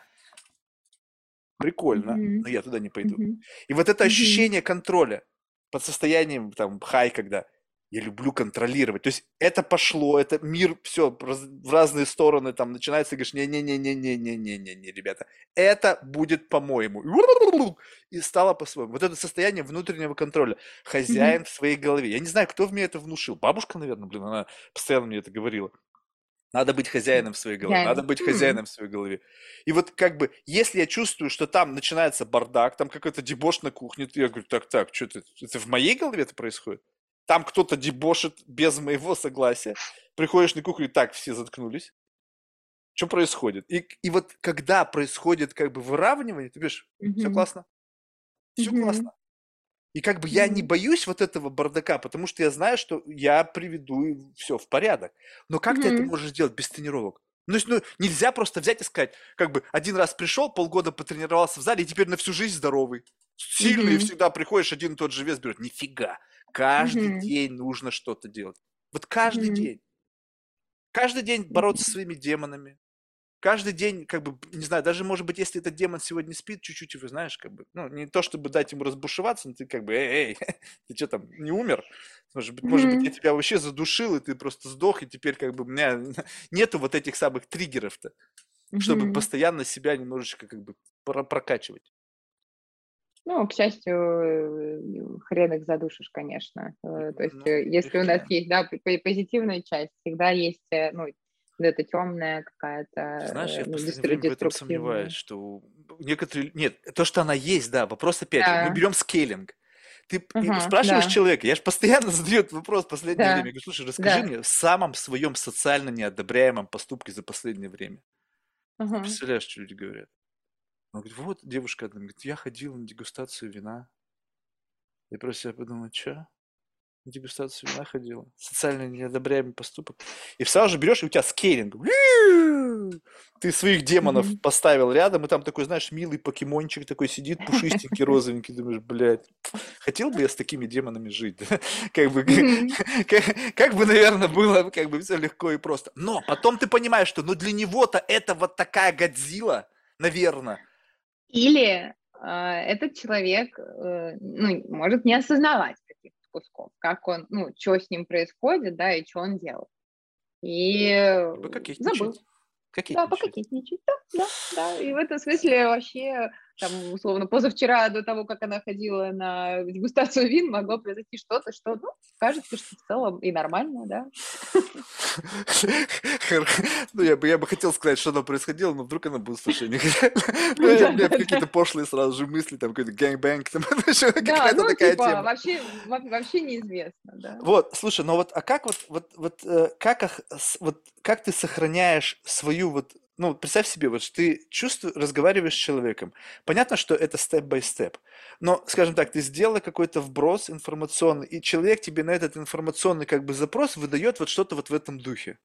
прикольно, Мгм. но я туда не пойду. Мгм. И вот это ощущение контроля под состоянием там хай, когда я люблю контролировать. То есть это пошло, это мир все в разные стороны там начинается, и говоришь, не-не-не-не-не-не-не-не, ребята, это будет по-моему. И стало по-своему. Вот это состояние внутреннего контроля. Хозяин в своей голове. Я не знаю, кто в мне это внушил. Бабушка, наверное, блин, она постоянно мне это говорила. Надо быть хозяином в своей голове. Хозяин. Надо быть М. хозяином в своей голове. И вот как бы, если я чувствую, что там начинается бардак, там какой-то дебош на кухне, я говорю, так, так, что это, это в моей голове это происходит? Там кто-то дебошит без моего согласия. Приходишь на кухню, так, все заткнулись. Что происходит? И, и вот когда происходит как бы выравнивание, ты говоришь, все Мгм. классно, все Мгм. классно. И как бы я не боюсь вот этого бардака, потому что я знаю, что я приведу все в порядок. Но как ты это можешь сделать без тренировок? Ну, есть, ну, нельзя просто взять и сказать, как бы один раз пришел, полгода потренировался в зале, и теперь на всю жизнь здоровый. Сильный, Мгм. всегда приходишь, один и тот же вес берет. Нифига. Каждый Мгм. день нужно что-то делать. Вот каждый Мгм. день. Каждый день бороться со своими демонами. Каждый день, как бы, не знаю, даже, может быть, если этот демон сегодня спит, чуть-чуть его, знаешь, как бы, ну, не то, чтобы дать ему разбушеваться, но ты как бы, эй, эй, ты что там, не умер? Может быть, может быть, я тебя вообще задушил, и ты просто сдох, и теперь как бы у меня нету вот этих самых триггеров-то, чтобы постоянно себя немножечко как бы про- прокачивать. Ну, к счастью, э, хрен их задушишь, конечно. Э, То есть, Ну, э, если у нас есть, да, позитивная часть, всегда есть, ну, эта темная какая-то, знаешь, я э, в ну, последнее время в этом сомневаюсь, что некоторые... Нет, то, что она есть, да, вопрос опять же, мы Да. берем скейлинг. Ты Ага, спрашиваешь да. человека, я же постоянно задаю этот вопрос в последнее Да. время. Я говорю, слушай, расскажи Да. мне в самом своем социально неодобряемом поступке за последнее время. Ага. Представляешь, что люди говорят? Он говорит, вот девушка одна говорит, я ходила на дегустацию вина. Я просто себя подумал, что? Дегустацию вина ходила. Социально неодобряемый поступок. И сразу же берешь, и у тебя скейлинг. Ты своих демонов Мгм. поставил рядом, и там такой, знаешь, милый покемончик такой сидит, пушистенький, розовенький. Думаешь, блядь, хотел бы я с такими демонами жить. Как бы, как бы, наверное, было как бы все легко и просто. Но потом ты понимаешь, что ну для него-то это вот такая Годзилла, наверное. Или а, этот человек э, ну, может не осознавать кусков, как он, ну, что с ним происходит, да, и что он делает. И забыл. кокетничать. Да, Кокетничать. пококетничать, да, да, да. И в этом смысле вообще, там, условно, позавчера, до того, как она ходила на дегустацию вин, могло произойти что-то, что, ну, кажется, что в целом и нормально, да. Ну, я бы, я бы хотел сказать, что оно происходило, но вдруг она будет слушать. Ну, у меня какие-то пошлые сразу же мысли, там какой-то гэнгбэнг, там Да, какая-то ну, такая типа, тема. вообще, во- вообще неизвестно, да. Вот, слушай, ну вот, а как вот, вот, вот, э, как, вот, как ты сохраняешь свою вот, ну, представь себе, вот ты чувствуешь, разговариваешь с человеком. Понятно, что это step-by-step, но, скажем так, ты сделала какой-то вброс информационный, и человек тебе на этот информационный как бы запрос выдает вот что-то вот в этом духе.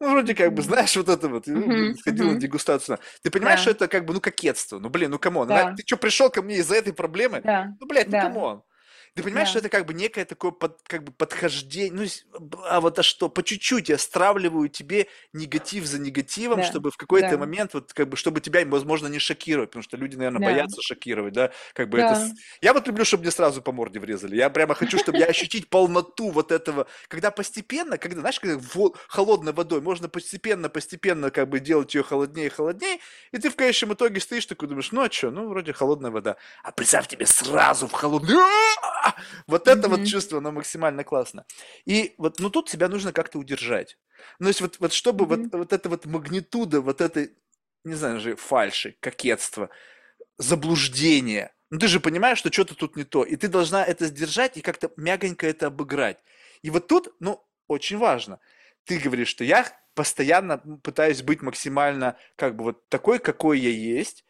Ну, вроде как бы, знаешь, вот это вот, ну, Мгм, блин, сходил на дегустацию. Ты понимаешь, что это как бы, ну, кокетство. Ну, блин, ну, come on, Да. ты что, пришел ко мне из-за этой проблемы? Да, Ну, блядь, ну, да. come on. Ты понимаешь, что Да. это как бы некое такое под, как бы подхождение, ну, а вот а что, по чуть-чуть я стравливаю тебе негатив за негативом, Да, чтобы в какой-то да. момент, вот как бы, чтобы тебя, возможно, не шокировать, потому что люди, наверное, Да. боятся шокировать, да, как бы это... Да. с- Я вот люблю, чтобы мне сразу по морде врезали, я прямо хочу, чтобы я ощутить полноту вот этого, когда постепенно, когда, знаешь, когда холодной водой можно постепенно-постепенно как бы делать ее холоднее и холоднее, и ты в конечном итоге стоишь такой, думаешь, ну а что, ну вроде холодная вода. А представь тебе сразу в холодную... Вот это вот чувство, оно максимально классно. И вот, ну тут себя нужно как-то удержать. Ну, то есть вот, вот чтобы вот, вот эта вот магнитуда, вот этой, не знаю же, фальши, кокетства, заблуждение. Ну ты же понимаешь, что что-то тут не то. И ты должна это сдержать и как-то мягонько это обыграть. И вот тут, ну, очень важно. Ты говоришь, что я постоянно пытаюсь быть максимально как бы вот такой, какой я есть.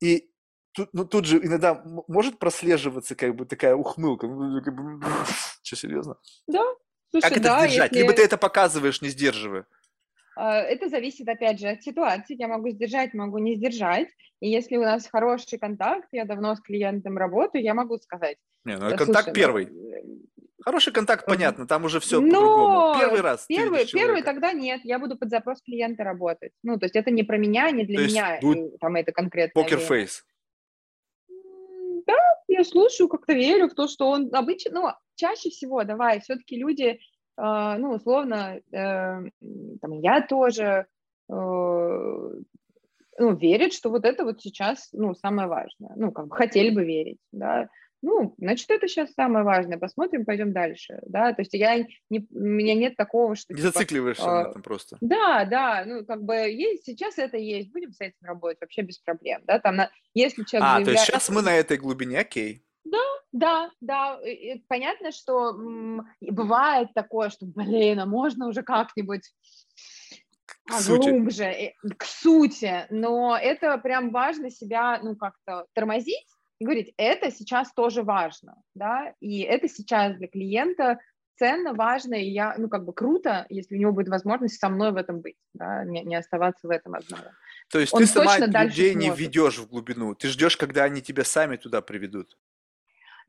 И тут, ну, тут же иногда может прослеживаться как бы такая ухмылка. Ну, бы, что, серьезно? Да. Слушай, как это да, сдержать? если... Либо ты это показываешь, не сдерживая. А, это зависит, опять же, от ситуации. Я могу сдержать, могу не сдержать. И если у нас хороший контакт, я давно с клиентом работаю, я могу сказать. Не, ну контакт слушай, первый. Ну, Хороший контакт, понятно, там уже все Но по-другому. Первый раз. Первый, первый тогда нет, я буду под запрос клиента работать. Ну, то есть это не про меня, не для То есть меня, будет и там это конкретно. Покерфейс. Да, я слушаю, как-то верю в то, что он обычно, ну, чаще всего, давай, все-таки люди, э, ну, условно, э, там, я тоже, э, ну, верят, что вот это вот сейчас, ну, самое важное. Ну, как бы хотели бы верить, да. Ну, значит, это сейчас самое важное. Посмотрим, пойдем дальше, да. То есть я не, у меня нет такого, что... Не типа, зацикливаешься а, на этом просто. да, да, ну, как бы есть, сейчас это есть, будем с этим работать вообще без проблем, да, там, на, если человек А, то есть заявляет- сейчас мы на этой глубине, окей. Да, да, и- и понятно, что м, бывает такое, что, блин, а можно уже как-нибудь поглубже, э, к сути, но это прям важно себя, ну, как-то тормозить и говорить, это сейчас тоже важно, да, и это сейчас для клиента ценно, важно, и я, ну, как бы круто, если у него будет возможность со мной в этом быть, да, не, не оставаться в этом одного. То есть Он ты сама людей не сможет. ведешь в глубину. Ты ждешь, когда они тебя сами туда приведут.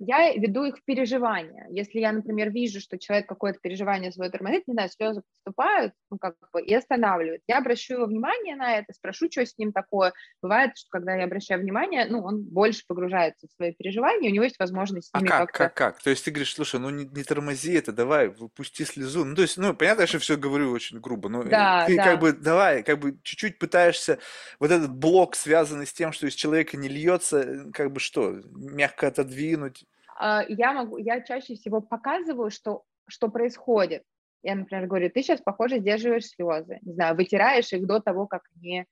Я веду их в переживания. Если я, например, вижу, что человек какое-то переживание свое тормозит, не знаю, слезы поступают, ну, как бы, и останавливает. Я обращу его внимание на это, спрошу, что с ним такое. Бывает, что когда я обращаю внимание, ну, он больше погружается в свои переживания, у него есть возможность с А ними как, как-то... как, как? То есть ты говоришь, слушай, ну не, не тормози это, давай, выпусти слезу. Ну, то есть, ну, понятно, же все говорю очень грубо, но э, Да, ты да. как бы, давай, как бы чуть-чуть пытаешься, вот этот блок, связанный с тем, что из человека не льется, э, как бы что, мягко отодвинуть. А, я могу, я чаще всего показываю, что, что происходит. Я, например, говорю, ты сейчас, похоже, сдерживаешь слезы, не знаю, вытираешь их до того, как они э,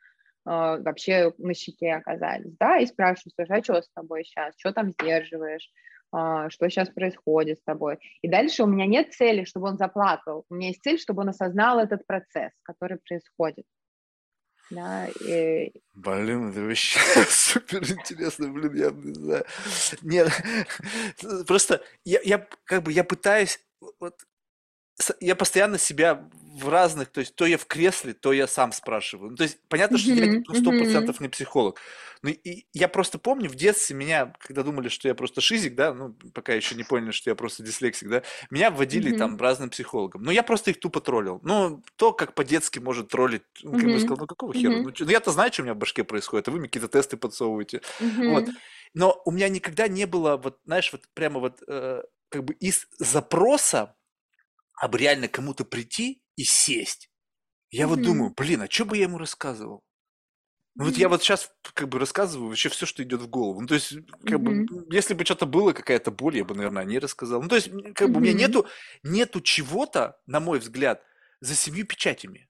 вообще на щеке оказались, да, и спрашиваю, слушай, а что с тобой сейчас, что там сдерживаешь, А, что сейчас происходит с тобой. И дальше у меня нет цели, чтобы он заплакал, у меня есть цель, чтобы он осознал этот процесс, который происходит. Да, и, Блин, это вообще супер интересно, блин, я не знаю. Нет, просто я, я как бы я пытаюсь, вот, я постоянно себя в разных, то есть то я в кресле, то я сам спрашиваю. Ну, то есть понятно, что я ну, сто процентов не психолог. Но и я просто помню в детстве меня, когда думали, что я просто шизик, да, ну пока еще не поняли, что я просто дислексик, да, меня вводили там разным психологам. Но я просто их тупо троллил. Ну, то, как по-детски может троллить, ну, как бы сказал, ну какого хера? Ну, ну, я-то знаю, что у меня в башке происходит, а вы мне какие-то тесты подсовываете. Вот. Но у меня никогда не было, вот, знаешь, вот прямо вот э, как бы из запроса, бы реально кому-то прийти и сесть. Я вот Мгм. думаю, блин, а что бы я ему рассказывал? Ну вот я вот сейчас как бы рассказываю вообще все, что идет в голову. Ну то есть как бы Мгм. м, если бы что-то было, какая-то боль, я бы, наверное, не рассказал. Ну то есть как бы у меня нету, нету чего-то, на мой взгляд, за семью печатями.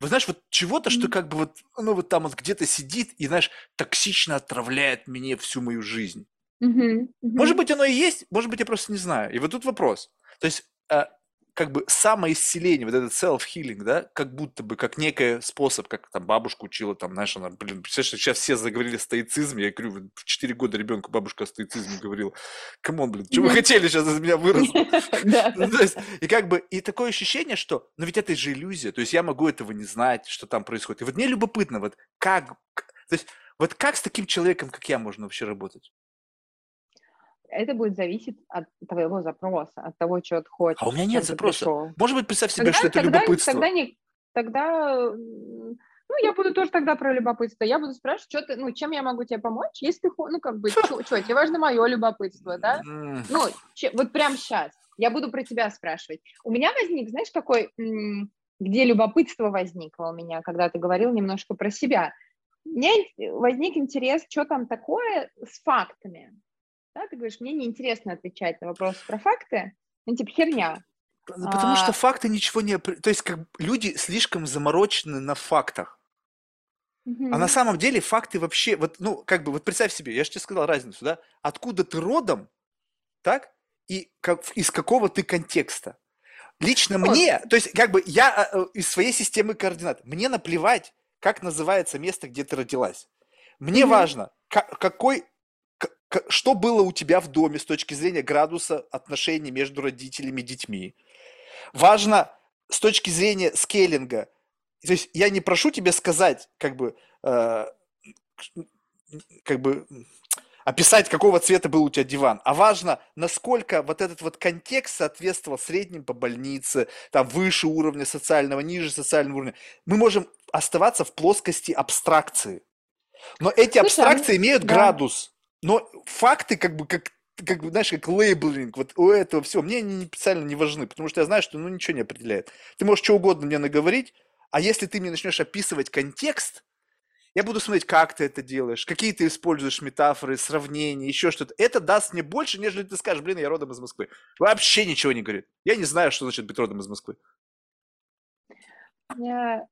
Вы знаешь, вот чего-то, что Мгм. как бы вот, ну вот там вот где-то сидит и, знаешь, токсично отравляет мне всю мою жизнь. Мгм. Может Мгм. быть, оно и есть, может быть, я просто не знаю. И вот тут вопрос. То есть, а, как бы самоисцеление, вот этот self-healing, да, как будто бы, как некий способ, как там бабушка учила, там, знаешь, она, блин, представляешь, сейчас все заговорили о стоицизме, я говорю, в 4 года ребенку бабушка о стоицизме говорила. Come on, блин, что вы хотели сейчас из меня выросло? Ну, и как бы, и такое ощущение, что, ну ведь это же иллюзия, то есть я могу этого не знать, что там происходит. И вот мне любопытно, вот как, то есть, вот как с таким человеком, как я, можно вообще работать? Это будет зависеть от твоего запроса, от того, чего ты хочешь. А у меня нет запроса. пришел. Может быть, представь себе, Тогда, что это тогда, любопытство. тогда, не, тогда, ну, я буду тоже тогда про любопытство. Я буду спрашивать, что ты, ну, чем я могу тебе помочь, если ты, ну, как бы, что, тебе важно мое любопытство, да? Ну, че- вот прямо сейчас я буду про тебя спрашивать. У меня возник, знаешь, такой, м, где любопытство возникло у меня, когда ты говорил немножко про себя. У меня возник интерес, что там такое с фактами. Да, ты говоришь, мне неинтересно отвечать на вопросы про факты, ну, типа херня. Потому что А. факты ничего не... То есть, как люди слишком заморочены на фактах. А на самом деле факты вообще... Вот, ну, как бы, вот представь себе, я же тебе сказал разницу, да? Откуда ты родом, так? И как, из какого ты контекста. Лично Вот. мне, то есть, как бы, я а, э, из своей системы координат, мне наплевать, как называется место, где ты родилась. Мне Мгм. важно, какой, что было у тебя в доме с точки зрения градуса отношений между родителями и детьми. Важно с точки зрения скейлинга. То есть я не прошу тебя сказать, как бы, э, как бы описать, какого цвета был у тебя диван, а важно, насколько вот этот вот контекст соответствовал средним по больнице, там выше уровня социального, ниже социального уровня. Мы можем оставаться в плоскости абстракции. Но эти Слушай, а абстракции имеют да. градус. Но факты как бы как как знаешь, как лейблинг вот у этого всего, мне они специально не важны, потому что я знаю, что ну ничего не определяет. Ты можешь что угодно мне наговорить, а если ты мне начнешь описывать контекст, я буду смотреть, как ты это делаешь, какие ты используешь метафоры, сравнения, еще что-то. Это даст мне больше, нежели ты скажешь, блин, я родом из Москвы. Вообще ничего не говорит. Я не знаю, что значит быть родом из Москвы. Я,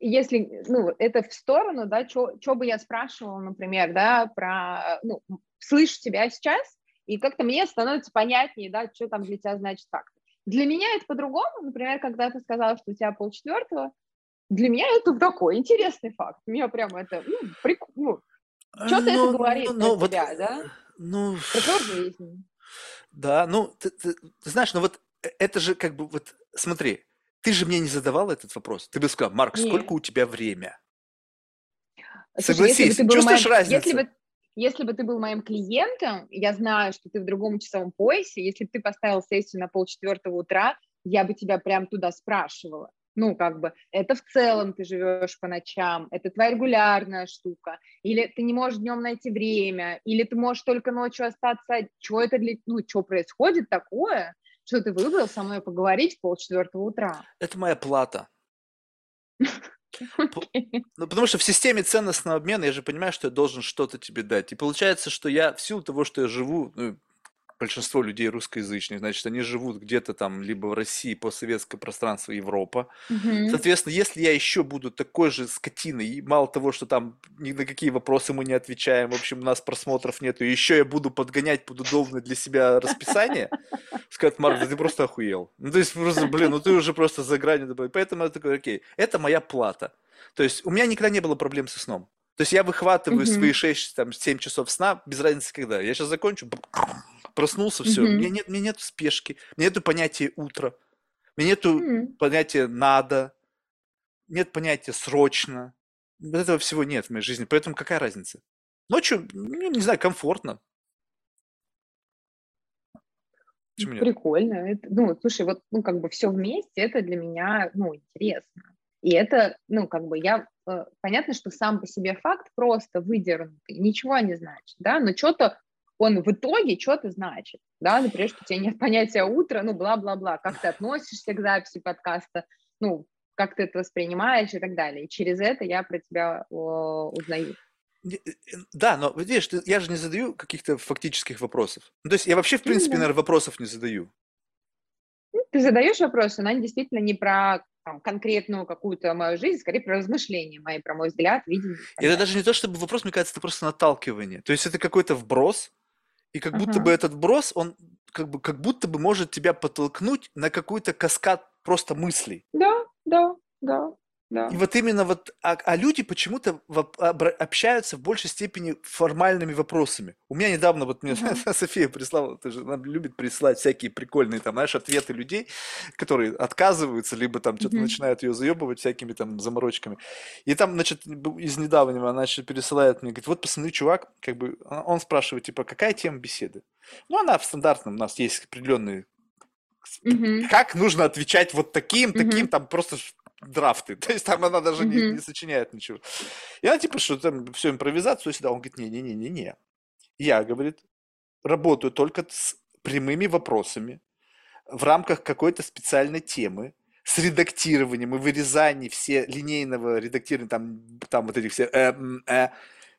если, ну, это в сторону, да, что бы я спрашивала, например, да, про, ну, слышу тебя сейчас, и как-то мне становится понятнее, да, что там для тебя значит факт. Для меня это по-другому, например, когда ты сказала, что у тебя полчетвертого, для меня это такой интересный факт. Меня прямо это, ну, прикольно. Ну, что ты ну, это говоришь ну, про вот, тебя, да? Ну, про твою жизнь. Да, ну, ты, ты, ты знаешь, ну вот э, это же как бы, вот смотри, ты же мне не задавал этот вопрос. Ты бы сказал, Марк, Нет. сколько у тебя время? Слушай, Согласись, чувствуешь моим, разницу? Если бы, если бы ты был моим клиентом, я знаю, что ты в другом часовом поясе, если бы ты поставил сессию на полчетвертого утра, я бы тебя прям туда спрашивала. Ну, как бы, это в целом ты живешь по ночам, это твоя регулярная штука, или ты не можешь днем найти время, или ты можешь только ночью остаться, что это для, ну, что происходит такое, что ты выбрал со мной поговорить в полчетвертого утра. Это моя плата. Ну, потому что в системе ценностного обмена я же понимаю, что я должен что-то тебе дать. И получается, что я в силу того, что я живу, ну, большинство людей русскоязычных, значит, они живут где-то там либо в России, постсоветское пространство, Европа. Угу. Соответственно, если я еще буду такой же скотиной, и мало того, что там ни на какие вопросы мы не отвечаем, в общем, у нас просмотров нету, еще я буду подгонять под удобное для себя расписание, сказать, Марк, да ты просто охуел. Ну, то есть, просто, блин, ну ты уже просто за гранью. Поэтому я такой, окей, это моя плата. То есть, у меня никогда не было проблем со сном. То есть я выхватываю mm-hmm. свои 6, там, 7 часов сна, без разницы когда. Я сейчас закончу, проснулся, все. Mm-hmm. Мне, нет, мне нет спешки, мне нету понятия утра, мне нету mm-hmm. понятия надо, нет понятия срочно. Вот этого всего нет в моей жизни, поэтому какая разница? Ночью, ну, не знаю, комфортно. Почему нет? Прикольно. Это, ну, слушай, вот, ну, как бы все вместе, это для меня, ну, интересно. И это, ну, как бы я, э, понятно, что сам по себе факт просто выдернутый, ничего не значит, да, но что-то он в итоге что-то значит, да, например, что у тебя нет понятия утра, ну, бла-бла-бла, как ты относишься к записи подкаста, ну, как ты это воспринимаешь и так далее. И через это я про тебя о, узнаю. Э, да, но видишь, я же не задаю каких-то фактических вопросов. Ну, то есть я вообще, в принципе, mm-hmm. наверное, вопросов не задаю. Ну, ты задаешь вопросы, но они действительно не про там, конкретную какую-то мою жизнь, скорее про размышления мои, про мой взгляд, видение. Это даже не то, чтобы вопрос, мне кажется, это просто наталкивание. То есть это какой-то вброс, и как будто бы этот вброс, он как, бы, как будто бы может тебя подтолкнуть на какой-то каскад просто мыслей. Да, да, да. Да. И вот именно вот, а, а люди почему-то общаются в большей степени формальными вопросами. У меня недавно вот мне uh-huh. София прислала, ты же она любит присылать всякие прикольные там, знаешь, ответы людей, которые отказываются, либо там что-то uh-huh. начинают ее заебывать всякими там заморочками. И там, значит, из недавнего она значит, пересылает мне, говорит, вот посмотри, чувак, как бы, а, он спрашивает, типа, какая тема беседы? Ну, она в стандартном, у нас есть определенные Uh-huh. Как нужно отвечать вот таким, таким, uh-huh. там просто драфты. То есть там она даже mm-hmm. не, не сочиняет ничего. И она типа, что там все импровизацию сюда. Он говорит, не-не-не-не-не. Я, говорит, работаю только с прямыми вопросами в рамках какой-то специальной темы, с редактированием и вырезанием все линейного редактирования, там, там вот этих все э, э. Я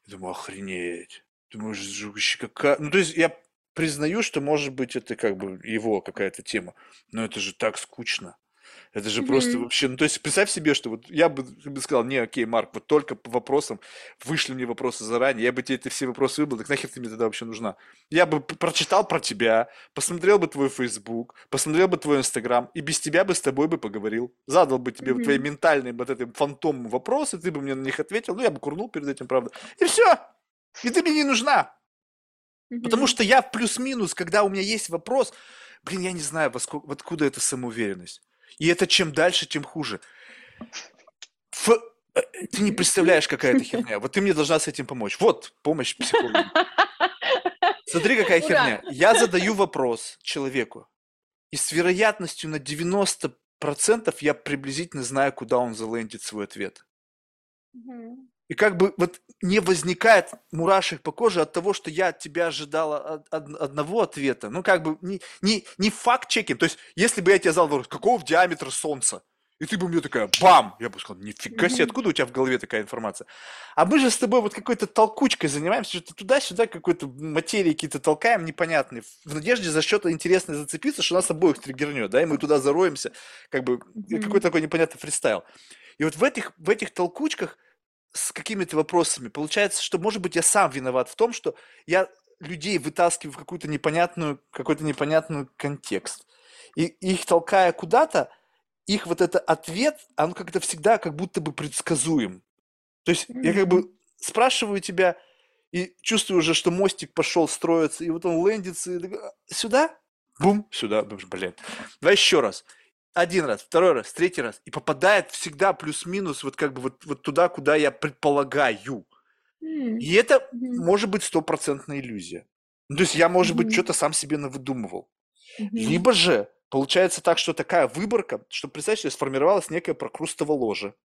думаю, охренеть. Думаю, какая... Ну, то есть я признаю, что, может быть, это как бы его какая-то тема, но это же так скучно. Это же mm-hmm. просто вообще, ну то есть представь себе, что вот я бы, бы сказал, не, окей, Марк, вот только по вопросам, вышли мне вопросы заранее, я бы тебе эти все вопросы выбрал, так нахер ты мне тогда вообще нужна? Я бы прочитал про тебя, посмотрел бы твой Facebook, посмотрел бы твой Инстаграм, и без тебя бы с тобой бы поговорил. Задал бы тебе mm-hmm. твои ментальные вот эти фантом вопросы, ты бы мне на них ответил, ну я бы курнул перед этим, правда. И все, И ты мне не нужна. Потому Мгм. что я плюс-минус, когда у меня есть вопрос, блин, я не знаю, во сколько- откуда эта самоуверенность. И это чем дальше, тем хуже. Ф- э, Ты не представляешь, какая это херня. Вот ты мне должна с этим помочь. Вот, помощь психологу. Смотри, какая Ура! херня. Я задаю вопрос человеку, и с вероятностью на 90% я приблизительно знаю, куда он залендит свой ответ. И как бы вот не возникает мурашек по коже от того, что я от тебя ожидала од- од- одного ответа. Ну, как бы не, не, не факт-чекинг. То есть, если бы я тебе задал вопрос, какого диаметра Солнца? И ты бы мне такая, бам! Я бы сказал, нифига себе, откуда у тебя в голове такая информация? А мы же с тобой вот какой-то толкучкой занимаемся, что-то туда-сюда какой-то материи какие-то толкаем непонятные, в надежде за что-то интересное зацепиться, что нас обоих триггернет, да, и мы туда зароемся, как бы Мгм. какой-то такой непонятный фристайл. И вот в этих, в этих толкучках с какими-то вопросами. Получается, что, может быть, я сам виноват в том, что я людей вытаскиваю в какую-то непонятную, какой-то непонятный контекст. И их толкая куда-то, их вот это ответ, он как-то всегда как будто бы предсказуем. То есть я как бы спрашиваю тебя и чувствую уже, что мостик пошел строиться, и вот он лендится, и «А, сюда? Бум, сюда, блин. Давай еще раз. Один раз, второй раз, третий раз. И попадает всегда плюс-минус вот как бы вот, вот туда, куда я предполагаю. М. И это Мгм. может быть стопроцентная иллюзия. Ну, то есть я, может быть, Мгм. что-то сам себе навыдумывал. Мгм. Либо же получается так, что такая выборка, что, представь себе, сформировалась некая прокрустово ложе.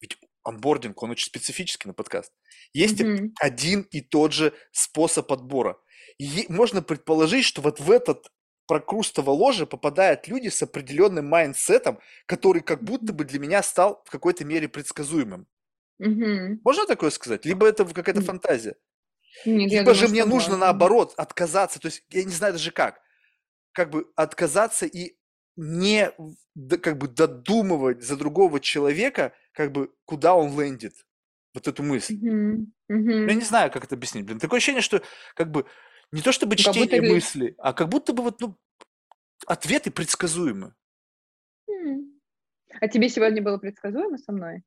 Ведь онбординг, он очень специфический на подкаст. Есть Мгм. один и тот же способ отбора. И можно предположить, что вот в этот прокрустово ложе попадают люди с определенным mindset ом, который как будто бы для меня стал в какой-то мере предсказуемым. Мгм. Можно такое сказать? Либо это какая-то фантазия. Нет, Либо думаю, же мне нужно можно. наоборот отказаться, то есть я не знаю даже как, как бы отказаться и не как бы додумывать за другого человека, как бы куда он land ит, вот эту мысль. Мгм. Я не знаю, как это объяснить, блин. Такое ощущение, что как бы не то чтобы Ну, как будто чтение ли- мысли, а как будто бы вот ну, ответы предсказуемы. А тебе сегодня было предсказуемо со мной?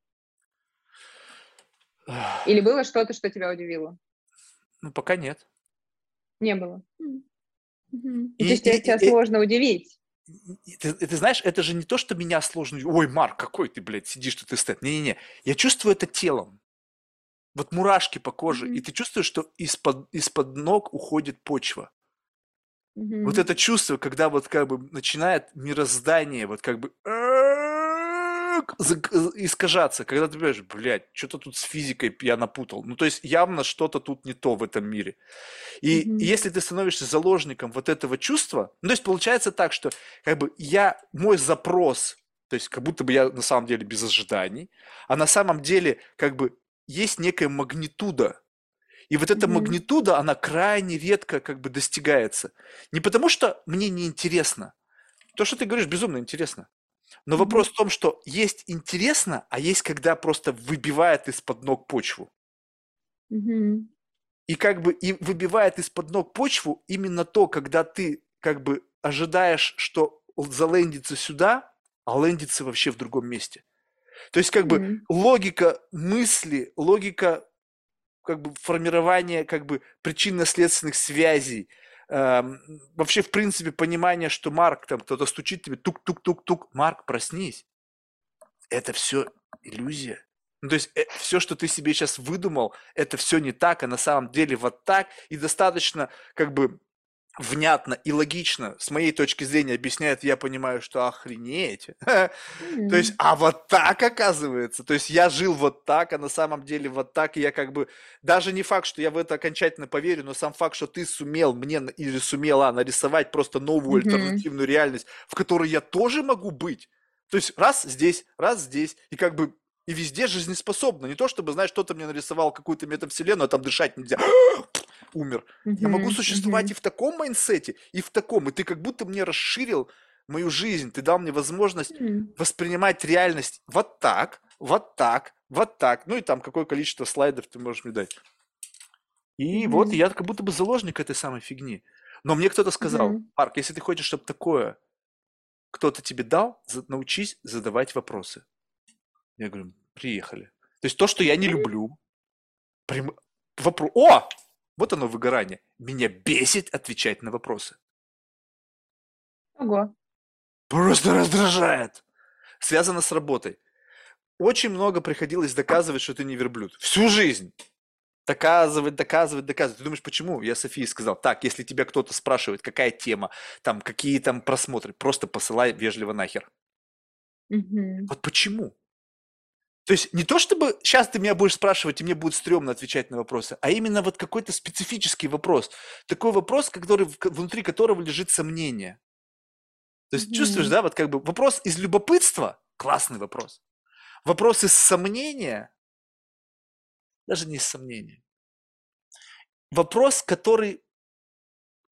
Или было что-то, что тебя удивило? Ну, пока нет. Не было. И- И, есть тебя, и- тебя и- сложно удивить. И Ты, и ты знаешь, это же не то, что меня сложно... Ой, Марк, какой ты, блядь, сидишь тут и стоит. Не-не-не, я чувствую это телом. Вот мурашки по коже, и Мгм. ты чувствуешь, что из-под, из-под ног уходит почва. Мгм. Вот это чувство, когда вот как бы начинает мироздание вот как бы искажаться, когда ты понимаешь, блядь, что-то тут с физикой я напутал. Ну, то есть явно что-то тут не то в этом мире. И Мгм. если ты становишься заложником вот этого чувства, ну, то есть получается так, что как бы я, мой запрос, то есть как будто бы я на самом деле без ожиданий, а на самом деле как бы есть некая магнитуда, и вот эта магнитуда, она крайне редко как бы достигается. Не потому, что мне не интересно. То, что ты говоришь, безумно интересно. Но вопрос в том, что есть интересно, а есть когда просто выбивает из-под ног почву. И как бы и выбивает из-под ног почву именно то, когда ты как бы ожидаешь, что залендится сюда, а лендится вообще в другом месте. То есть как бы М. логика мысли, логика как бы формирования как бы причинно-следственных связей, эм, вообще в принципе понимание, что Марк там кто-то стучит тебе, тук-тук-тук-тук, Марк, проснись. Это все иллюзия. Ну, то есть все, что ты себе сейчас выдумал, это все не так, а на самом деле вот так, и достаточно как бы внятно и логично, с моей точки зрения, объясняет, я понимаю, что охренеть. То есть, а вот так оказывается. То есть я жил вот так, а на самом деле вот так, и я как бы, даже не факт, что я в это окончательно поверю, но сам факт, что ты сумел мне или сумела нарисовать просто новую альтернативную реальность, в которой я тоже могу быть. То есть раз здесь, раз здесь, и как бы и везде жизнеспособно. Не то, чтобы, знаешь, кто-то мне нарисовал какую-то метавселенную, а там дышать нельзя. Умер. Я могу существовать Мгм. и в таком майнсете, и в таком. И ты как будто мне расширил мою жизнь. Ты дал мне возможность М. воспринимать реальность вот так, вот так, вот так. Ну и там какое количество слайдов ты можешь мне дать. И вот Мгм. я как будто бы заложник этой самой фигни. Но мне кто-то сказал, Мгм. Марк, если ты хочешь, чтобы такое кто-то тебе дал, научись задавать вопросы. Я говорю, приехали. То есть то, что я не люблю, прям- вопрос. О! Вот оно выгорание. Меня бесит отвечать на вопросы. Ого. Просто раздражает. Связано с работой. Очень много приходилось доказывать, что ты не верблюд. Всю жизнь. Доказывать, доказывать, доказывать. Ты думаешь, почему? Я Софии сказал, так, если тебя кто-то спрашивает, какая тема, там, какие там просмотры, просто посылай вежливо нахер. Мгм. Вот почему? То есть не то, чтобы сейчас ты меня будешь спрашивать, и мне будет стрёмно отвечать на вопросы, а именно вот какой-то специфический вопрос. Такой вопрос, который, внутри которого лежит сомнение. То есть чувствуешь, Мгм. да, вот как бы вопрос из любопытства, классный вопрос. Вопрос из сомнения, даже не из сомнения. Вопрос, который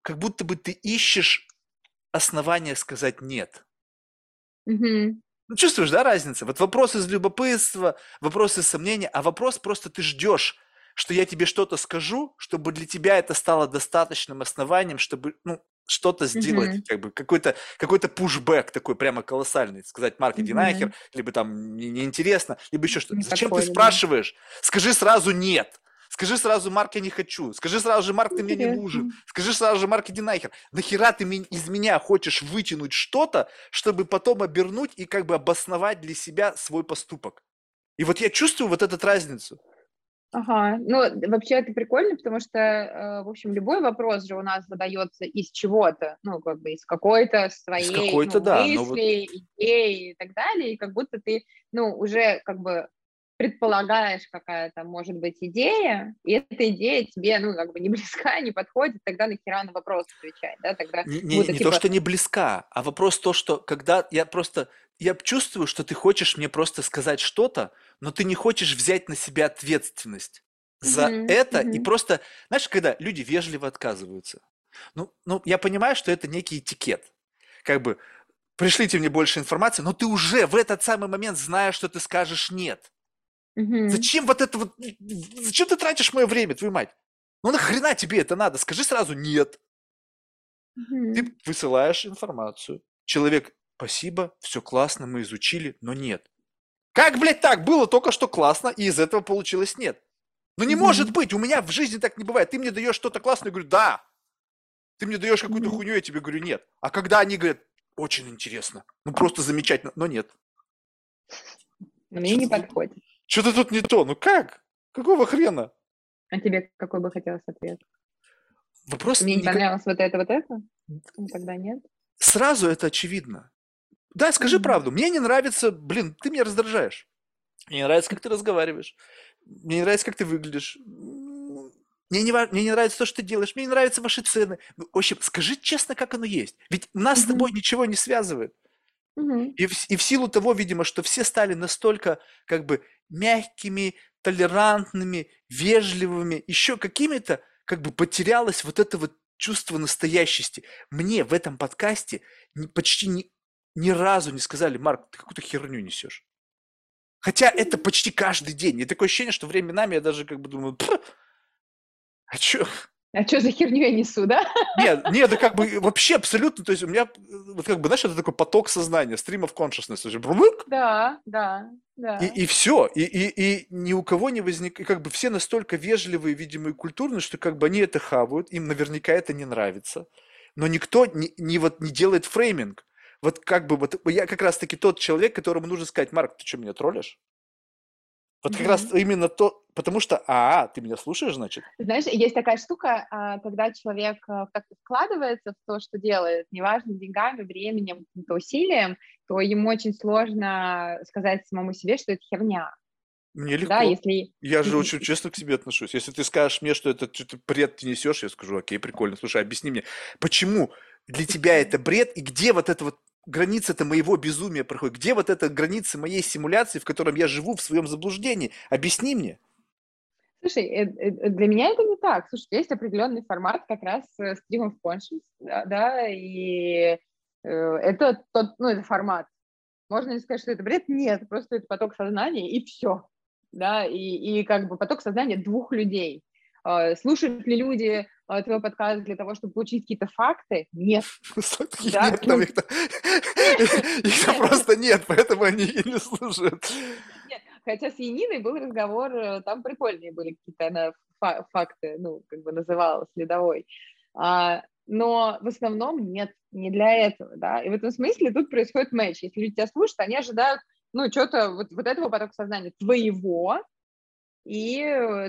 как будто бы ты ищешь основания сказать нет. Мгм. Ну, чувствуешь, да, разница? Вот вопрос из любопытства, вопрос из сомнения, а вопрос просто ты ждешь, что я тебе что-то скажу, чтобы для тебя это стало достаточным основанием, чтобы, ну, что-то сделать, Мгм. как бы какой-то какой-то пушбэк такой прямо колоссальный, сказать, Марк, иди нахер, Мгм. либо там неинтересно, либо еще что-то. Зачем ты подходит, да. спрашиваешь? Скажи сразу нет. Скажи сразу, Марк, я не хочу. Скажи сразу же, Марк, ты мне не нужен. Скажи сразу же, Марк, иди нахер. Нахера ты из меня хочешь вытянуть что-то, чтобы потом обернуть и как бы обосновать для себя свой поступок? И вот я чувствую вот эту разницу. Ага, ну вообще это прикольно, потому что, э, в общем, любой вопрос же у нас задается из чего-то, ну как бы из какой-то своей какой-то, ну, да, но вот- мысли, идеи и так далее, и как будто ты, ну уже как бы предполагаешь, какая там может быть идея, и эта идея тебе, ну как бы не близка, не подходит, тогда нахера на вопрос отвечать, да, тогда Не, не- будто не типа то, что не близка, а вопрос то, что когда я просто, я чувствую, что ты хочешь мне просто сказать что-то, но ты не хочешь взять на себя ответственность за Мгм, это, и мгм. просто, знаешь, когда люди вежливо отказываются, ну, ну, я понимаю, что это некий этикет, как бы, пришлите мне больше информации, но ты уже в этот самый момент знаешь, что ты скажешь нет. Мгм. Зачем вот это вот, зачем ты тратишь мое время, твою мать? Ну нахрена тебе это надо? Скажи сразу нет. Мгм. Ты высылаешь информацию. Человек, спасибо, все классно, мы изучили, но нет. Как, блядь, так? Было только что классно, и из этого получилось нет. Ну не Мгм. может быть, у меня в жизни так не бывает. Ты мне даешь что-то классное, я говорю, да. Ты мне даешь какую-то Мгм. хуйню, я тебе говорю, нет. А когда они говорят, очень интересно, ну просто замечательно, но нет. Мне не Что-то тут- подходит. Что-то тут не то. Ну как? Какого хрена? А тебе какой бы хотелось ответ? Вопрос Мне не никак- понравилось вот это, вот это? Ну, тогда нет. сразу это очевидно. Да, скажи Мгм. правду. Мне не нравится, блин, ты меня раздражаешь. Мне не нравится, как ты разговариваешь. Мне не нравится, как ты выглядишь. Мне не, мне не нравится то, что ты делаешь. Мне не нравятся ваши цены. Ну, В общем, скажи честно, как оно есть. Ведь нас с Мгм. тобой ничего не связывает. И в, и в силу того, видимо, что все стали настолько как бы мягкими, толерантными, вежливыми, еще какими-то, как бы потерялось вот это вот чувство настоящести. Мне в этом подкасте почти ни, ни разу не сказали, Марк, ты какую-то херню несешь. Хотя это почти каждый день. И такое ощущение, что временами я даже как бы думаю, «Пф, а чё? А что за херню я несу, да? Нет, нет, да как бы вообще абсолютно, то есть у меня, вот как бы, знаешь, это такой поток сознания, stream of consciousness, уже брулык, Да, да, да. И, и все, и, и, и ни у кого не возник, и как бы все настолько вежливые, видимо, и культурные, что как бы они это хавают, им наверняка это не нравится, но никто не, не вот не делает фрейминг. Вот как бы вот я как раз таки тот человек, которому нужно сказать, Марк, ты что, меня троллишь? Вот как раз именно то, потому что, а, ты меня слушаешь, значит? Знаешь, есть такая штука, а, когда человек а, как-то вкладывается в то, что делает, неважно, деньгами, временем, каким-то усилием, то ему очень сложно сказать самому себе, что это херня. Мне легко. Да, если... Я же очень честно к себе отношусь. Если ты скажешь мне, что это что-то бред ты несешь, я скажу, окей, прикольно. Слушай, объясни мне, почему для тебя это бред и где вот эта вот граница-то моего безумия проходит? Где вот эта граница моей симуляции, в котором я живу в своем заблуждении? Объясни мне. Слушай, э, э, для меня это не так. Слушай, есть определенный формат как раз э, of Conscience, да, и э, это тот, ну, это формат. Можно ли сказать, что это бред? Нет, просто это поток сознания, и все. Да, и, и как бы поток сознания двух людей. Э, Слушают ли люди э, твой подкаст для того, чтобы получить какие-то факты? Нет. Да, нет, там ну- их-то- их-то просто нет, поэтому они и не слушают. Хотя с Яниной был разговор, э, там прикольные были какие-то она факты, ну, как бы называла следовой. А, но в основном нет, не для этого, да. И в этом смысле тут происходит матч. Если люди тебя слушают, они ожидают, ну, что-то вот, вот этого потока сознания твоего и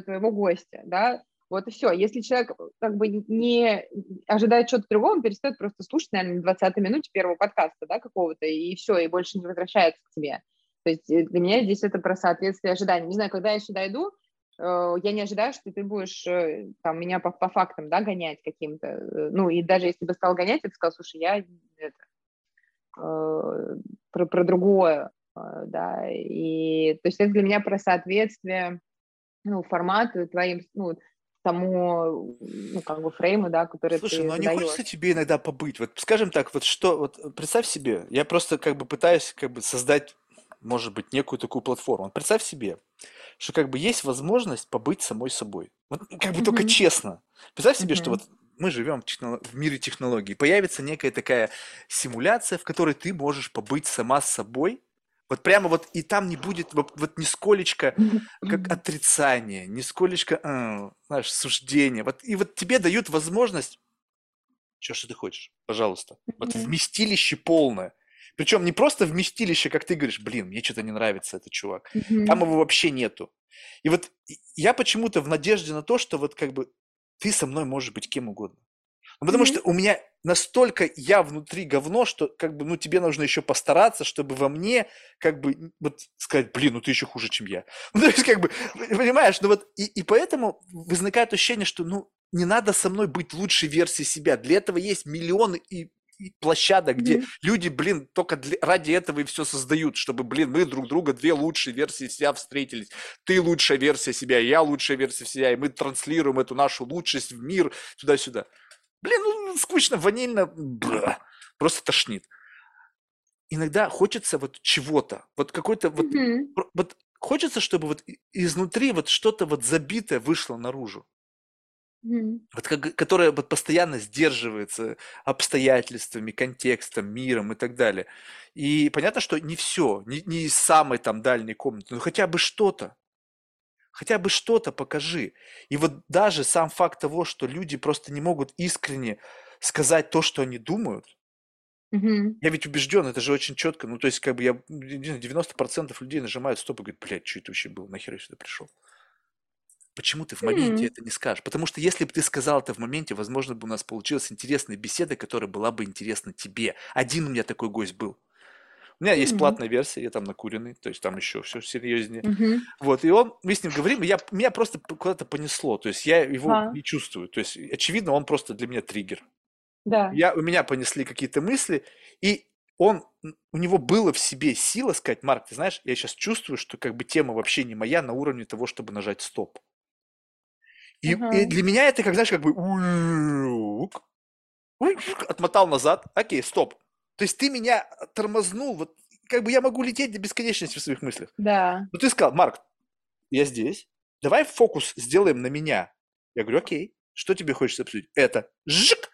твоего гостя, да. Вот и все. Если человек как бы не ожидает чего-то другого, он перестает просто слушать, наверное, на 20 минуте первого подкаста, да, какого-то, и все, и больше не возвращается к тебе. То есть э, для меня здесь это про соответствие ожиданий. Не знаю, когда я сюда иду, э, я не ожидаю, что ты будешь э, там меня по, по фактам, да, гонять каким-то. Ну, и даже если бы стал гонять, ты сказал, слушай, я это, про, про другое, да, и то есть это для меня про соответствие ну, формату твоим, ну, тому, ну, как бы фрейму, да, который Слушай, ты ну а не хочется тебе иногда побыть? Вот скажем так, вот что, вот представь себе, я просто как бы пытаюсь как бы создать, может быть, некую такую платформу. Вот представь себе, что как бы есть возможность побыть самой собой. Вот как бы только Мгм. честно. Представь себе, что Мгм. вот мы живем в, техно- в мире технологий. Появится некая такая симуляция, в которой ты можешь побыть сама с собой. Вот прямо вот, и там не будет вот, вот нисколечко как отрицание, нисколечко, э, знаешь, суждение. Вот, и вот тебе дают возможность, что, что ты хочешь, пожалуйста. Вот вместилище полное. Причем не просто вместилище, как ты говоришь, блин, мне что-то не нравится этот чувак. Там его вообще нету. И вот я почему-то в надежде на то, что вот как бы ты со мной можешь быть кем угодно. Потому Мгм. что у меня настолько я внутри говно, что как бы, ну, тебе нужно еще постараться, чтобы во мне как бы вот сказать, блин, ну ты еще хуже, чем я. Ну, то есть как бы, понимаешь, ну вот и, и поэтому возникает ощущение, что ну не надо со мной быть лучшей версией себя. Для этого есть миллионы и, площадок, где Мгм. люди, блин, только для- ради этого и все создают, чтобы, блин, мы друг друга две лучшие версии себя встретились. Ты лучшая версия себя, я лучшая версия себя, и мы транслируем эту нашу лучшесть в мир туда-сюда. Блин, ну скучно, ванильно, бра, просто тошнит. Иногда хочется вот чего-то, вот какой-то вот, про- вот хочется, чтобы вот изнутри вот что-то вот забитое вышло наружу, Мгм. вот как, которое вот постоянно сдерживается обстоятельствами, контекстом, миром и так далее. И понятно, что не все, не, не из самой там дальней комнаты, но хотя бы что-то. Хотя бы что-то покажи. И вот даже сам факт того, что люди просто не могут искренне сказать то, что они думают, Мгм. я ведь убежден, это же очень четко. Ну, то есть, как бы я, не знаю, 90% людей нажимают стоп и говорят, блядь, что это вообще было, нахер я сюда пришел? Почему ты в моменте М. это не скажешь? Потому что если бы ты сказал это в моменте, возможно бы у нас получилась интересная беседа, которая была бы интересна тебе. Один у меня такой гость был. У меня есть платная версия, я там накуренный, то есть там еще все серьезнее. Вот, и он, мы с ним говорим, и я, меня просто куда-то понесло, то есть я его не чувствую, то есть очевидно, он просто для меня триггер. Да. Я, у меня понесли какие-то мысли, и он, у него было в себе сила сказать, Марк, ты знаешь, я сейчас чувствую, что как бы тема вообще не моя на уровне того, чтобы нажать стоп. И, и Ага. для меня это, как знаешь, как бы отмотал назад, окей, стоп. То есть ты меня тормознул, вот как бы я могу лететь до бесконечности в своих мыслях. Да. Ну ты сказал, Марк, я здесь, давай фокус сделаем на меня. Я говорю, окей, что тебе хочется обсудить? Это. Жик!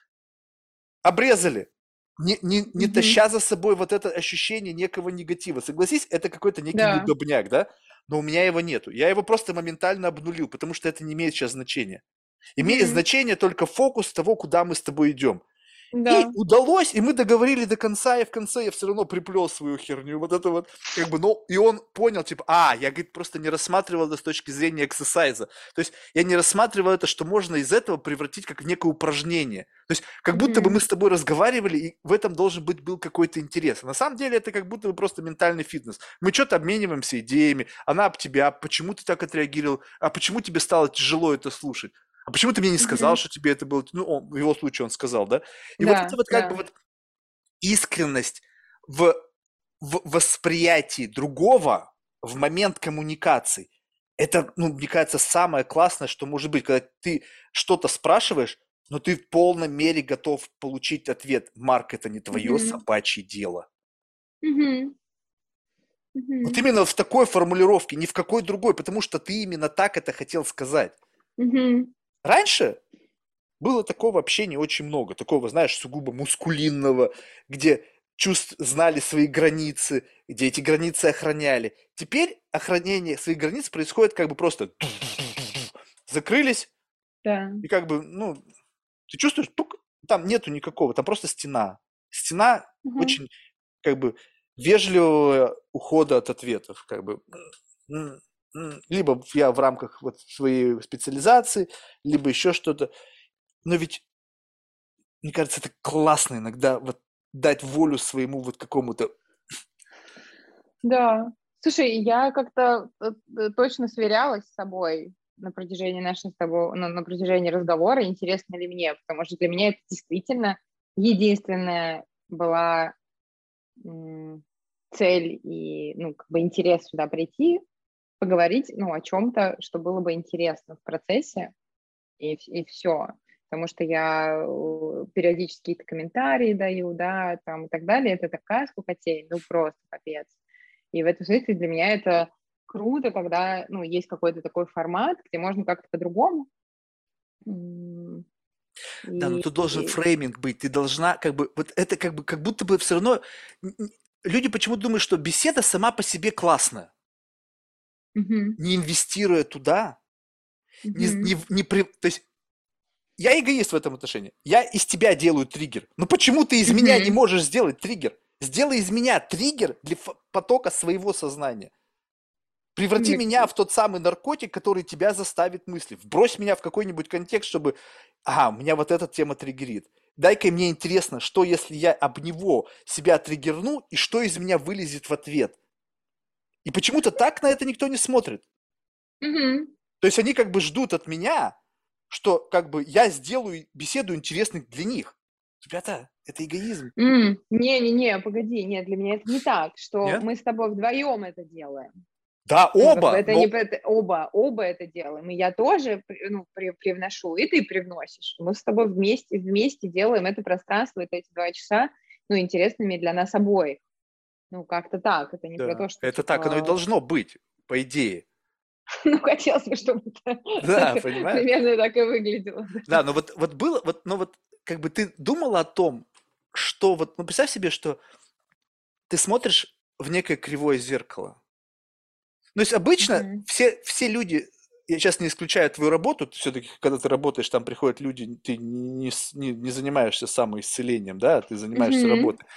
Обрезали. Не, не, не Мгм. таща за собой вот это ощущение некого негатива. Согласись, это какой-то некий Да. удобняк, да? Но у меня его нету. Я его просто моментально обнулил, потому что это не имеет сейчас значения. Имеет Мгм. значение только фокус того, куда мы с тобой идем. И Да. удалось, и мы договорили до конца, и в конце я все равно приплел свою херню. Вот это вот, как бы, ну, и он понял, типа, а, я, говорит, просто не рассматривал это с точки зрения эксерсайза. То есть я не рассматривал это, что можно из этого превратить как в некое упражнение. То есть как будто бы Мгм. мы с тобой разговаривали, и в этом должен быть был какой-то интерес. А на самом деле это как будто бы просто ментальный фитнес. Мы что-то обмениваемся идеями, она об тебя, почему ты так отреагировал, а почему тебе стало тяжело это слушать? А почему ты мне не сказал, Мгм. что тебе это было... Ну, он- в его случае он сказал, да? И вот Да, это вот как бы да. вот искренность в, в восприятии другого в момент коммуникации. Это, ну, мне кажется, самое классное, что может быть, когда ты что-то спрашиваешь, но ты в полной мере готов получить ответ. Марк, это не твое Мгм. собачье дело. Мгм. Вот Мгм. именно в такой формулировке, ни в какой другой, потому что ты именно так это хотел сказать. Мгм. Раньше было такого общения очень много, такого, знаешь, сугубо мускулинного, где чувств, знали свои границы, где эти границы охраняли. Теперь охранение своих границ происходит как бы просто закрылись, Да. и как бы, ну, ты чувствуешь, тук, там нету никакого, там просто стена. Стена Мгм. очень, как бы, вежливого ухода от ответов, как бы. Либо я в рамках вот своей специализации, либо еще что-то. Но ведь, мне кажется, это классно иногда вот дать волю своему вот какому-то Да. Слушай, я как-то э, э, точно сверялась с собой на протяжении нашего с тобой, ну, на протяжении разговора, интересно ли мне, потому что для меня это действительно единственная была цель и, ну, как бы интерес сюда прийти, поговорить, ну, о чем-то, что было бы интересно в процессе, и, и все. Потому что я э, периодически какие-то комментарии даю, да, там и так далее. Это такая скукотень, ну, просто капец. И в этом смысле для меня это круто, когда, ну, есть какой-то такой формат, где можно как-то по-другому. М, Да, но И, тут должен и- фрейминг быть. Ты должна, как бы, вот это как бы, как будто бы все равно... Люди почему думают, что беседа сама по себе классная, Мгм, не инвестируя туда, не, мгм. не, в- не при- то есть я эгоист в этом отношении. Я из тебя делаю триггер. Но почему ты из меня не можешь сделать триггер? Сделай из меня триггер для потока своего сознания. Преврати Мне- меня в тот самый наркотик, который тебя заставит мысли. Вбрось меня в какой-нибудь контекст, чтобы... Ага, меня вот эта тема триггерит. Дай-ка мне интересно, что если я об него себя триггерну, и что из меня вылезет в ответ. И почему-то так на это никто не смотрит. Мгм. То есть они как бы ждут от меня, что как бы я сделаю беседу интересной для них. Ребята, это эгоизм. Не-не-не, погоди, нет, для меня это не так, что Нет? мы с тобой вдвоем это делаем. Да, Ну, оба. это но- не это- оба, оба это делаем. И я тоже ну, при- привношу, и ты привносишь. Мы с тобой вместе, вместе делаем это пространство, это эти два часа, ну, интересными для нас обоих. Ну, как-то так. Это не про Да, то, что... Это так оно и типа, должно быть, по идее. Ну, хотелось бы, чтобы это Да, понимаешь? примерно так и выглядело. Да, но вот, вот было, вот, но вот как бы ты думала о том, что вот, ну представь себе, что ты смотришь в некое кривое зеркало. Ну, то есть обычно Мгм. все, все люди, я сейчас не исключаю твою работу, все-таки, когда ты работаешь, там приходят люди, ты не, не, не занимаешься самоисцелением, да, ты занимаешься Мгм. работой.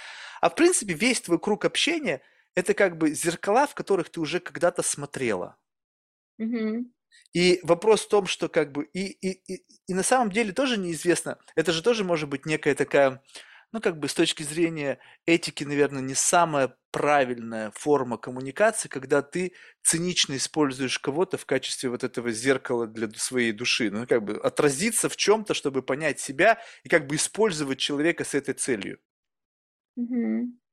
А в принципе весь твой круг общения – это как бы зеркала, в которых ты уже когда-то смотрела. Мгм. И вопрос в том, что как бы и, и, и, и на самом деле тоже неизвестно, это же тоже может быть некая такая, ну как бы с точки зрения этики, наверное, не самая правильная форма коммуникации, когда ты цинично используешь кого-то в качестве вот этого зеркала для своей души, ну как бы отразиться в чем-то, чтобы понять себя и как бы использовать человека с этой целью.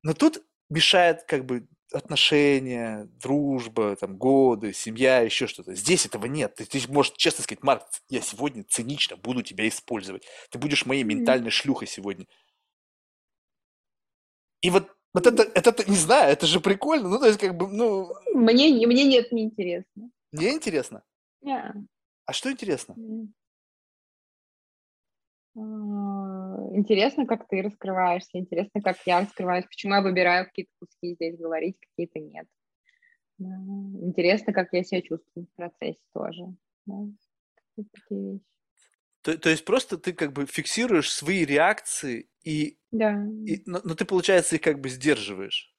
Но тут мешает как бы отношения, дружба, там, годы, семья, еще что-то. Здесь этого нет. Ты, ты можешь честно сказать, Марк, я сегодня цинично буду тебя использовать. Ты будешь моей ментальной шлюхой сегодня. И вот, вот это, это, это, не знаю, это же прикольно. Ну, то есть, как бы, ну, Мне, не- мне нет, не интересно. мне интересно. Не. А что интересно? А, Интересно, как ты раскрываешься, интересно, как я раскрываюсь, почему я выбираю какие-то куски здесь говорить, какие-то нет. Интересно, как я себя чувствую в процессе тоже. Да. Такие вещи. То, то есть просто ты как бы фиксируешь свои реакции, и, Да. и- но, но ты, получается, их как бы сдерживаешь.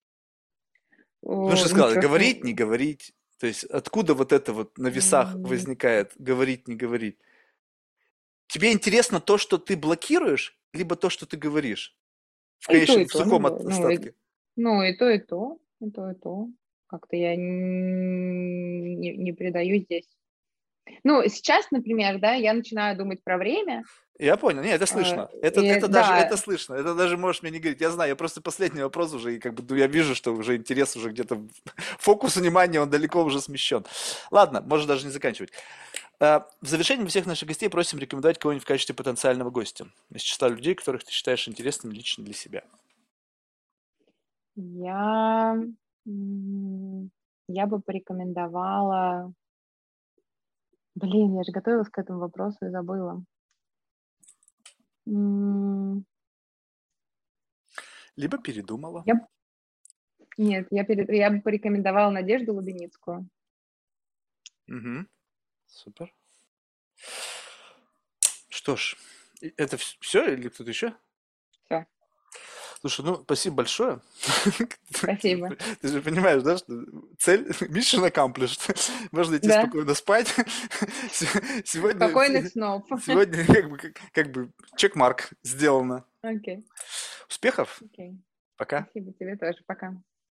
О, Ну, что сказала, говорить, не говорить. То есть откуда вот это вот на весах М. возникает говорить, не говорить? Тебе интересно то, что ты блокируешь, либо то, что ты говоришь? В конечном, в сухом ну, от- ну, и- остатке. Ну, и то, и то, и то, и то. Как-то я не, не придаю здесь. Ну, сейчас, например, да, я начинаю думать про время. Я понял, не, это слышно. Это, и это даже, да. это слышно. Это даже можешь мне не говорить. Я знаю, я просто последний вопрос уже, и как бы ну, я вижу, что уже интерес уже где-то, фокус внимания, он далеко уже смещен. Ладно, можно даже не заканчивать. А, В завершение мы всех наших гостей просим рекомендовать кого-нибудь в качестве потенциального гостя из числа людей, которых ты считаешь интересными лично для себя. Я, я бы порекомендовала... Блин, я же готовилась к этому вопросу и забыла. Либо передумала. Я Нет, я перед я бы порекомендовала Надежду Лубеницкую. Мгм. Супер. Что ж, это все или кто-то еще? Слушай, ну, спасибо большое. Спасибо. Ты же понимаешь, да, что цель mission accomplished. Можно идти Да. спокойно спать. Се сегодня Спокойных снов. сегодня как бы как как бы чек-марк сделано. Окей, Успехов. окей. Пока. Спасибо тебе тоже. Пока.